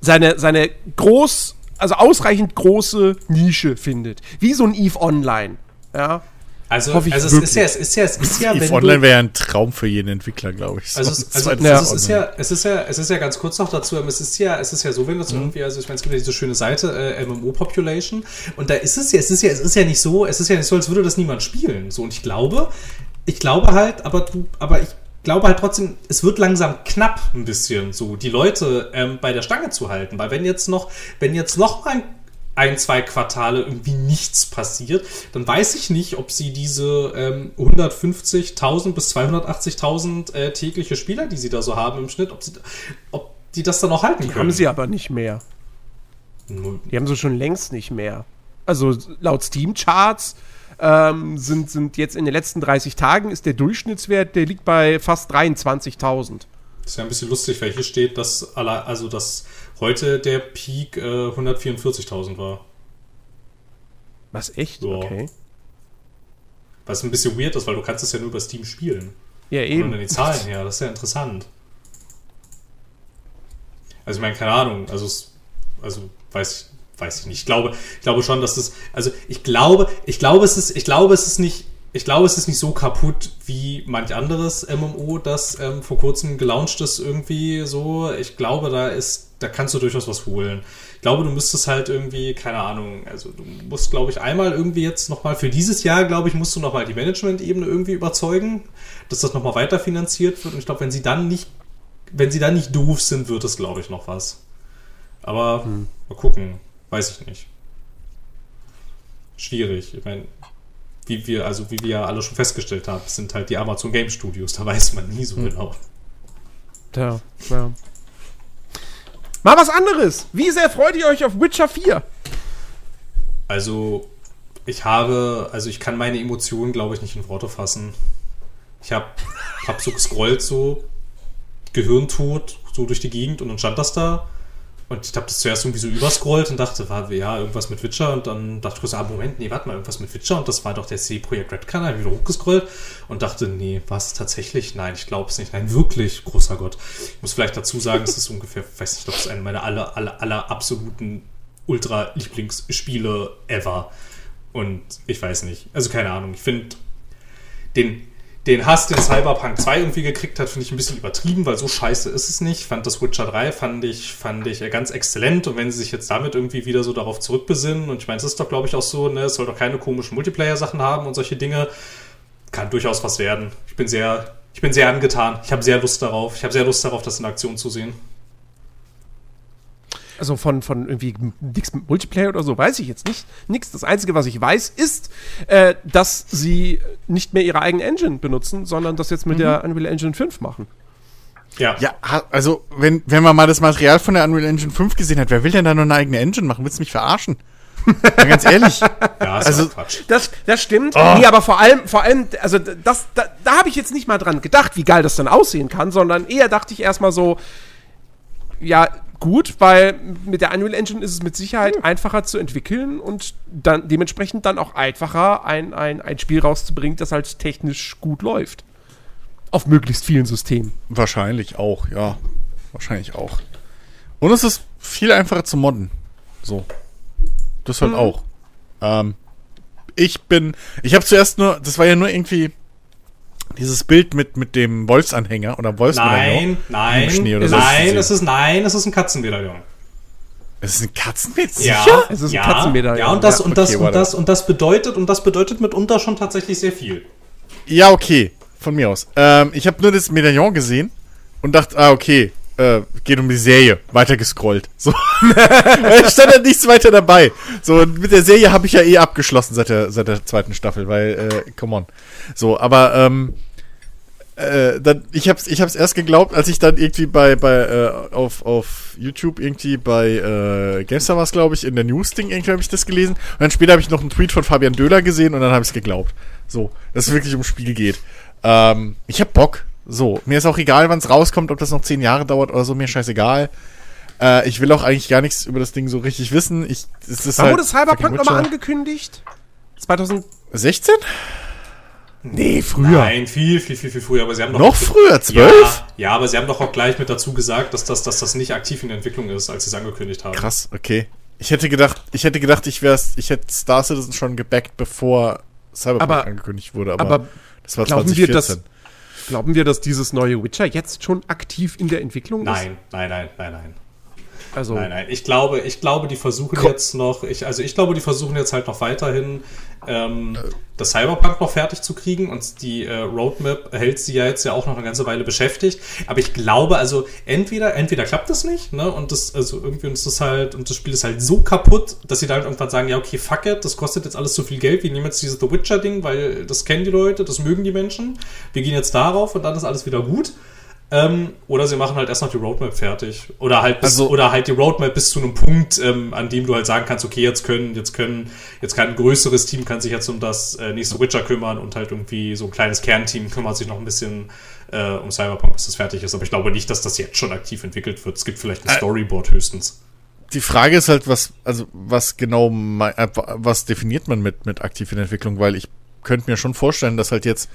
seine, seine groß, also ausreichend große Nische findet. Wie so ein Eve Online. Ja. Also, Hoffe ich also es wirklich. ist ja, es ist ja, es ist ja, Eve wenn Online wäre ein Traum für jeden Entwickler, glaube ich. So also, es, also, Ja. also es ist ja, es ist ja, es ist ja ganz kurz noch dazu, aber es ist ja, es ist ja so, wenn Mhm. das irgendwie, also ich meine, es gibt ja diese schöne Seite, äh, MMO Population, und da ist es ja, es ist ja, es ist ja nicht so, es ist ja nicht so, als würde das niemand spielen, so, und ich glaube, ich glaube halt, aber du, aber ich glaube halt trotzdem, es wird langsam knapp ein bisschen, so, die Leute ähm, bei der Stange zu halten, weil wenn jetzt noch, wenn jetzt noch mal ein zwei Quartale irgendwie nichts passiert, dann weiß ich nicht, ob sie diese ähm, 150.000 bis 280.000 äh, tägliche Spieler, die sie da so haben im Schnitt, ob, sie, ob die das dann noch halten Die können. haben sie aber nicht mehr. Die haben sie schon längst nicht mehr. Also laut Steam-Charts ähm, sind, sind jetzt in den letzten 30 Tagen ist der Durchschnittswert, der liegt bei fast 23.000. Das ist ja ein bisschen lustig, weil hier steht, dass, alle, also dass heute der Peak äh, 144.000 war. Was echt? Ja. Okay. Was ein bisschen weird ist, weil du kannst es ja nur über Steam spielen. Ja, Und eben. dann die Zahlen her, das ist ja interessant. Also ich meine, keine Ahnung, also also weiß ich, weiß ich nicht. Ich glaube, ich glaube schon, dass das, also ich glaube, ich glaube, es ist, ich glaube, es ist nicht, ich glaube, es ist nicht so kaputt wie manch anderes MMO, das ähm, vor kurzem gelauncht ist irgendwie so. Ich glaube, da ist, da kannst du durchaus was holen. Ich glaube, du müsstest halt irgendwie, keine Ahnung, also du musst, glaube ich, einmal irgendwie jetzt nochmal für dieses Jahr, glaube ich, musst du nochmal die Management-Ebene irgendwie überzeugen, dass das nochmal weiterfinanziert wird. Und ich glaube, wenn sie dann nicht, wenn sie dann nicht doof sind, wird es, glaube ich, noch was. Aber mal gucken. Weiß ich nicht. Schwierig. Ich meine, wie wir, also wie wir ja alle schon festgestellt haben, sind halt die Amazon Game Studios, da weiß man nie so genau. Ja, ja. Mal was anderes. Wie sehr freut ihr euch auf Witcher 4? Also, ich habe, also ich kann meine Emotionen, glaube ich, nicht in Worte fassen. Ich habe hab so gescrollt, so Gehirntod, so durch die Gegend und dann stand das da. Und ich habe das zuerst irgendwie so überscrollt und dachte, war ja irgendwas mit Witcher. Und dann dachte ich kurz, ah, Moment, nee, warte mal, irgendwas mit Witcher. Und das war doch der C-Projekt Red Kanal. Wieder hochgescrollt und dachte, nee, was tatsächlich? Nein, ich glaube es nicht. Nein, wirklich, großer Gott. Ich muss vielleicht dazu sagen, es ist ungefähr, weiß nicht, ich glaube, es eine meiner aller, aller, aller absoluten Ultra-Lieblingsspiele ever. Und ich weiß nicht. Also keine Ahnung. Ich finde den, den Hass, den Cyberpunk 2 irgendwie gekriegt hat, finde ich ein bisschen übertrieben, weil so scheiße ist es nicht. Ich fand das Witcher 3 fand ich, fand ich äh, ganz exzellent. Und wenn sie sich jetzt damit irgendwie wieder so darauf zurückbesinnen, und ich meine, es ist doch, glaube ich, auch so, ne, es soll doch keine komischen Multiplayer-Sachen haben und solche Dinge, kann durchaus was werden. Ich bin sehr, ich bin sehr angetan. Ich habe sehr Lust darauf. Ich habe sehr Lust darauf, das in Aktion zu sehen. Also von, von irgendwie nichts mit Multiplayer oder so, weiß ich jetzt nicht. Nix. Das Einzige, was ich weiß, ist, äh, dass sie nicht mehr ihre eigene Engine benutzen, sondern das jetzt mit der Unreal Engine 5 machen. Ja. Ja, also, wenn, wenn man mal das Material von der Unreal Engine 5 gesehen hat, wer will denn da nur eine eigene Engine machen? Willst du mich verarschen? Mal ganz ehrlich. ja Also-. Das, das stimmt. Nee, aber vor allem, vor allem, also das, da, da habe ich jetzt nicht mal dran gedacht, wie geil das dann aussehen kann, sondern eher dachte ich erstmal so, ja, gut, weil mit der Unreal Engine ist es mit Sicherheit einfacher zu entwickeln und dann dementsprechend dann auch einfacher, ein, ein, ein Spiel rauszubringen, das halt technisch gut läuft. Auf möglichst vielen Systemen. Wahrscheinlich auch, ja. Wahrscheinlich auch. Und es ist viel einfacher zu modden. So. Das halt auch. Ähm, ich bin. Ich habe zuerst nur. Das war ja nur irgendwie. Dieses Bild mit, mit dem Wolfsanhänger oder Wolfsmedaillon. Nein, Im Schnee nein, oder so. nein, es ist nein, es ist ein Katzenmedaillon. Es ist ein Katzenbild. Ja, Sicher? Es ist ein ja, Katzenmedaillon. Ja, und das, Ja, und, das, okay, und, das, und das bedeutet, und das bedeutet mitunter schon tatsächlich sehr viel. Ja, okay. Von mir aus. Ähm, ich habe nur das Medaillon gesehen und dachte, ah, okay. Äh, geht um die Serie. Weiter gescrollt. So. Es stand halt nichts weiter dabei. So, mit der Serie habe ich ja eh abgeschlossen seit der, seit der zweiten Staffel, weil, äh, come on. So, aber, ähm, äh, dann, ich hab's, ich hab's erst geglaubt, als ich dann irgendwie bei, bei, äh, auf, auf YouTube irgendwie bei, äh, GameStar war's, glaube ich, in der News-Ding irgendwie habe ich das gelesen. Und dann später habe ich noch einen Tweet von Fabian Döhler gesehen und dann habe ich's geglaubt. So, dass es wirklich ums Spiel geht. Ähm, ich hab Bock. So, mir ist auch egal, wann es rauskommt, ob das noch zehn Jahre dauert oder so, mir scheißegal. Äh, ich will auch eigentlich gar nichts über das Ding so richtig wissen. Ich, es ist Wann halt wurde Cyberpunk nochmal angekündigt? 2000. 16? Nee, früher. Nein, viel, viel, viel, viel früher. Aber sie haben doch Noch früher, 12? Ja, ja, aber sie haben doch auch gleich mit dazu gesagt, dass das, dass das nicht aktiv in der Entwicklung ist, als sie es angekündigt haben. Krass, okay. Ich hätte gedacht, ich hätte gedacht, ich wär's, ich hätte Star Citizen schon gebackt, bevor Cyberpunk Aber- angekündigt wurde, aber, aber das war glauben wir, 2014. dass- Glauben wir, dass dieses neue Witcher jetzt schon aktiv in der Entwicklung ist? Nein, nein, nein, nein, nein. Also, Nein, nein. Ich glaube, ich glaube, die versuchen jetzt noch, ich, also ich glaube, die versuchen jetzt halt noch weiterhin ähm, das Cyberpunk noch fertig zu kriegen und die äh, Roadmap hält sie ja jetzt ja auch noch eine ganze Weile beschäftigt. Aber ich glaube, also entweder, entweder klappt das nicht, ne? Und das, also irgendwie ist das halt, und das Spiel ist halt so kaputt, dass sie dann irgendwann sagen, ja, okay, fuck it, das kostet jetzt alles so viel Geld, wir nehmen jetzt dieses The Witcher-Ding, weil das kennen die Leute, das mögen die Menschen. Wir gehen jetzt darauf und dann ist alles wieder gut. Ähm, oder sie machen halt erst noch die Roadmap fertig. Oder halt, bis, Also- oder halt die Roadmap bis zu einem Punkt, ähm, an dem du halt sagen kannst, okay, jetzt können, jetzt können, jetzt kann ein größeres Team kann sich jetzt um das äh, nächste Witcher kümmern und halt irgendwie so ein kleines Kernteam kümmert sich noch ein bisschen äh, um Cyberpunk, bis das fertig ist. Aber ich glaube nicht, dass das jetzt schon aktiv entwickelt wird. Es gibt vielleicht ein Ä- Storyboard höchstens. Die Frage ist halt, was, also, was genau, äh, was definiert man mit, mit aktiv in Entwicklung, weil ich könnte mir schon vorstellen, dass halt jetzt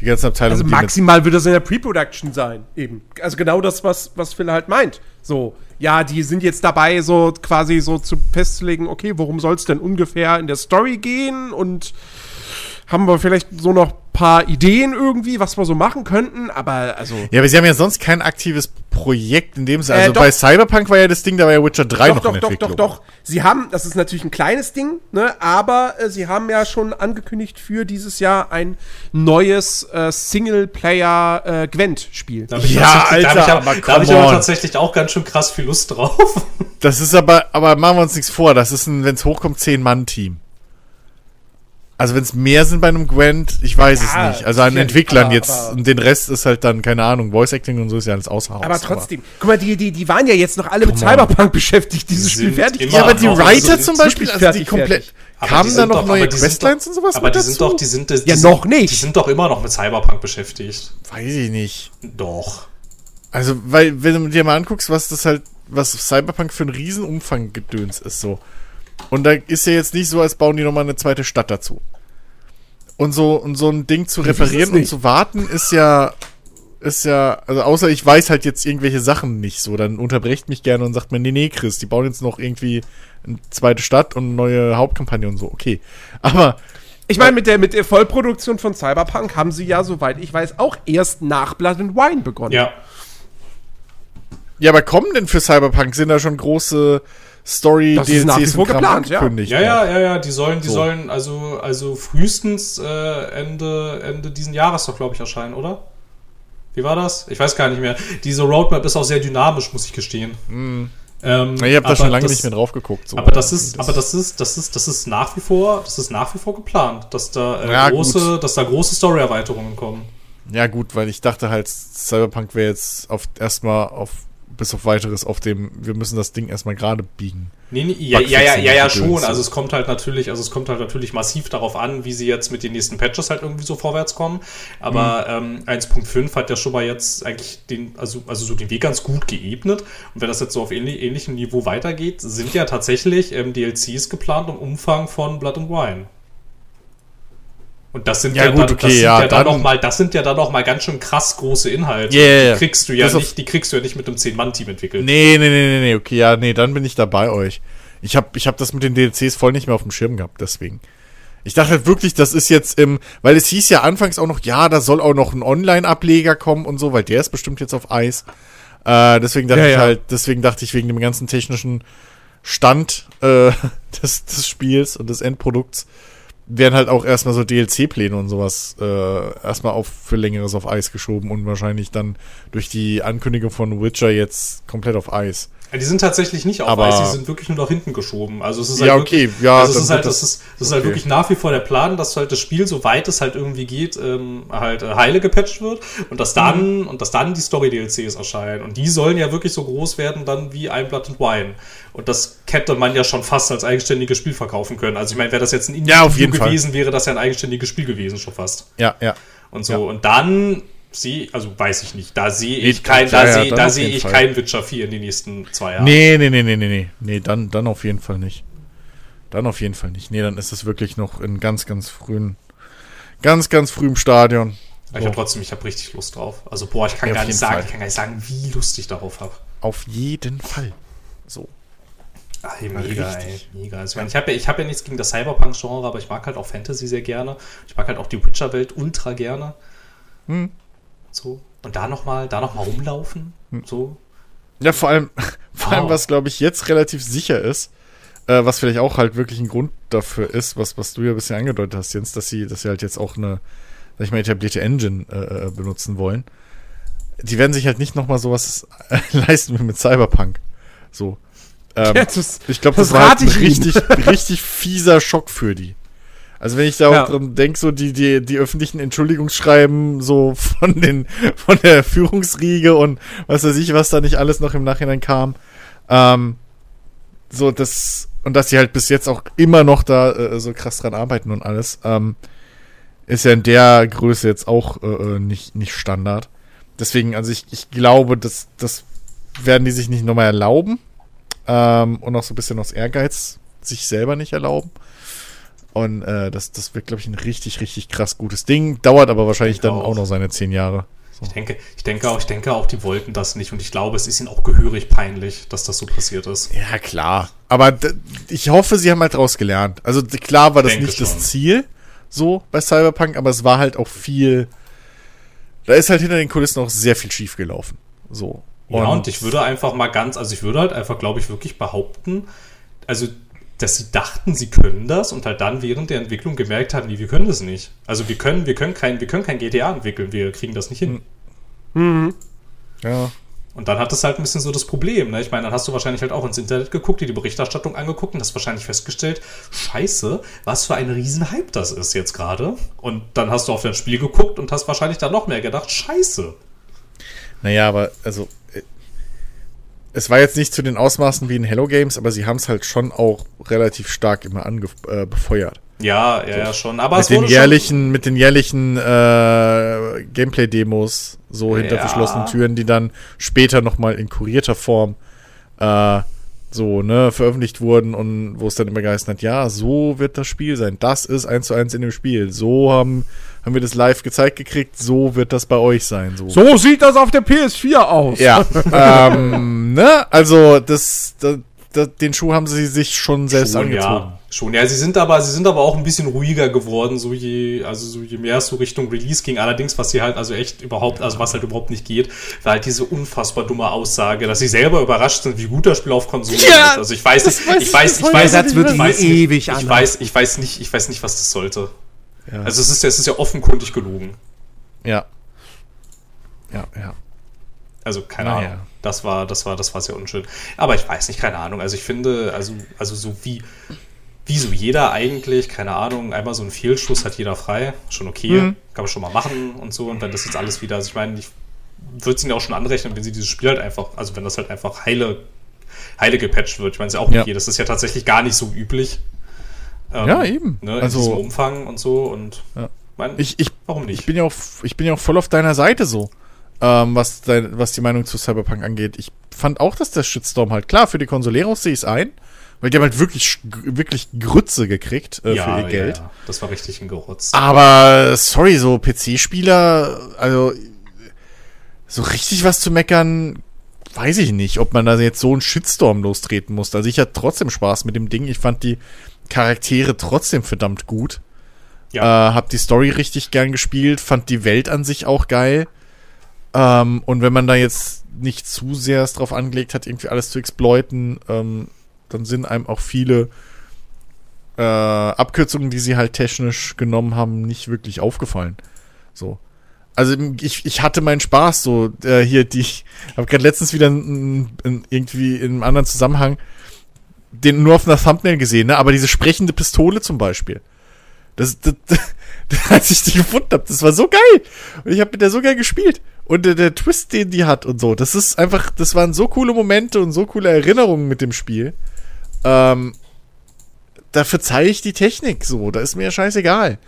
die ganze Abteilung, also maximal wird das in der Pre-Production sein, eben. Also genau das, was, was Phil halt meint. So, ja, die sind jetzt dabei, so quasi so zu festzulegen, okay, worum soll es denn ungefähr in der Story gehen und haben wir vielleicht so noch paar Ideen irgendwie, was wir so machen könnten, aber also. Ja, aber sie haben ja sonst kein aktives Projekt in dem Sinne. Äh, Also doch. bei Cyberpunk war ja das Ding, da war ja Witcher 3 Doch, noch doch, in doch, Entwicklung. doch, doch. Sie haben, das ist natürlich ein kleines Ding, ne, aber äh, sie haben ja schon angekündigt für dieses Jahr ein neues äh, Singleplayer-Gwent-Spiel. Da hab ich Ja, tatsächlich- da hab Alter, ich hab ich aber tatsächlich auch ganz schön krass viel Lust drauf. Das ist aber, aber machen wir uns nichts vor, das ist ein, wenn es hochkommt, 10-Mann-Team. Also wenn es mehr sind bei einem Gwent, ich weiß Ja, es nicht. Also an Entwicklern aber- jetzt aber- und den Rest ist halt dann, keine Ahnung, Voice Acting und so ist ja alles außer Haus. Aber trotzdem, guck mal, die, die, die waren ja jetzt noch alle mit. Cyberpunk beschäftigt, dieses Spiel fertig. Ja, aber die Writer also zum Beispiel, also die komplett. Aber kamen die da sind noch doch- neue aber die Questlines doch- und sowas Aber mit die dazu? sind doch, die sind, die Ja, sind, noch nicht. Die sind doch immer noch mit Cyberpunk beschäftigt. Weiß ich nicht. Doch. Also, weil, wenn du dir mal anguckst, was das halt, was Cyberpunk für ein Riesenumfang gedöns ist, so. Und da ist ja jetzt nicht so, als bauen die nochmal eine zweite Stadt dazu. Und so, und so ein Ding zu reparieren und zu warten ist ja, ist ja, also außer ich weiß halt jetzt irgendwelche Sachen nicht so, dann unterbrecht mich gerne und sagt mir, nee, nee, Chris, die bauen jetzt noch irgendwie eine zweite Stadt und eine neue Hauptkampagne und so, okay. Aber, Ich meine, mit der, mit der Vollproduktion von Cyberpunk haben sie ja, soweit ich weiß, auch erst nach Blood and Wine begonnen. Ja. ja, aber kommen denn für Cyberpunk, sind da schon große Story, Das ist nach wie DLCs vor geplant, ja. Ja, ja, ja, ja, die sollen, die So. sollen also, also frühestens äh, Ende, Ende diesen Jahres doch, glaube ich, erscheinen, oder? Wie war das? Ich weiß gar nicht mehr. Diese Roadmap ist auch sehr dynamisch, muss ich gestehen. Ähm, Ich habe da schon lange das- nicht mehr drauf geguckt. So. Aber das ist, aber das ist, das ist, das ist nach wie vor, das ist nach wie vor geplant, dass da äh, Ja, große, gut. dass da große Story-Erweiterungen kommen. Ja, gut, weil ich dachte halt, Cyberpunk wäre jetzt auf erstmal auf bis auf weiteres auf dem, wir müssen das Ding erstmal gerade biegen. Nee, nee, ja, ja, ja, ja, ja, schon. Also es kommt halt natürlich, also es kommt halt natürlich massiv darauf an, wie sie jetzt mit den nächsten Patches halt irgendwie so vorwärts kommen. Aber ähm, 1.5 hat ja schon mal jetzt eigentlich den, also, also so den Weg ganz gut geebnet. Und wenn das jetzt so auf ähnlich, ähnlichem Niveau weitergeht, sind ja tatsächlich ähm, DLCs geplant im Umfang von Blood and Wine. Und das sind Ja, ja, gut, dann, okay, das sind ja, ja, dann dann- noch mal, das sind ja dann noch mal ganz schön krass große Inhalte. Ja, ja, ja. Die kriegst du ja auf- nicht, die kriegst du ja nicht mit einem 10-Mann-Team entwickelt. Nee, nee, nee, nee, nee, okay, ja, nee, dann bin ich da bei euch. Ich habe ich hab das mit den DLCs voll nicht mehr auf dem Schirm gehabt, deswegen. Ich dachte halt wirklich, das ist jetzt im, weil es hieß ja anfangs auch noch, ja, da soll auch noch ein Online-Ableger kommen und so, weil der ist bestimmt jetzt auf Eis. Äh, deswegen dachte Ja, ich ja. halt, deswegen dachte ich wegen dem ganzen technischen Stand äh, des, des Spiels und des Endprodukts werden halt auch erstmal so DLC-Pläne und sowas äh, erstmal auf für längeres auf Eis geschoben und wahrscheinlich dann durch die Ankündigung von Witcher jetzt komplett auf Eis. Ja, Die sind tatsächlich nicht auf Aber- Eis, die sind wirklich nur nach hinten geschoben. Also es ist Ja, halt okay, wirklich, ja, also es dann ist halt, das- das ist, das ist halt okay. wirklich nach wie vor der Plan, dass halt das Spiel, soweit es halt irgendwie geht, ähm, halt äh, heile gepatcht wird und dass dann, Mhm. und dass dann die Story-DLCs erscheinen. Und die sollen ja wirklich so groß werden dann wie ein Blood and Wine. Und das hätte man ja schon fast als eigenständiges Spiel verkaufen können. Also ich meine, wäre das jetzt ein Ja, auf Indie-Spiel jeden Fall. gewesen, wäre das ja ein eigenständiges Spiel gewesen schon fast. Ja, ja. Und so. Ja. Und dann sehe, also weiß ich nicht, da sehe ich kein, da ja, da sehe jeden ich Fall. kein Witcher 4 in den nächsten zwei Jahren. Nee, nee, nee, nee, nee, nee. Nee, dann, dann auf jeden Fall nicht. Dann auf jeden Fall nicht. Nee, dann ist es wirklich noch in ganz, ganz frühen, ganz, ganz frühem Stadion. Aber ich habe trotzdem, ich habe richtig Lust drauf. Also, boah, ich kann Ja, gar nicht sagen, Fall. ich kann gar nicht sagen, wie Lust ich darauf habe. Auf jeden Fall. So. Ey, mega, ey, richtig. mega. Also, ich meine, ich habe ja, ich hab ja nichts gegen das Cyberpunk-Genre, aber ich mag halt auch Fantasy sehr gerne. Ich mag halt auch die Witcher-Welt ultra gerne. Hm. So. Und da nochmal, da noch mal rumlaufen. Hm. So. Ja, vor allem, vor allem, Wow. was glaube ich jetzt relativ sicher ist, äh, was vielleicht auch halt wirklich ein Grund dafür ist, was, was du ja ein bisschen angedeutet hast, Jens, dass sie, dass sie halt jetzt auch eine, sag ich mal, etablierte Engine äh, äh, benutzen wollen. Die werden sich halt nicht nochmal sowas leisten wie mit Cyberpunk. So. Ähm, Ja, das- ich glaube, das das, war halt ein richtig, richtig fieser Schock für die. Also wenn ich da auch Ja. dran denke, so die, die, die öffentlichen Entschuldigungsschreiben so von den, von der Führungsriege und was weiß ich, was da nicht alles noch im Nachhinein kam. Ähm, so das, und dass sie halt bis jetzt auch immer noch da äh, so krass dran arbeiten und alles, ähm, ist ja in der Größe jetzt auch äh, äh, nicht, nicht Standard. Deswegen, also ich, ich glaube, das, das werden die sich nicht nochmal erlauben. Ähm, und auch so ein bisschen aus Ehrgeiz sich selber nicht erlauben. Und äh, das, das wird, glaube ich, ein richtig, richtig krass gutes Ding. Dauert aber wahrscheinlich dann auch auch. noch seine zehn Jahre. Ich denke, ich denke auch, ich denke auch, die wollten das nicht und ich glaube, es ist ihnen auch gehörig peinlich, dass das so passiert ist. Ja, klar. Aber ich hoffe, sie haben halt draus gelernt. Also klar war das nicht schon. das Ziel, so bei Cyberpunk, aber es war halt auch viel. Da ist halt hinter den Kulissen auch sehr viel schief gelaufen. So. Ja, und ich würde einfach mal ganz, also ich würde halt einfach, glaube ich, wirklich behaupten, also, dass sie dachten, sie können das und halt dann während der Entwicklung gemerkt haben, nee, wir können das nicht. Also wir können, wir können kein, wir können kein GTA entwickeln, wir kriegen das nicht hin. Ja. Und dann hat das halt ein bisschen so das Problem. Ne? Ich meine, dann hast du wahrscheinlich halt auch ins Internet geguckt, dir die Berichterstattung angeguckt und hast wahrscheinlich festgestellt, scheiße, was für ein Riesenhype das ist jetzt gerade. Und dann hast du auf dein Spiel geguckt und hast wahrscheinlich dann noch mehr gedacht, scheiße. Naja, aber also. Es war jetzt nicht zu den Ausmaßen wie in Hello Games, aber sie haben es halt schon auch relativ stark immer ange äh, befeuert. Ja, ja, ja, schon. Aber mit es den jährlichen, mit den jährlichen äh, Gameplay-Demos, so hinter Ja. verschlossenen Türen, die dann später nochmal in kurierter Form äh, so, ne, veröffentlicht wurden und wo es dann immer geheißen hat, ja, so wird das Spiel sein. Das ist eins zu eins in dem Spiel. So haben, haben wir das live gezeigt gekriegt, so wird das bei euch sein. So, So sieht das auf der PS4 aus. ja. ähm, ne? Also, das, da, da, den Schuh haben sie sich schon selbst schon, angezogen. ja, schon. Ja, sie sind aber, sie sind aber auch ein bisschen ruhiger geworden, so je, also so je mehr es so Richtung Release ging. Allerdings, was sie halt also echt überhaupt, also was halt überhaupt nicht geht, war halt diese unfassbar dumme Aussage, dass sie selber überrascht sind, wie gut das Spiel auf Konsole Ja, ist. Also ich weiß nicht, weiß ich ich weiß, ich weiß, Satz wird ich weiß ewig ich anhalten. weiß, ich weiß nicht, ich weiß nicht, was das sollte. Ja. Also es ist, ja- es ist ja offenkundig gelogen. Ja. Ja, ja. Also keine Naja. Ahnung. Das war, das war, das war sehr unschön. Aber ich weiß nicht, keine Ahnung. Also ich finde, also, also so wie, wie so jeder eigentlich, keine Ahnung, einmal so einen Fehlschuss hat jeder frei. Schon okay. Mhm. Kann man schon mal machen und so. Und wenn das jetzt alles wieder, also ich meine, ich würde es ihnen auch schon anrechnen, wenn sie dieses Spiel halt einfach, also wenn das halt einfach heile, heile gepatcht wird. Ich meine, es ist ja auch Ja. okay. Das ist ja tatsächlich gar nicht so üblich. Ähm, Ja, eben. Ne, in Also- diesem Umfang und so. Und Ja. mein, Ich, ich, warum nicht? ich bin ja auch, ich bin ja auch voll auf deiner Seite so, ähm, was, dein, was die Meinung zu Cyberpunk angeht. Ich fand auch, dass der Shitstorm halt klar für die Konsoleros sehe ich es ein, weil die haben halt wirklich, wirklich Grütze gekriegt äh, für ihr Geld. Ja, das war richtig ein Gerotz. Aber sorry, so PC-Spieler, also so richtig was zu meckern, weiß ich nicht, ob man da jetzt so einen Shitstorm lostreten muss. Also ich hatte trotzdem Spaß mit dem Ding. Ich fand die Charaktere trotzdem verdammt gut. Ja. Äh, hab die Story richtig gern gespielt, fand die Welt an sich auch geil. Ähm, und wenn man da jetzt nicht zu sehr es drauf angelegt hat, irgendwie alles zu exploiten, ähm, dann sind einem auch viele äh, Abkürzungen, die sie halt technisch genommen haben, nicht wirklich aufgefallen. So. Also ich, ich hatte meinen Spaß so äh, hier die ich habe gerade letztens wieder n, n, irgendwie in einem anderen Zusammenhang den nur auf einer Thumbnail gesehen, ne? Aber diese sprechende Pistole zum Beispiel. Das, das, das als ich die gefunden habe, das war so geil. Und ich habe mit der so geil gespielt. Und der, der Twist, den die hat und so, das ist einfach, das waren so coole Momente und so coole Erinnerungen mit dem Spiel. Ähm, da verzeih ich die Technik so, da ist mir ja scheißegal.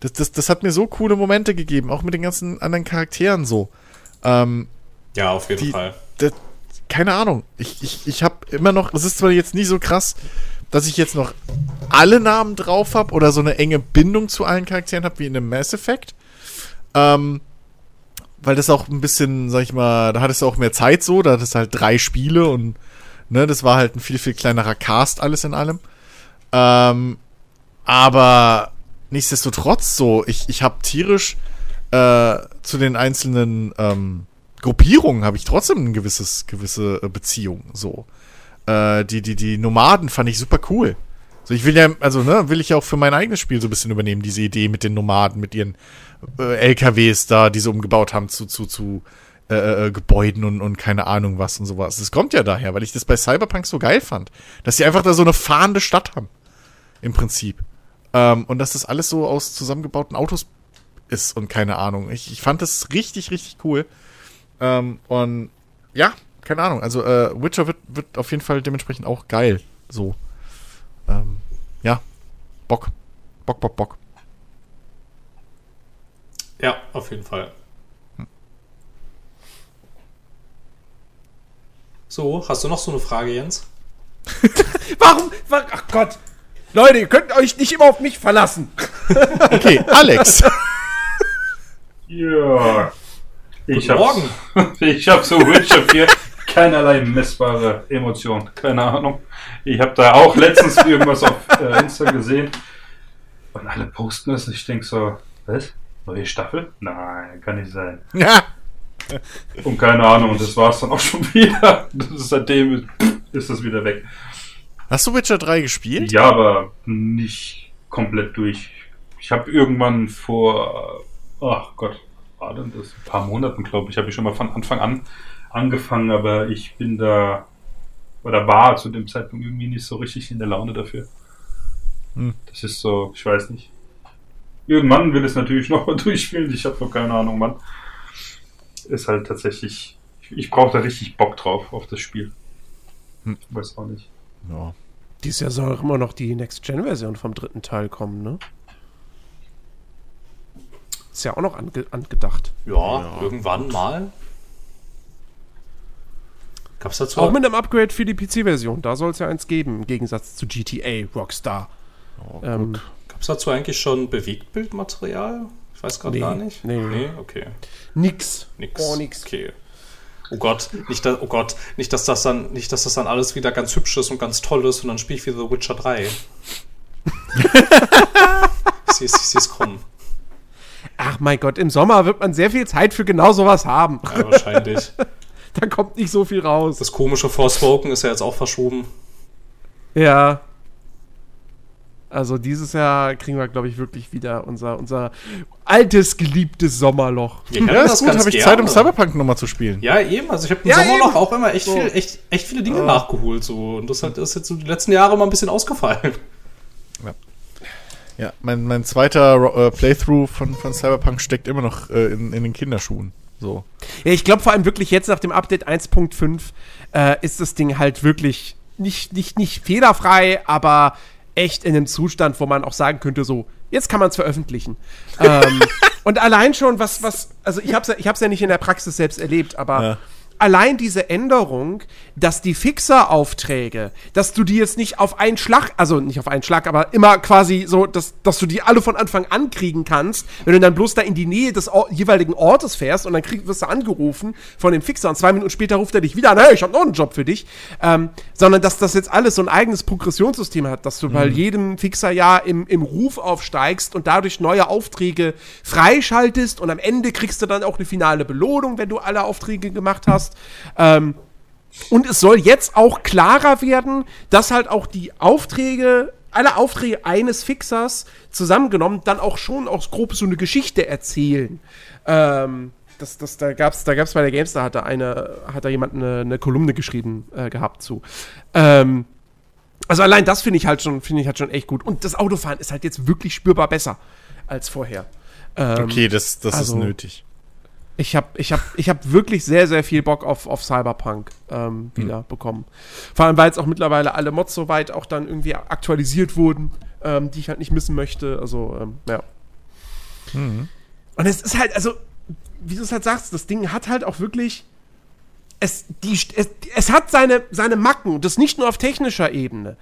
Das, das, das hat mir so coole Momente gegeben, auch mit den ganzen anderen Charakteren so. Ähm, Ja, auf jeden Die- Fall. das, keine Ahnung. Ich, ich, ich habe immer noch, das ist zwar jetzt nicht so krass, dass ich jetzt noch alle Namen drauf habe oder so eine enge Bindung zu allen Charakteren habe wie in einem Mass Effect. Ähm, weil das auch ein bisschen, sag ich mal, da hattest du auch mehr Zeit so, da hattest du halt drei Spiele und ne, das war halt ein viel, viel kleinerer Cast alles in allem. Ähm, aber nichtsdestotrotz so, ich, ich habe tierisch äh, zu den einzelnen ähm, Gruppierungen habe ich trotzdem eine gewisses, gewisse äh, Beziehung. So. Äh, die, die, die Nomaden fand ich super cool. So, ich will ja, also, ne, will ich ja auch für mein eigenes Spiel so ein bisschen übernehmen, diese Idee mit den Nomaden, mit ihren LKWs da, die sie umgebaut haben zu, zu, zu äh, äh, Gebäuden und, und keine Ahnung was und sowas. Das kommt ja daher, weil ich das bei Cyberpunk so geil fand. Dass sie einfach da so eine fahrende Stadt haben. Im Prinzip. Ähm, und dass das alles so aus zusammengebauten Autos ist und keine Ahnung. Ich, ich fand das richtig, richtig cool. Ähm, und ja, keine Ahnung. Also äh, Witcher wird, wird auf jeden Fall dementsprechend auch geil. So. Ähm, ja. Bock. Bock, Bock, Bock. Ja, auf jeden Fall. So, hast du noch so eine Frage, Jens? Warum? wa- Ach Gott. Leute, ihr könnt euch nicht immer auf mich verlassen. Okay, Alex. Ja. Ich Guten hab, ich hab zu Witcher 4 keinerlei messbare Emotionen. Keine Ahnung. Ich habe da auch letztens irgendwas auf äh, Insta gesehen. Und alle posten es. Ich denk so, was? Neue Staffel? Nein, kann nicht sein. ja. Und keine Ahnung. Und das war's dann auch schon wieder. Das ist seitdem ist das wieder weg. Hast du Witcher 3 gespielt? Ja, aber nicht komplett durch. Ich habe irgendwann vor, ach Gott, war denn das? Ein paar Monaten, glaube ich, habe ich schon mal von Anfang an angefangen, aber ich bin da, oder war zu dem Zeitpunkt irgendwie nicht so richtig in der Laune dafür. Hm. Das ist so, ich weiß nicht. Irgendwann will es natürlich noch mal durchspielen, ich habe noch keine Ahnung, wann. Ist halt tatsächlich, ich, ich brauche da richtig Bock drauf, auf das Spiel. Hm. Ich weiß auch nicht. Ja. Dies Jahr soll auch immer noch die Next-Gen-Version vom dritten Teil kommen, ne? Ist ja auch noch ange angedacht. Ja, irgendwann mal. Gab's dazu Auch mit einem Upgrade für die PC-Version. Da soll es ja eins geben, im Gegensatz zu GTA, Rockstar. ähm, Gab's dazu eigentlich schon Bewegtbildmaterial? Ich weiß gerade Nee, gar nicht. nee, nee. okay. nix. Nix. Oh, nix. Okay. Oh Gott, nicht, da, oh Gott, nicht, dass das dann, nicht, dass das dann alles wieder ganz hübsch ist und ganz toll ist und dann spiele ich wieder The Witcher 3. ich sehe es, ich sehe es kommen. Ach mein Gott, im Sommer wird man sehr viel Zeit für genau sowas haben. Ja, wahrscheinlich. da kommt nicht so viel raus. Das komische Forspoken ist ja jetzt auch verschoben. Ja. Also dieses Jahr kriegen wir, glaube ich, wirklich wieder unser, unser altes, geliebtes Sommerloch. Ja, das ist gut, habe ich gerne. Zeit, um Cyberpunk nochmal zu spielen. Ja, eben. Also ich habe im Ja, Sommerloch eben. auch immer echt, So. viel, echt, echt viele Dinge nachgeholt. So. Und das hat, ist jetzt so die letzten Jahre mal ein bisschen ausgefallen. Ja, mein, mein zweiter äh, Playthrough von, von Cyberpunk steckt immer noch äh, in, in den Kinderschuhen. So. Ja, ich glaube vor allem wirklich jetzt nach dem Update 1.5 äh, ist das Ding halt wirklich nicht, nicht, nicht fehlerfrei, aber echt in einem Zustand, wo man auch sagen könnte, so, jetzt kann man es veröffentlichen. ähm, und allein schon, was, was, also ich habe es ja, ich hab's ja nicht in der Praxis selbst erlebt, aber Ja. allein diese Änderung, dass die Fixer-Aufträge, dass du die jetzt nicht auf einen Schlag, also nicht auf einen Schlag, aber immer quasi so, dass, dass du die alle von Anfang an kriegen kannst, wenn du dann bloß da in die Nähe des Or jeweiligen Ortes fährst und dann krieg, wirst du angerufen von dem Fixer und zwei Minuten später ruft er dich wieder an, hey, ich habe noch einen Job für dich, ähm, sondern dass das jetzt alles so ein eigenes Progressionssystem hat, dass du bei jedem Fixer ja im, im Ruf aufsteigst und dadurch neue Aufträge freischaltest und am Ende kriegst du dann auch eine finale Belohnung, wenn du alle Aufträge gemacht hast. Ähm, und es soll jetzt auch klarer werden, dass halt auch die Aufträge, alle Aufträge eines Fixers zusammengenommen, dann auch schon aus grob so eine Geschichte erzählen. Ähm, das, das, da gab's, da gab's bei der Gamestar hat da eine, hat da jemand eine, eine Kolumne geschrieben äh, gehabt zu. Ähm, also allein das finde ich halt schon, finde ich halt schon echt gut. Und das Autofahren ist halt jetzt wirklich spürbar besser als vorher. Ähm, Okay, das, das also- ist nötig. Ich habe ich hab, ich hab wirklich sehr, sehr viel Bock auf, auf Cyberpunk ähm, wieder bekommen. Vor allem, weil jetzt auch mittlerweile alle Mods soweit auch dann irgendwie aktualisiert wurden, ähm, die ich halt nicht missen möchte. Also, ähm, ja. Und es ist halt, also, wie du es halt sagst, das Ding hat halt auch wirklich. Es, die, es, es hat seine, seine Macken, und das nicht nur auf technischer Ebene.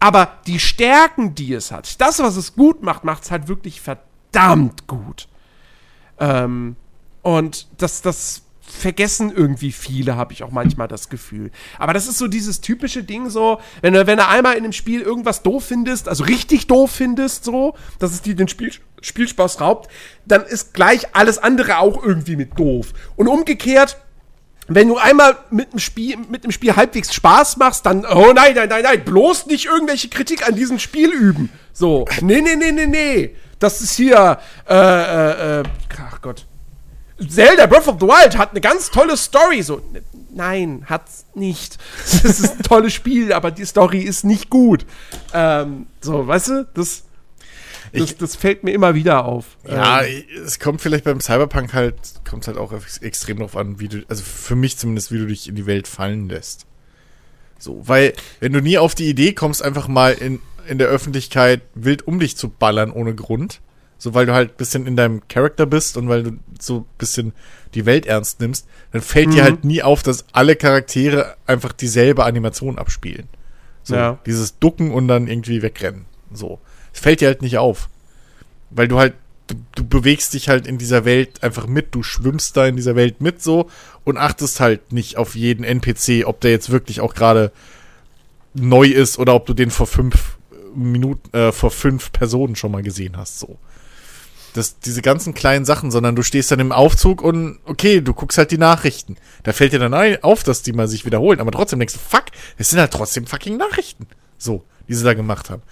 Aber die Stärken, die es hat, das, was es gut macht, macht es halt wirklich verdammt gut. Ähm, und das, das vergessen irgendwie viele, habe ich auch manchmal das Gefühl. Aber das ist so dieses typische Ding so, wenn du, wenn du einmal in einem Spiel irgendwas doof findest, also richtig doof findest, so, dass es dir den Spiel, Spielspaß raubt, dann ist gleich alles andere auch irgendwie mit doof. Und umgekehrt, wenn du einmal mit dem Spiel, mit dem Spiel halbwegs Spaß machst, dann, oh nein, nein, nein, nein, bloß nicht irgendwelche Kritik an diesem Spiel üben. So, nee, nee, nee, nee, nee. Das ist hier, äh, äh, äh, ach Gott. Zelda Breath of the Wild hat eine ganz tolle Story. So, ne- nein, hat's nicht. Es ist ein tolles Spiel, aber die Story ist nicht gut. Ähm, so, weißt du, das, das, Ich- das fällt mir immer wieder auf. Ja, Ähm, es kommt vielleicht beim Cyberpunk halt, kommt halt auch ex- extrem drauf an, wie du, also für mich zumindest, wie du dich in die Welt fallen lässt. So, weil, wenn du nie auf die Idee kommst, einfach mal in, in der Öffentlichkeit wild um dich zu ballern ohne Grund, so weil du halt ein bisschen in deinem Charakter bist und weil du so ein bisschen die Welt ernst nimmst, dann fällt dir halt nie auf, dass alle Charaktere einfach dieselbe Animation abspielen. So, Ja. dieses Ducken und dann irgendwie wegrennen. So. Es fällt dir halt nicht auf. Weil du halt, du, du bewegst dich halt in dieser Welt einfach mit, du schwimmst da in dieser Welt mit so und achtest halt nicht auf jeden NPC, ob der jetzt wirklich auch gerade neu ist oder ob du den vor fünf Minuten, äh, vor fünf Personen schon mal gesehen hast, so. Das, diese ganzen kleinen Sachen, sondern du stehst dann im Aufzug und okay, du guckst halt die Nachrichten. Da fällt dir dann ein- auf, dass die mal sich wiederholen, aber trotzdem denkst du, fuck, es sind halt trotzdem fucking Nachrichten. So, die sie da gemacht haben.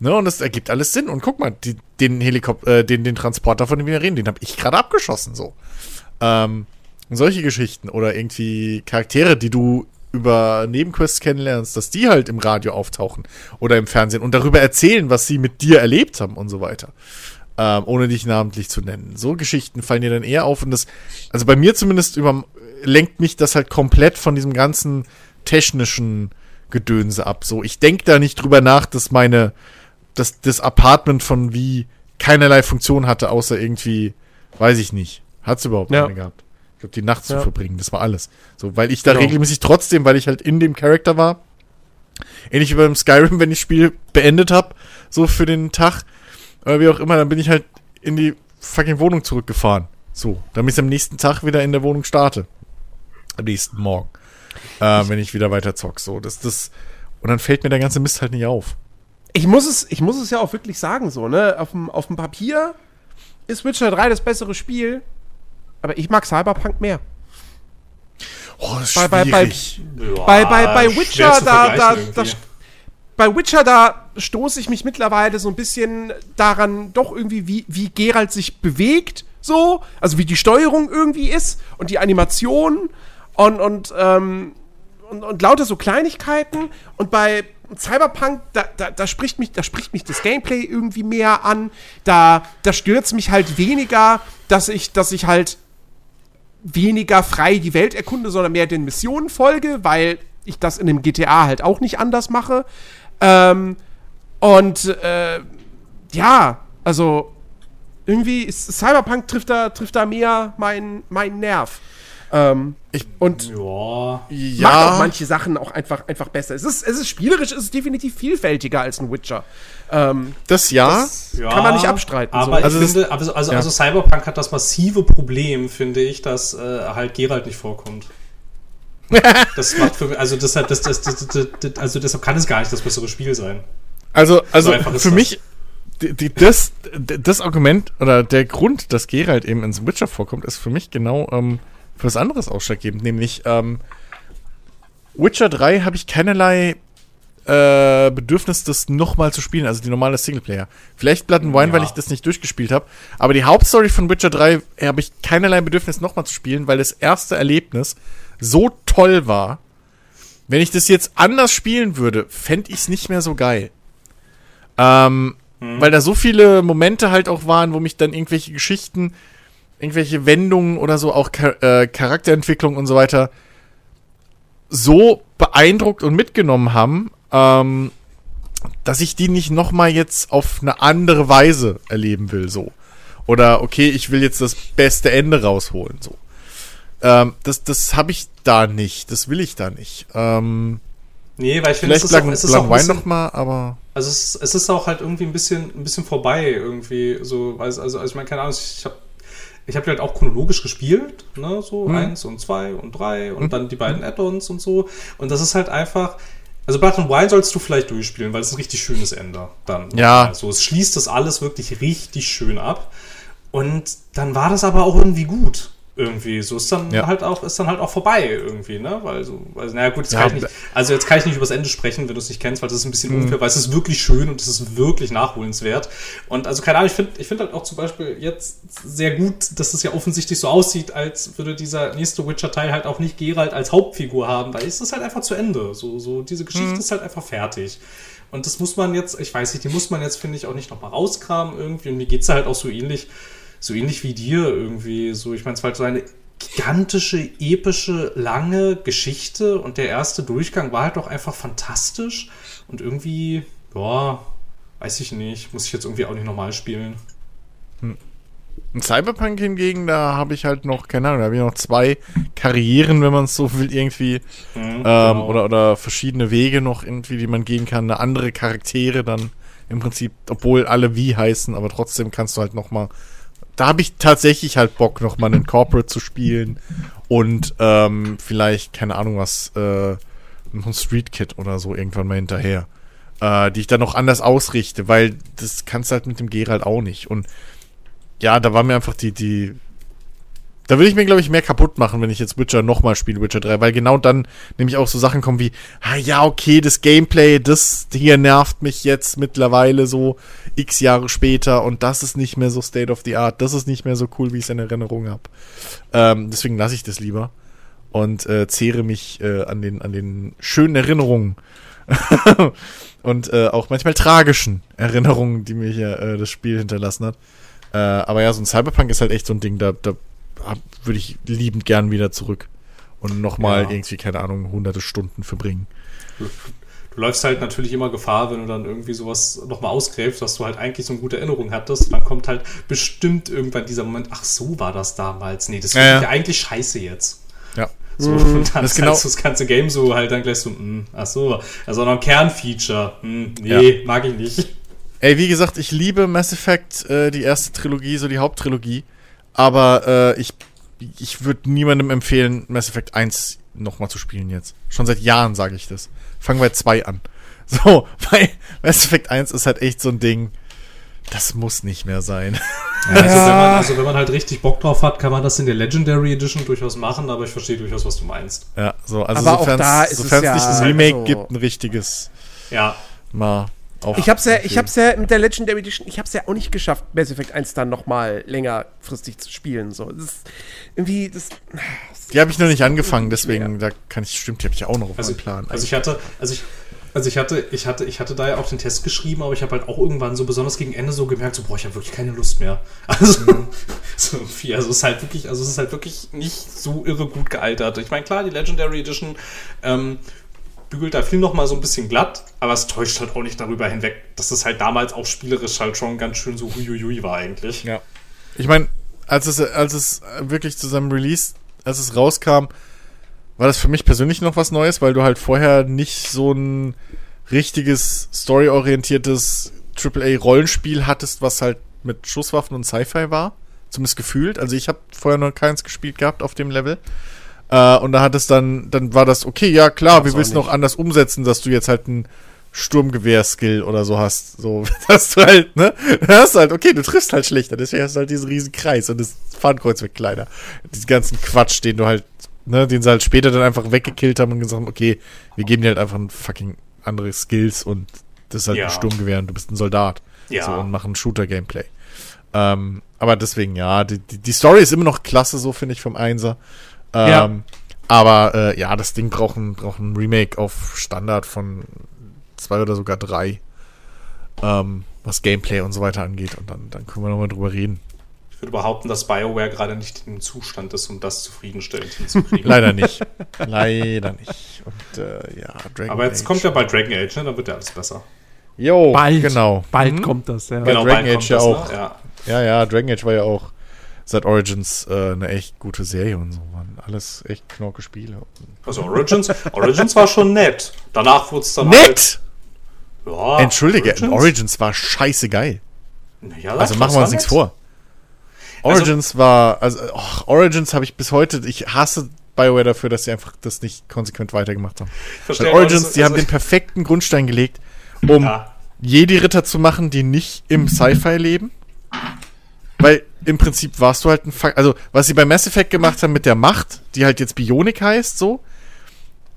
Ne, und das ergibt alles Sinn. Und guck mal, die, den Helikopter, äh, den, den Transporter, von dem wir reden, den habe ich gerade abgeschossen, so. Ähm, solche Geschichten oder irgendwie Charaktere, die du über Nebenquests kennenlernst, dass die halt im Radio auftauchen oder im Fernsehen und darüber erzählen, was sie mit dir erlebt haben und so weiter. Ähm, ohne dich namentlich zu nennen. So Geschichten fallen dir dann eher auf und das, also bei mir zumindest über, lenkt mich das halt komplett von diesem ganzen technischen Gedönse ab. So, ich denke da nicht drüber nach, dass meine, dass das Apartment von wie keinerlei Funktion hatte, außer irgendwie, weiß ich nicht. Hat's überhaupt Ja. eine gehabt? Ich glaube, die Nacht zu Ja. verbringen, das war alles. So, weil ich da Genau. regelmäßig trotzdem, weil ich halt in dem Charakter war, ähnlich wie beim Skyrim, wenn ich das Spiel beendet habe, so für den Tag, oder wie auch immer, dann bin ich halt in die fucking Wohnung zurückgefahren. So, damit ich am nächsten Tag wieder in der Wohnung starte. Am nächsten Morgen. Äh, wenn ich wieder weiter zock. So, das, das, und dann fällt mir der ganze Mist halt nicht auf. ich muss es, ich muss es ja auch wirklich sagen, so, ne? Auf dem, auf dem Papier ist Witcher 3 das bessere Spiel, aber ich mag Cyberpunk mehr. Oh, das ist Bei- bei- bei- schwierig. Ja, Bei- bei- bei Witcher, da- da- irgendwie. Bei Witcher, da stoße ich mich mittlerweile so ein bisschen daran, doch irgendwie, wie, wie Geralt sich bewegt, so, also wie die Steuerung irgendwie ist und die Animation und, und, ähm, und, und lauter so Kleinigkeiten. Und bei Cyberpunk, da, da, da, spricht mich, da spricht mich das Gameplay irgendwie mehr an. Da, da stört es mich halt weniger, dass ich, dass ich halt weniger frei die Welt erkunde, sondern mehr den Missionen folge, weil ich das in dem GTA halt auch nicht anders mache. Ähm, und äh, ja, also irgendwie ist Cyberpunk trifft da, trifft da mehr meinen mein Nerv. Ähm, Ich- und Ja. macht auch manche Sachen auch einfach, einfach besser. Es ist, es ist spielerisch, es ist definitiv vielfältiger als ein Witcher. Ähm, das ja. Ja, Kann man nicht abstreiten, Aber so. ich Also das- finde, also, also, ja. also Cyberpunk hat das massive Problem, finde ich, dass äh, halt Geralt nicht vorkommt. das macht für mich, also deshalb, das, das, das, also deshalb kann es gar nicht das bessere Spiel sein. Also, also ist für mich, die, die, das, das Argument oder der Grund, dass Geralt eben ins Witcher vorkommt, ist für mich genau ähm, für was anderes ausschlaggebend. Nämlich, ähm, Witcher 3 habe ich keinerlei äh, Bedürfnis, das nochmal zu spielen, also die normale Singleplayer. Vielleicht Blood and Wine, Ja. weil ich das nicht durchgespielt habe. Aber die Hauptstory von Witcher 3 habe ich keinerlei Bedürfnis nochmal zu spielen, weil das erste Erlebnis so toll war. Wenn ich das jetzt anders spielen würde, fände ich es nicht mehr so geil. Ähm, Weil da so viele Momente halt auch waren, wo mich dann irgendwelche Geschichten, irgendwelche Wendungen oder so, auch äh, Charakterentwicklung und so weiter, so beeindruckt und mitgenommen haben, ähm, dass ich die nicht noch mal jetzt auf eine andere Weise erleben will, so. Oder okay, ich will jetzt das beste Ende rausholen. So. Ähm, das das habe ich da nicht. Das will ich da nicht. Ähm, Nee, weil ich finde, es ist Black, auch, es ist auch bisschen, noch mal, aber Also es, es ist auch halt irgendwie ein bisschen, ein bisschen vorbei irgendwie. So, also, also, also ich meine, keine Ahnung, ich habe ich hab die halt auch chronologisch gespielt, ne, so Mhm. eins und zwei und drei und dann die beiden Add-ons und so. Und das ist halt einfach. Also Blood and Wine sollst du vielleicht durchspielen, weil es ein richtig schönes Ende dann. Ja. Also es schließt das alles wirklich richtig schön ab. Und dann war das aber auch irgendwie gut. Irgendwie. So ist dann Ja. halt auch, ist dann halt auch vorbei irgendwie, ne? Weil so, also, naja gut, jetzt Ja, kann ich nicht, also jetzt kann ich nicht übers Ende sprechen, wenn du es nicht kennst, weil das ist ein bisschen unfair, weil es ist wirklich schön und es ist wirklich nachholenswert. Und also keine Ahnung, ich finde ich finde halt auch zum Beispiel jetzt sehr gut, dass es ja offensichtlich so aussieht, als würde dieser nächste Witcher-Teil halt auch nicht Geralt als Hauptfigur haben, weil es ist halt einfach zu Ende. So, so diese Geschichte ist halt einfach fertig. Und das muss man jetzt, ich weiß nicht, die muss man jetzt, finde ich, auch nicht nochmal rauskramen irgendwie. Und mir geht's halt auch so ähnlich, so ähnlich wie dir irgendwie. So, ich meine, es war halt so eine gigantische, epische, lange Geschichte und der erste Durchgang war halt doch einfach fantastisch und irgendwie, ja, weiß ich nicht, muss ich jetzt irgendwie auch nicht normal spielen. In Cyberpunk hingegen, da habe ich halt noch, keine Ahnung, da habe ich noch zwei Karrieren, wenn man es so will, irgendwie. Mhm, Ähm, genau. oder, oder verschiedene Wege noch irgendwie, die man gehen kann. Eine andere Charaktere dann im Prinzip, obwohl alle wie heißen, aber trotzdem kannst du halt noch mal. Da habe ich tatsächlich halt Bock, noch mal einen Corporate zu spielen und ähm, vielleicht keine Ahnung was, äh, noch ein Street Kid oder so irgendwann mal hinterher, äh, die ich dann noch anders ausrichte, weil das kannst du halt mit dem Geralt auch nicht und ja, da war mir einfach die, die. Da will ich mir, glaube ich, mehr kaputt machen, wenn ich jetzt Witcher nochmal spiele, Witcher 3, weil genau dann nämlich auch so Sachen kommen wie, ah ja, okay, das Gameplay, das hier nervt mich jetzt mittlerweile so x Jahre später und das ist nicht mehr so State of the Art, das ist nicht mehr so cool, wie ich es in Erinnerung habe. Ähm, deswegen lasse ich das lieber und äh, zehre mich äh, an, den, an den schönen Erinnerungen und äh, auch manchmal tragischen Erinnerungen, die mir hier äh, das Spiel hinterlassen hat. Äh, aber ja, so ein Cyberpunk ist halt echt so ein Ding, da, da würde ich liebend gern wieder zurück und nochmal Ja. irgendwie, keine Ahnung, hunderte Stunden verbringen. Du, läufst halt natürlich immer Gefahr, wenn du dann irgendwie sowas nochmal ausgräbst, dass du halt eigentlich so eine gute Erinnerung hattest. Dann kommt halt bestimmt irgendwann dieser Moment, ach so war das damals. Nee, das Ja, finde ja. ich ja eigentlich scheiße jetzt. Ja. So, und dann Das ist genau- das ganze Game so halt dann gleich so, mh, ach so, also noch ein Kernfeature. Hm, nee, mag ich nicht. Ey, wie gesagt, ich liebe Mass Effect, äh, die erste Trilogie, so die Haupttrilogie. Aber äh, ich, ich würde niemandem empfehlen, Mass Effect 1 nochmal zu spielen jetzt. Schon seit Jahren sage ich das. Fangen wir 2 an. So, weil Mass Effect 1 ist halt echt so ein Ding, das muss nicht mehr sein. Also, wenn man, also wenn man halt richtig Bock drauf hat, kann man das in der Legendary Edition durchaus machen, aber ich verstehe durchaus, was du meinst. ja, so, also sofern da es ist es sofern's ja nicht ein Remake so- gibt, ein richtiges Ja, mal auf. Ich hab's ja, ich hab's ja mit der Legendary Edition, ich hab's ja auch nicht geschafft, Mass Effect 1 dann noch mal längerfristig zu spielen. So, das ist irgendwie, das, Die habe ich noch nicht angefangen, deswegen, da kann ich, stimmt, die habe ich auch noch auf Also, meinem Plan. also ich hatte, also ich, also ich hatte, ich hatte, ich hatte da ja auch den Test geschrieben, aber ich habe halt auch irgendwann so besonders gegen Ende so gemerkt, so boah, ich habe wirklich keine Lust mehr. Also, so viel, also es ist halt wirklich, also es ist halt wirklich nicht so irre gut gealtert. Ich meine, klar, die Legendary Edition ähm, bügelt da viel noch mal so ein bisschen glatt, aber es täuscht halt auch nicht darüber hinweg, dass es halt damals auch spielerisch halt schon ganz schön so huiuiui war eigentlich. Ja. Ich meine, als es, als es wirklich zu seinem Release, als es rauskam, war das für mich persönlich noch was Neues, weil du halt vorher nicht so ein richtiges, storyorientiertes AAA-Rollenspiel hattest, was halt mit Schusswaffen und Sci-Fi war. Zumindest gefühlt. Also ich habe vorher noch keins gespielt gehabt auf dem Level. Äh, und da hat es dann, dann war das, okay, ja klar, wir auch willst noch anders umsetzen, dass du jetzt halt ein Sturmgewehr-Skill oder so hast. So, dass du halt, ne? Hast du halt, okay, du triffst halt schlechter, deswegen hast du halt diesen riesen Kreis und das Fahnenkreuz wird kleiner. Diesen ganzen Quatsch, den du halt, ne, den sie halt später dann einfach weggekillt haben und gesagt haben, okay, wir geben dir halt einfach ein fucking andere Skills und das ist halt Ja. ein Sturmgewehr und du bist ein Soldat. Ja. So, und machen Shooter-Gameplay. Ähm, aber deswegen, ja, die, die, die Story ist immer noch klasse, so finde ich, vom Einser. Ähm, Ja. Aber äh, ja, das Ding braucht ein, braucht ein Remake auf Standard von zwei oder sogar drei. Ähm, was Gameplay und so weiter angeht. Und dann, dann können wir nochmal drüber reden. Ich würde behaupten, dass BioWare gerade nicht im Zustand ist, um das zufriedenstellend hinzukriegen. Leider nicht. Leider nicht. Und äh, ja, Dragon Aber jetzt Age. kommt ja bald Dragon Age, ne? Dann wird ja alles besser. Jo, Bald. genau. Bald Mhm. kommt das, ja. Genau. Dragon Age ja auch. Ja. Ja, ja, Dragon Age war ja auch seit Origins äh, eine echt gute Serie und so. Alles echt knorke Spiele. Also Origins, Origins war schon nett. Danach wurde es dann Nett! Halt, ja, Entschuldige, Origins? Origins, war scheiße geil. Ja, Also machen wir uns nichts vor. Origins war, also och, Origins habe ich bis heute, ich hasse BioWare dafür, dass sie einfach das nicht konsequent weitergemacht haben. Verstehe Weil Origins, das- die haben also den perfekten Grundstein gelegt, um Ja. Jedi-Ritter zu machen, die nicht im Sci-Fi leben. Weil im Prinzip warst du halt ein Fuck. Also, was sie bei Mass Effect gemacht haben mit der Macht, die halt jetzt Bionik heißt, so,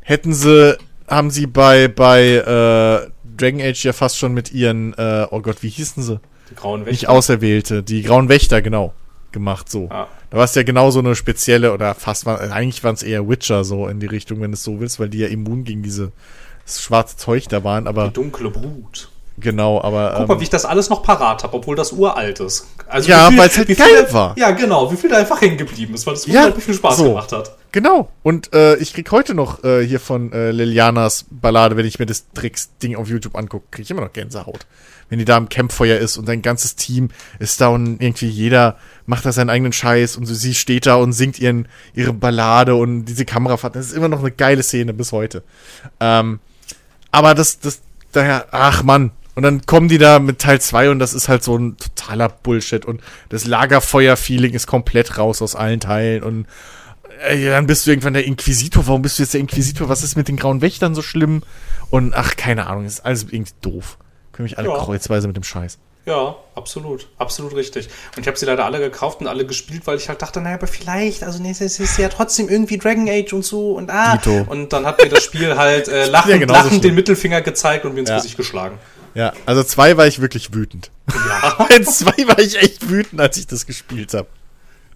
hätten sie, haben sie bei, bei äh, Dragon Age ja fast schon mit ihren, äh, oh Gott, wie hießen sie? Die grauen Nicht Wächter. Auserwählte, die Grauen Wächter, genau, gemacht, so. Ah. Da war es ja genau so eine spezielle, oder fast, war, eigentlich waren es eher Witcher so in die Richtung, wenn du es so willst, weil die ja immun gegen diese schwarze Zeug da waren, aber Die dunkle Brut. Genau, aber. Guck mal, wie ich das alles noch parat habe, obwohl das uralt ist. Also Ja, wie viel- weil's halt viel geil da- war. Ja, genau, wie viel da einfach hängen geblieben ist, weil das Ja, unglaublich viel Spaß so. gemacht hat. Genau. Und äh, ich krieg heute noch äh, hier von äh, Lilianas Ballade, wenn ich mir das Tricks-Ding auf YouTube angucke, krieg ich immer noch Gänsehaut. Wenn die da im Campfeuer ist und dein ganzes Team ist da und irgendwie jeder macht da seinen eigenen Scheiß und so, sie steht da und singt ihren, ihre Ballade und diese Kamerafahrt. Das ist immer noch eine geile Szene bis heute. Ähm, aber das, das, daher, ach Mann. Und dann kommen die da mit Teil 2 und das ist halt so ein totaler Bullshit. Und das Lagerfeuer-Feeling ist komplett raus aus allen Teilen. Und äh, dann bist du irgendwann der Inquisitor. Warum bist du jetzt der Inquisitor? Was ist mit den grauen Wächtern so schlimm? Und ach, keine Ahnung, ist alles irgendwie doof. Können mich alle Ja. kreuzweise mit dem Scheiß. Ja, absolut. Absolut richtig. Und ich habe sie leider alle gekauft und alle gespielt, weil ich halt dachte, naja, aber vielleicht, also nee, es ist ja trotzdem irgendwie Dragon Age und so und ah. Dito. Und dann hat mir das Spiel halt äh, lachend, Ja, lachend den Mittelfinger gezeigt und mir ins Ja. Gesicht geschlagen. Ja, also zwei war ich wirklich wütend. Ja. In zwei war ich echt wütend, als ich das gespielt habe.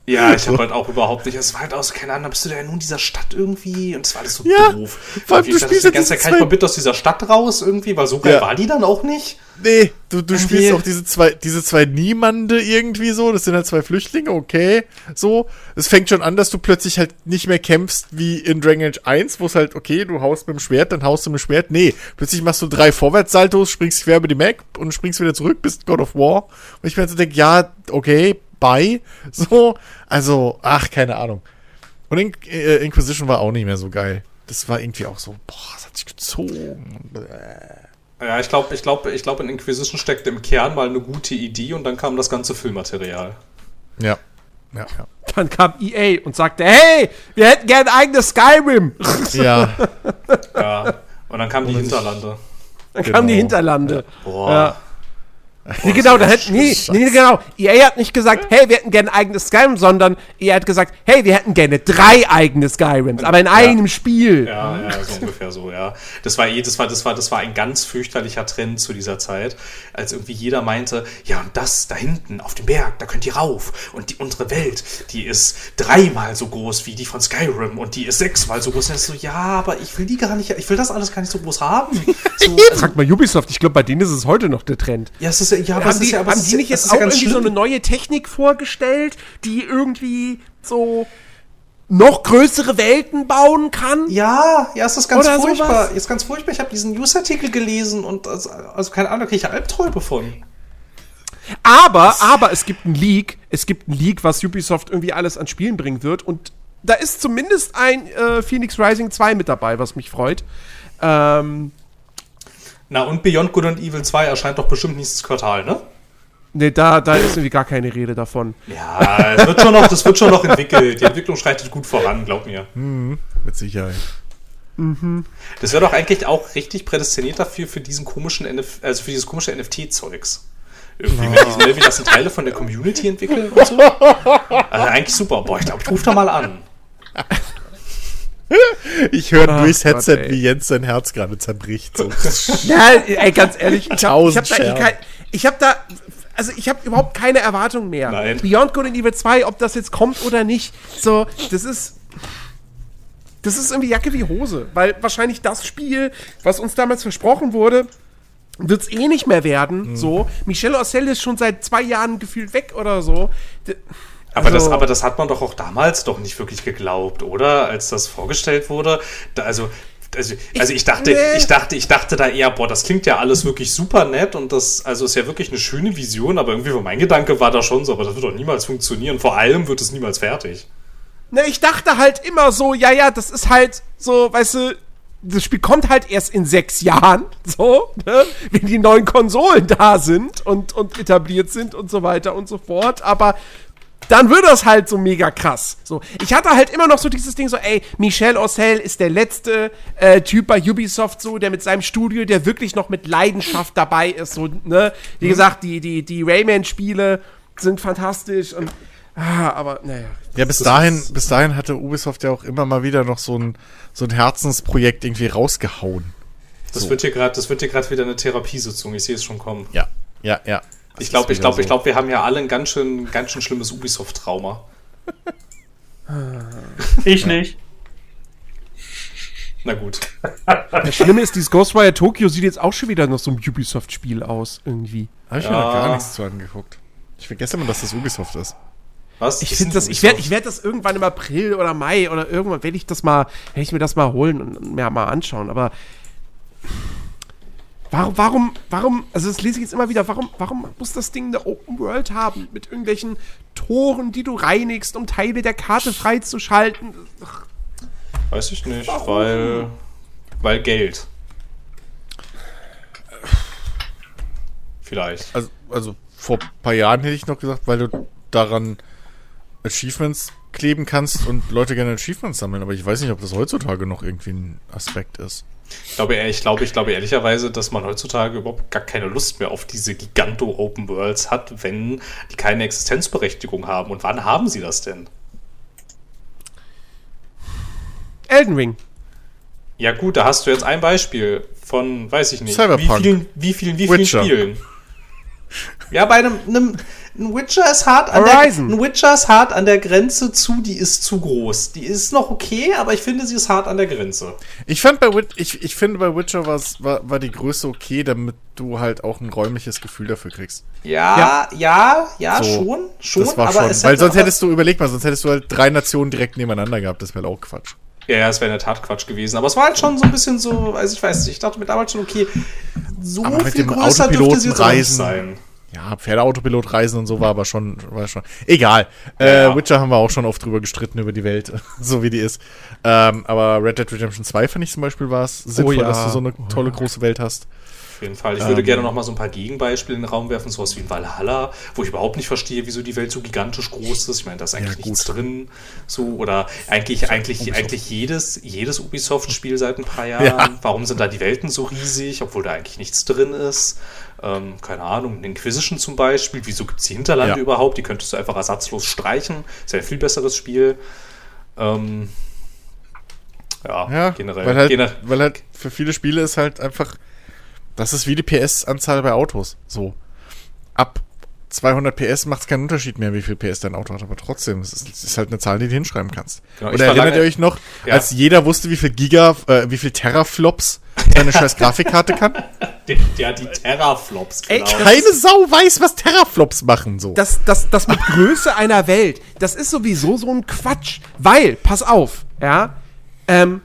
Ja, ich habe halt auch überhaupt nicht. Es war halt auch so, keine Ahnung, bist du da ja nur in dieser Stadt irgendwie und es war alles so Ja, doof. vor allem, du spielst die ja ganze Zeit, kann ich mal zwei- bitte aus dieser Stadt raus irgendwie, weil so geil Ja. war die dann auch nicht. Nee, du, du spielst auch diese zwei, diese zwei Niemande irgendwie so. Das sind halt zwei Flüchtlinge, okay. So. Es fängt schon an, dass du plötzlich halt nicht mehr kämpfst wie in Dragon Age 1, wo es halt, okay, du haust mit dem Schwert, dann haust du mit dem Schwert. Nee, plötzlich machst du drei Vorwärtssaltos, springst quer über die Map und springst wieder zurück, bist God of War. Und ich mir halt so denke, ja, okay, bye. So. Also, ach, keine Ahnung. Und In äh, Inquisition war auch nicht mehr so geil. Das war irgendwie auch so, boah, das hat sich gezogen. Ja, ich glaube, ich glaube, ich glaube, in Inquisition steckt im Kern mal eine gute Idee und dann kam das ganze Filmmaterial. Ja. Ja, ja. Dann kam EA und sagte, hey, wir hätten gern ein eigenes Skyrim. Ja, Ja. Und dann kamen die Hinterlande. Dann Genau. kamen die Hinterlande. Boah. Ja. Nee, genau, da hätten, nee, nee, genau. EA hat nicht gesagt, hey, wir hätten gerne ein eigenes Skyrim, sondern EA hat gesagt, hey, wir hätten gerne drei eigene Skyrims, aber in einem Spiel. Ja, ja, so ungefähr so, ja. Das war eh, das war, das war, das war ein ganz fürchterlicher Trend zu dieser Zeit, als irgendwie jeder meinte, ja, und das da hinten auf dem Berg, da könnt ihr rauf. Und die, unsere Welt, die ist dreimal so groß wie die von Skyrim und die ist sechsmal so groß. Und so, ja, aber ich will die gar nicht, ich will das alles gar nicht so groß haben. So, also, Frag mal Ubisoft, ich glaube, bei denen ist es heute noch der Trend. ja, es ist ja, ja, aber haben ist die, ja, aber haben die nicht jetzt auch ja irgendwie so eine schlimm. neue Technik vorgestellt, die irgendwie so noch größere Welten bauen kann? Ja, ja, es ist ganz Oder furchtbar. sowas. Ist ganz furchtbar. Ich habe diesen Newsartikel gelesen und also, also keine Ahnung, da kriege ich Albträume von. Aber, aber es gibt ein Leak, es gibt ein Leak, was Ubisoft irgendwie alles an Spielen bringen wird und da ist zumindest ein äh, Phoenix Rising 2 mit dabei, was mich freut. Ähm, Na, und Beyond Good and Evil 2 erscheint doch bestimmt nächstes Quartal, ne? ne, da, da ist irgendwie gar keine Rede davon. Ja, es wird schon noch, das wird schon noch entwickelt. Die Entwicklung schreitet gut voran, glaub mir. mit Sicherheit. Das wäre doch eigentlich auch richtig prädestiniert dafür, für diesen komischen NF also für dieses komische NFT-Zeugs. Irgendwie mit diesen Level, das sind Teile von der Community entwickeln und so. Also eigentlich super. Boah, ich glaube, ich rufe da mal an. Ich höre Ach durchs Gott, Headset, ey. wie Jens sein Herz gerade zerbricht. So. Ja, ey, ganz ehrlich, ich habe hab da, eh kein, ich hab da, also ich habe überhaupt keine Erwartung mehr. Nein. Beyond Good and Evil 2, ob das jetzt kommt oder nicht, so, das ist, das ist irgendwie Jacke wie Hose, weil wahrscheinlich das Spiel, was uns damals versprochen wurde, wird es eh nicht mehr werden, so. Michel Ossel ist schon seit zwei Jahren gefühlt weg oder so. D- Aber, das, Also- aber das hat man doch auch damals doch nicht wirklich geglaubt, oder? Als das vorgestellt wurde. Da, also, also, also ich dachte, nee. ich dachte, ich dachte da eher, boah, das klingt ja alles wirklich super nett und das, also ist ja wirklich eine schöne Vision, aber irgendwie war mein Gedanke war da schon so, aber das wird doch niemals funktionieren. Vor allem wird es niemals fertig. Ne, ich dachte halt immer so, ja, ja, das ist halt so, weißt du, das Spiel kommt halt erst in sechs Jahren, so, ne, wenn die neuen Konsolen da sind und, und etabliert sind und so weiter und so fort. Aber dann wird das halt so mega krass. So, ich hatte halt immer noch so dieses Ding so, ey, Michel Ossel ist der letzte äh, Typ bei Ubisoft so, der mit seinem Studio, der wirklich noch mit Leidenschaft dabei ist. So, ne, wie gesagt, die die die Rayman-Spiele sind fantastisch und ah, aber naja. Ja, bis dahin, bis dahin hatte Ubisoft ja auch immer mal wieder noch so ein, so ein Herzensprojekt irgendwie rausgehauen. Das So. wird hier gerade, das wird hier gerade wieder eine Therapiesitzung. Ich sehe es schon kommen. Ja, ja, ja. Ich glaube, Das ich glaube, wieder ich glaube, wir haben ja alle ein ganz schön, ganz schön schlimmes Ubisoft-Trauma. Ich nicht. Na gut. Das Schlimme ist, dieses Ghostwire Tokyo sieht jetzt auch schon wieder nach so einem Ubisoft-Spiel aus, irgendwie. Da habe ich mir Ja. noch gar nichts zu angeguckt. Ich vergesse immer, dass das Ubisoft ist. Was? Ich Ist finde das, ich werde ich werd das irgendwann im April oder Mai oder irgendwann werde ich das mal, werde ich mir das mal holen und mir mal anschauen. Aber warum, warum, warum, also das lese ich jetzt immer wieder, warum, warum muss das Ding eine Open World haben mit irgendwelchen Toren, die du reinigst, um Teile der Karte freizuschalten? Ach, Weiß ich nicht, weil. Weil Geld. Vielleicht. Also, also vor ein paar Jahren hätte ich noch gesagt, weil du daran Achievements kleben kannst und Leute gerne Achievements sammeln, aber ich weiß nicht, ob das heutzutage noch irgendwie ein Aspekt ist. Ich glaube, ich glaube, ich glaube ehrlicherweise, dass man heutzutage überhaupt gar keine Lust mehr auf diese Giganto-Open Worlds hat, wenn die keine Existenzberechtigung haben. Und wann haben sie das denn? Elden Ring. Ja gut, da hast du jetzt ein Beispiel von, weiß ich nicht, Cyberpunk. wie vielen, wie vielen, wie vielen Witcher. Spielen. Ja, bei einem, einem ein Witcher ist hart an Horizon. der, ein Witcher ist hart an der Grenze zu, die ist zu groß. Die ist noch okay, aber ich finde, sie ist hart an der Grenze. Ich fand bei ich, ich finde bei Witcher war, war die Größe okay, damit du halt auch ein räumliches Gefühl dafür kriegst. Ja, ja, ja, So, schon, schon, das war aber schon. es Weil sonst hättest du, überleg mal, sonst hättest du halt drei Nationen direkt nebeneinander gehabt. Das wäre auch Quatsch. Ja, ja, es wäre in der Tat Quatsch gewesen. Aber es war halt schon so ein bisschen so, also ich weiß nicht, ich dachte mir damals schon, okay, so Aber mit viel dem größer dürfte sie jetzt auch nicht Autopilotenreisen- sein. Ja, Pferdeautopilot reisen und so war aber schon, war schon. Egal. Ja, äh, ja. Witcher haben wir auch schon oft drüber gestritten über die Welt, so wie die ist. Ähm, aber Red Dead Redemption 2 fand ich zum Beispiel war es sinnvoll, ja. dass du so eine tolle große Welt hast. Auf jeden Fall. Ich Ähm. würde gerne noch mal so ein paar Gegenbeispiele in den Raum werfen, sowas wie in Valhalla, wo ich überhaupt nicht verstehe, wieso die Welt so gigantisch groß ist. Ich meine, da ist eigentlich Ja, nichts drin. So, oder eigentlich, eigentlich, eigentlich jedes, jedes Ubisoft-Spiel seit ein paar Jahren. Ja. Warum sind da die Welten so riesig, obwohl da eigentlich nichts drin ist? Ähm, keine Ahnung, eine Inquisition zum Beispiel. Wieso gibt es die Hinterlande Ja. überhaupt? Die könntest du einfach ersatzlos streichen. Ist ja ein viel besseres Spiel. Ähm, ja, Ja, generell. weil halt, gener weil halt für viele Spiele ist halt einfach, das ist wie die PS-Anzahl bei Autos. So. Ab 200 PS macht es keinen Unterschied mehr, wie viel PS dein Auto hat, aber trotzdem, es ist, es ist halt eine Zahl, die du hinschreiben kannst. Genau, Oder erinnert ihr euch noch, Ja. als jeder wusste, wie viel Giga, äh, wie viel Teraflops deine scheiß Grafikkarte kann? ja, die Terraflops, Ey, genau. Keine Sau weiß, was Teraflops machen, so. das, das, das mit Größe einer Welt, das ist sowieso so ein Quatsch. Weil, pass auf, ja, ähm,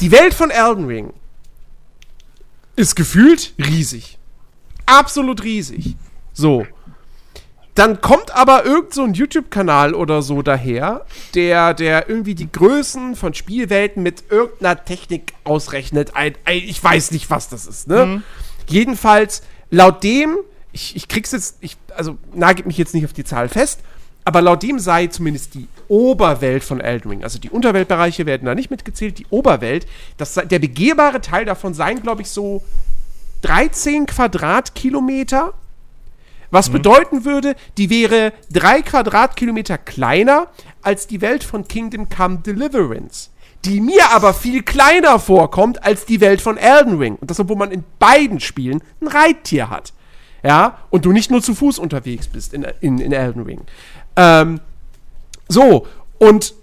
die Welt von Elden Ring ist gefühlt riesig. Absolut riesig. So. Dann kommt aber irgend so ein YouTube-Kanal oder so daher, der, der irgendwie die Größen von Spielwelten mit irgendeiner Technik ausrechnet. Ein, ein, ich weiß nicht, was das ist, ne? Jedenfalls, laut dem, ich, ich krieg's jetzt, ich, also nagelt mich jetzt nicht auf die Zahl fest, aber laut dem sei zumindest die Oberwelt von Elden Ring, also die Unterweltbereiche werden da nicht mitgezählt, die Oberwelt, das der begehbare Teil davon seien, glaube ich, so 13 Quadratkilometer. Was bedeuten würde, die wäre drei Quadratkilometer kleiner als die Welt von Kingdom Come Deliverance. Die mir aber viel kleiner vorkommt als die Welt von Elden Ring. Und das, obwohl man in beiden Spielen ein Reittier hat. Ja, und du nicht nur zu Fuß unterwegs bist in, in, in Elden Ring. Ähm, so, und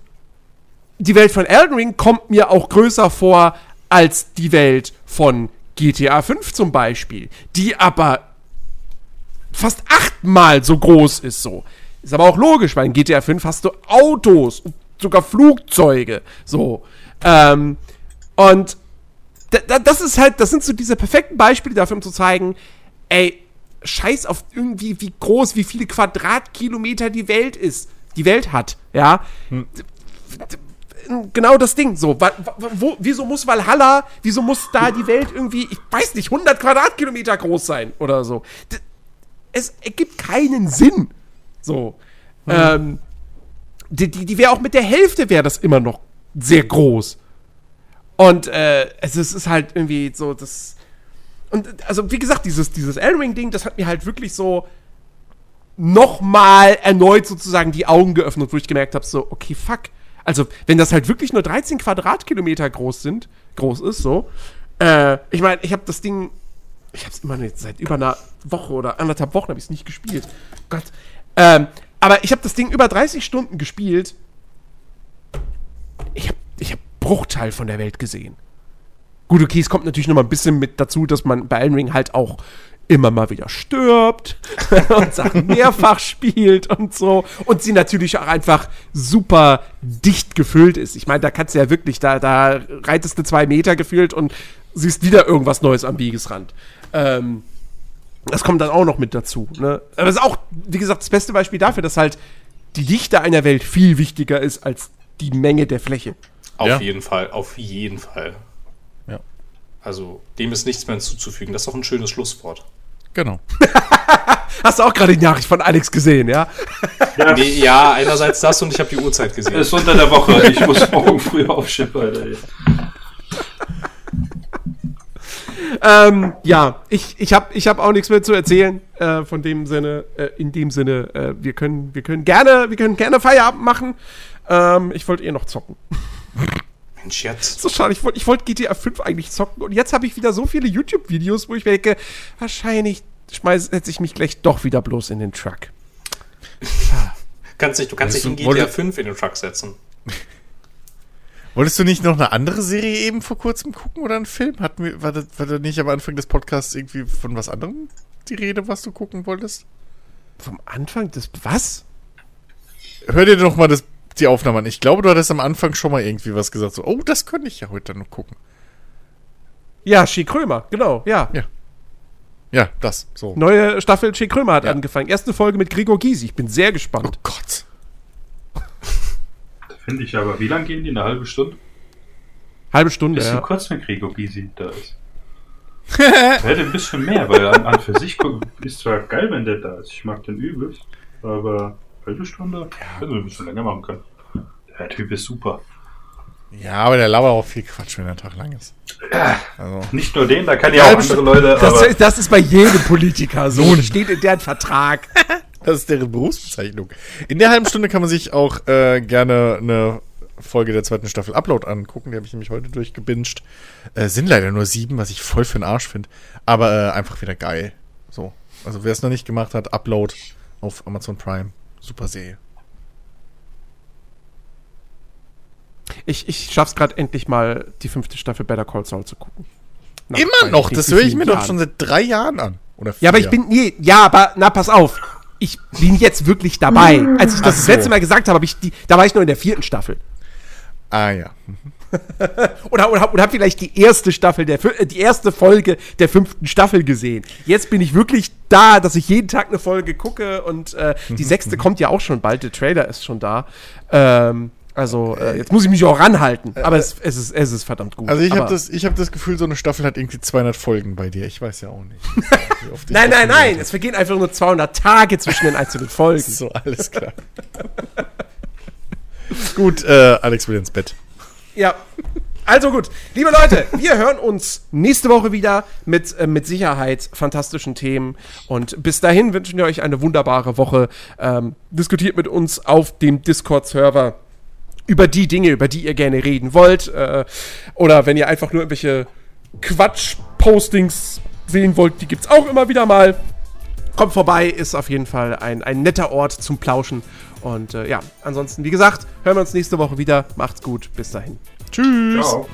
die Welt von Elden Ring kommt mir auch größer vor als die Welt von GTA 5 zum Beispiel, die aber fast achtmal so groß ist so. Ist aber auch logisch, weil in GTA 5 hast du Autos und sogar Flugzeuge. So. Ähm, und da, da, das ist halt, das sind so diese perfekten Beispiele dafür, um zu zeigen, ey, scheiß auf irgendwie, wie groß, wie viele Quadratkilometer die Welt ist, die Welt hat, ja. Hm. Genau das Ding, so, wo, wieso muss Valhalla, wieso muss da die Welt irgendwie, ich weiß nicht, 100 Quadratkilometer groß sein oder so. Es ergibt keinen Sinn, so. Ähm, die, die, die wäre auch mit der Hälfte wäre das immer noch sehr groß. Und äh, es ist, es ist halt irgendwie so, das. Und also, wie gesagt, dieses, dieses Elden Ring-Ding, das hat mir halt wirklich so nochmal erneut sozusagen die Augen geöffnet, wo ich gemerkt habe, so, okay, fuck. Also, wenn das halt wirklich nur 13 Quadratkilometer groß sind, groß ist, so. Äh, ich meine, ich habe das Ding, ich habe es immer jetzt seit über einer Woche oder anderthalb Wochen habe ich es nicht gespielt. Gott. Ähm, aber ich habe das Ding über 30 Stunden gespielt. Ich habe ich hab Bruchteil von der Welt gesehen. Gut, okay, es kommt natürlich noch mal ein bisschen mit dazu, dass man bei Elden Ring halt auch immer mal wieder stirbt und Sachen mehrfach spielt und so. Und sie natürlich auch einfach super dicht gefüllt ist. Ich meine, da kannst du ja wirklich, da, da reitest du zwei Meter gefühlt und siehst wieder irgendwas Neues am Wegesrand. Ähm, das kommt dann auch noch mit dazu. Ne? Aber das ist auch, wie gesagt, das beste Beispiel dafür, dass halt die Dichte einer Welt viel wichtiger ist als die Menge der Fläche. Auf Ja. jeden Fall, auf jeden Fall. Ja. Also, dem ist nichts mehr hinzuzufügen. Das ist doch ein schönes Schlusswort. Genau. Hast du auch gerade die Nachricht von Alex gesehen, ja? Ja, Nee, ja, einerseits das und ich habe die Uhrzeit gesehen. ist unter der Woche. Ich muss morgen früh aufstehen, Alter. Ähm, ja, ich, ich habe ich hab auch nichts mehr zu erzählen. Äh, von dem Sinne, äh, in dem Sinne, äh, wir können, wir können gerne, wir können gerne Feierabend machen. Ähm, ich wollte eh noch zocken. Mensch, jetzt. So schade, ich wollte ich wollt GTA 5 eigentlich zocken und jetzt habe ich wieder so viele YouTube-Videos, wo ich denke, wahrscheinlich setze ich mich gleich doch wieder bloß in den Truck. Kannst dich, du kannst dich in GTA wollte- 5 in den Truck setzen. Wolltest du nicht noch eine andere Serie eben vor kurzem gucken oder einen Film? Hatten wir, war, das, war da nicht am Anfang des Podcasts irgendwie von was anderem die Rede, was du gucken wolltest? Vom Anfang des. Was? Hör dir doch mal das, die Aufnahme an. Ich glaube, du hattest am Anfang schon mal irgendwie was gesagt. So, oh, das könnte ich ja heute noch gucken. Ja, Schi Krömer, genau, ja. Ja, das. So. Neue Staffel Schi Krömer hat Ja. angefangen. Erste Folge mit Gregor Gysi. Ich bin sehr Oh gespannt. Gott. Finde ich aber. Wie lange gehen die? Eine halbe Stunde? Halbe Stunde, Ist zu ja. kurz, wenn Gregor Gysi da ist. Er hätte ein bisschen mehr, weil an, an für sich ist zwar geil, wenn der da ist. Ich mag den übelst, aber halbe Stunde hätte ein bisschen länger machen können. Der Typ ist super. Ja, aber der labert auch viel Quatsch, wenn der Tag lang ist. Also. Nicht nur den, da kann ja auch andere Leute, Das, das ist bei jedem Politiker so. Steht in deren Vertrag. Das ist deren Berufsbezeichnung. In der halben Stunde kann man sich auch äh, gerne eine Folge der zweiten Staffel Upload angucken. Die habe ich nämlich heute durchgebinged. Äh, sind leider nur sieben, was ich voll für den Arsch finde. Aber äh, einfach wieder geil. So. Also wer es noch nicht gemacht hat, Upload auf Amazon Prime. Super Serie. Ich, ich schaff's gerade endlich mal, die fünfte Staffel Better Call Saul zu gucken. Nach Immer noch, das höre ich mir doch Jahren. schon seit drei Jahren an. Oder Ja, aber ich vier. bin, nee, ja, aber, na, pass auf. Ich bin jetzt wirklich dabei. Als ich das, Ach das so. letzte Mal gesagt habe, hab ich die, da war ich noch in der vierten Staffel. Ah ja. Oder, oder, hab- oder hab vielleicht die erste Staffel, der, äh, die erste Folge der fünften Staffel gesehen. Jetzt bin ich wirklich da, dass ich jeden Tag eine Folge gucke und äh, die sechste kommt ja auch schon bald, der Trailer ist schon da. Ähm, also, äh, jetzt muss ich mich auch ranhalten, aber es, es, ist, es ist verdammt gut. Also ich habe das, ich hab das Gefühl, so eine Staffel hat irgendwie 200 Folgen bei dir. Ich weiß ja auch nicht. Nein, nein, nein, gehört es vergehen einfach nur 200 Tage zwischen den einzelnen Folgen. So, alles klar. Gut, äh, Alex will ins Bett. Ja. Also gut, liebe Leute, wir hören uns nächste Woche wieder mit, äh, mit Sicherheit fantastischen Themen. Und bis dahin wünschen wir euch eine wunderbare Woche. Ähm, diskutiert mit uns auf dem Discord-Server über die Dinge, über die ihr gerne reden wollt. Äh, oder wenn ihr einfach nur irgendwelche Quatsch-Postings sehen wollt, die gibt's auch immer wieder mal. Kommt vorbei, ist auf jeden Fall ein, ein netter Ort zum Plauschen. Und äh, ja, ansonsten, wie gesagt, hören wir uns nächste Woche wieder. Macht's gut, bis dahin. Tschüss. Ciao.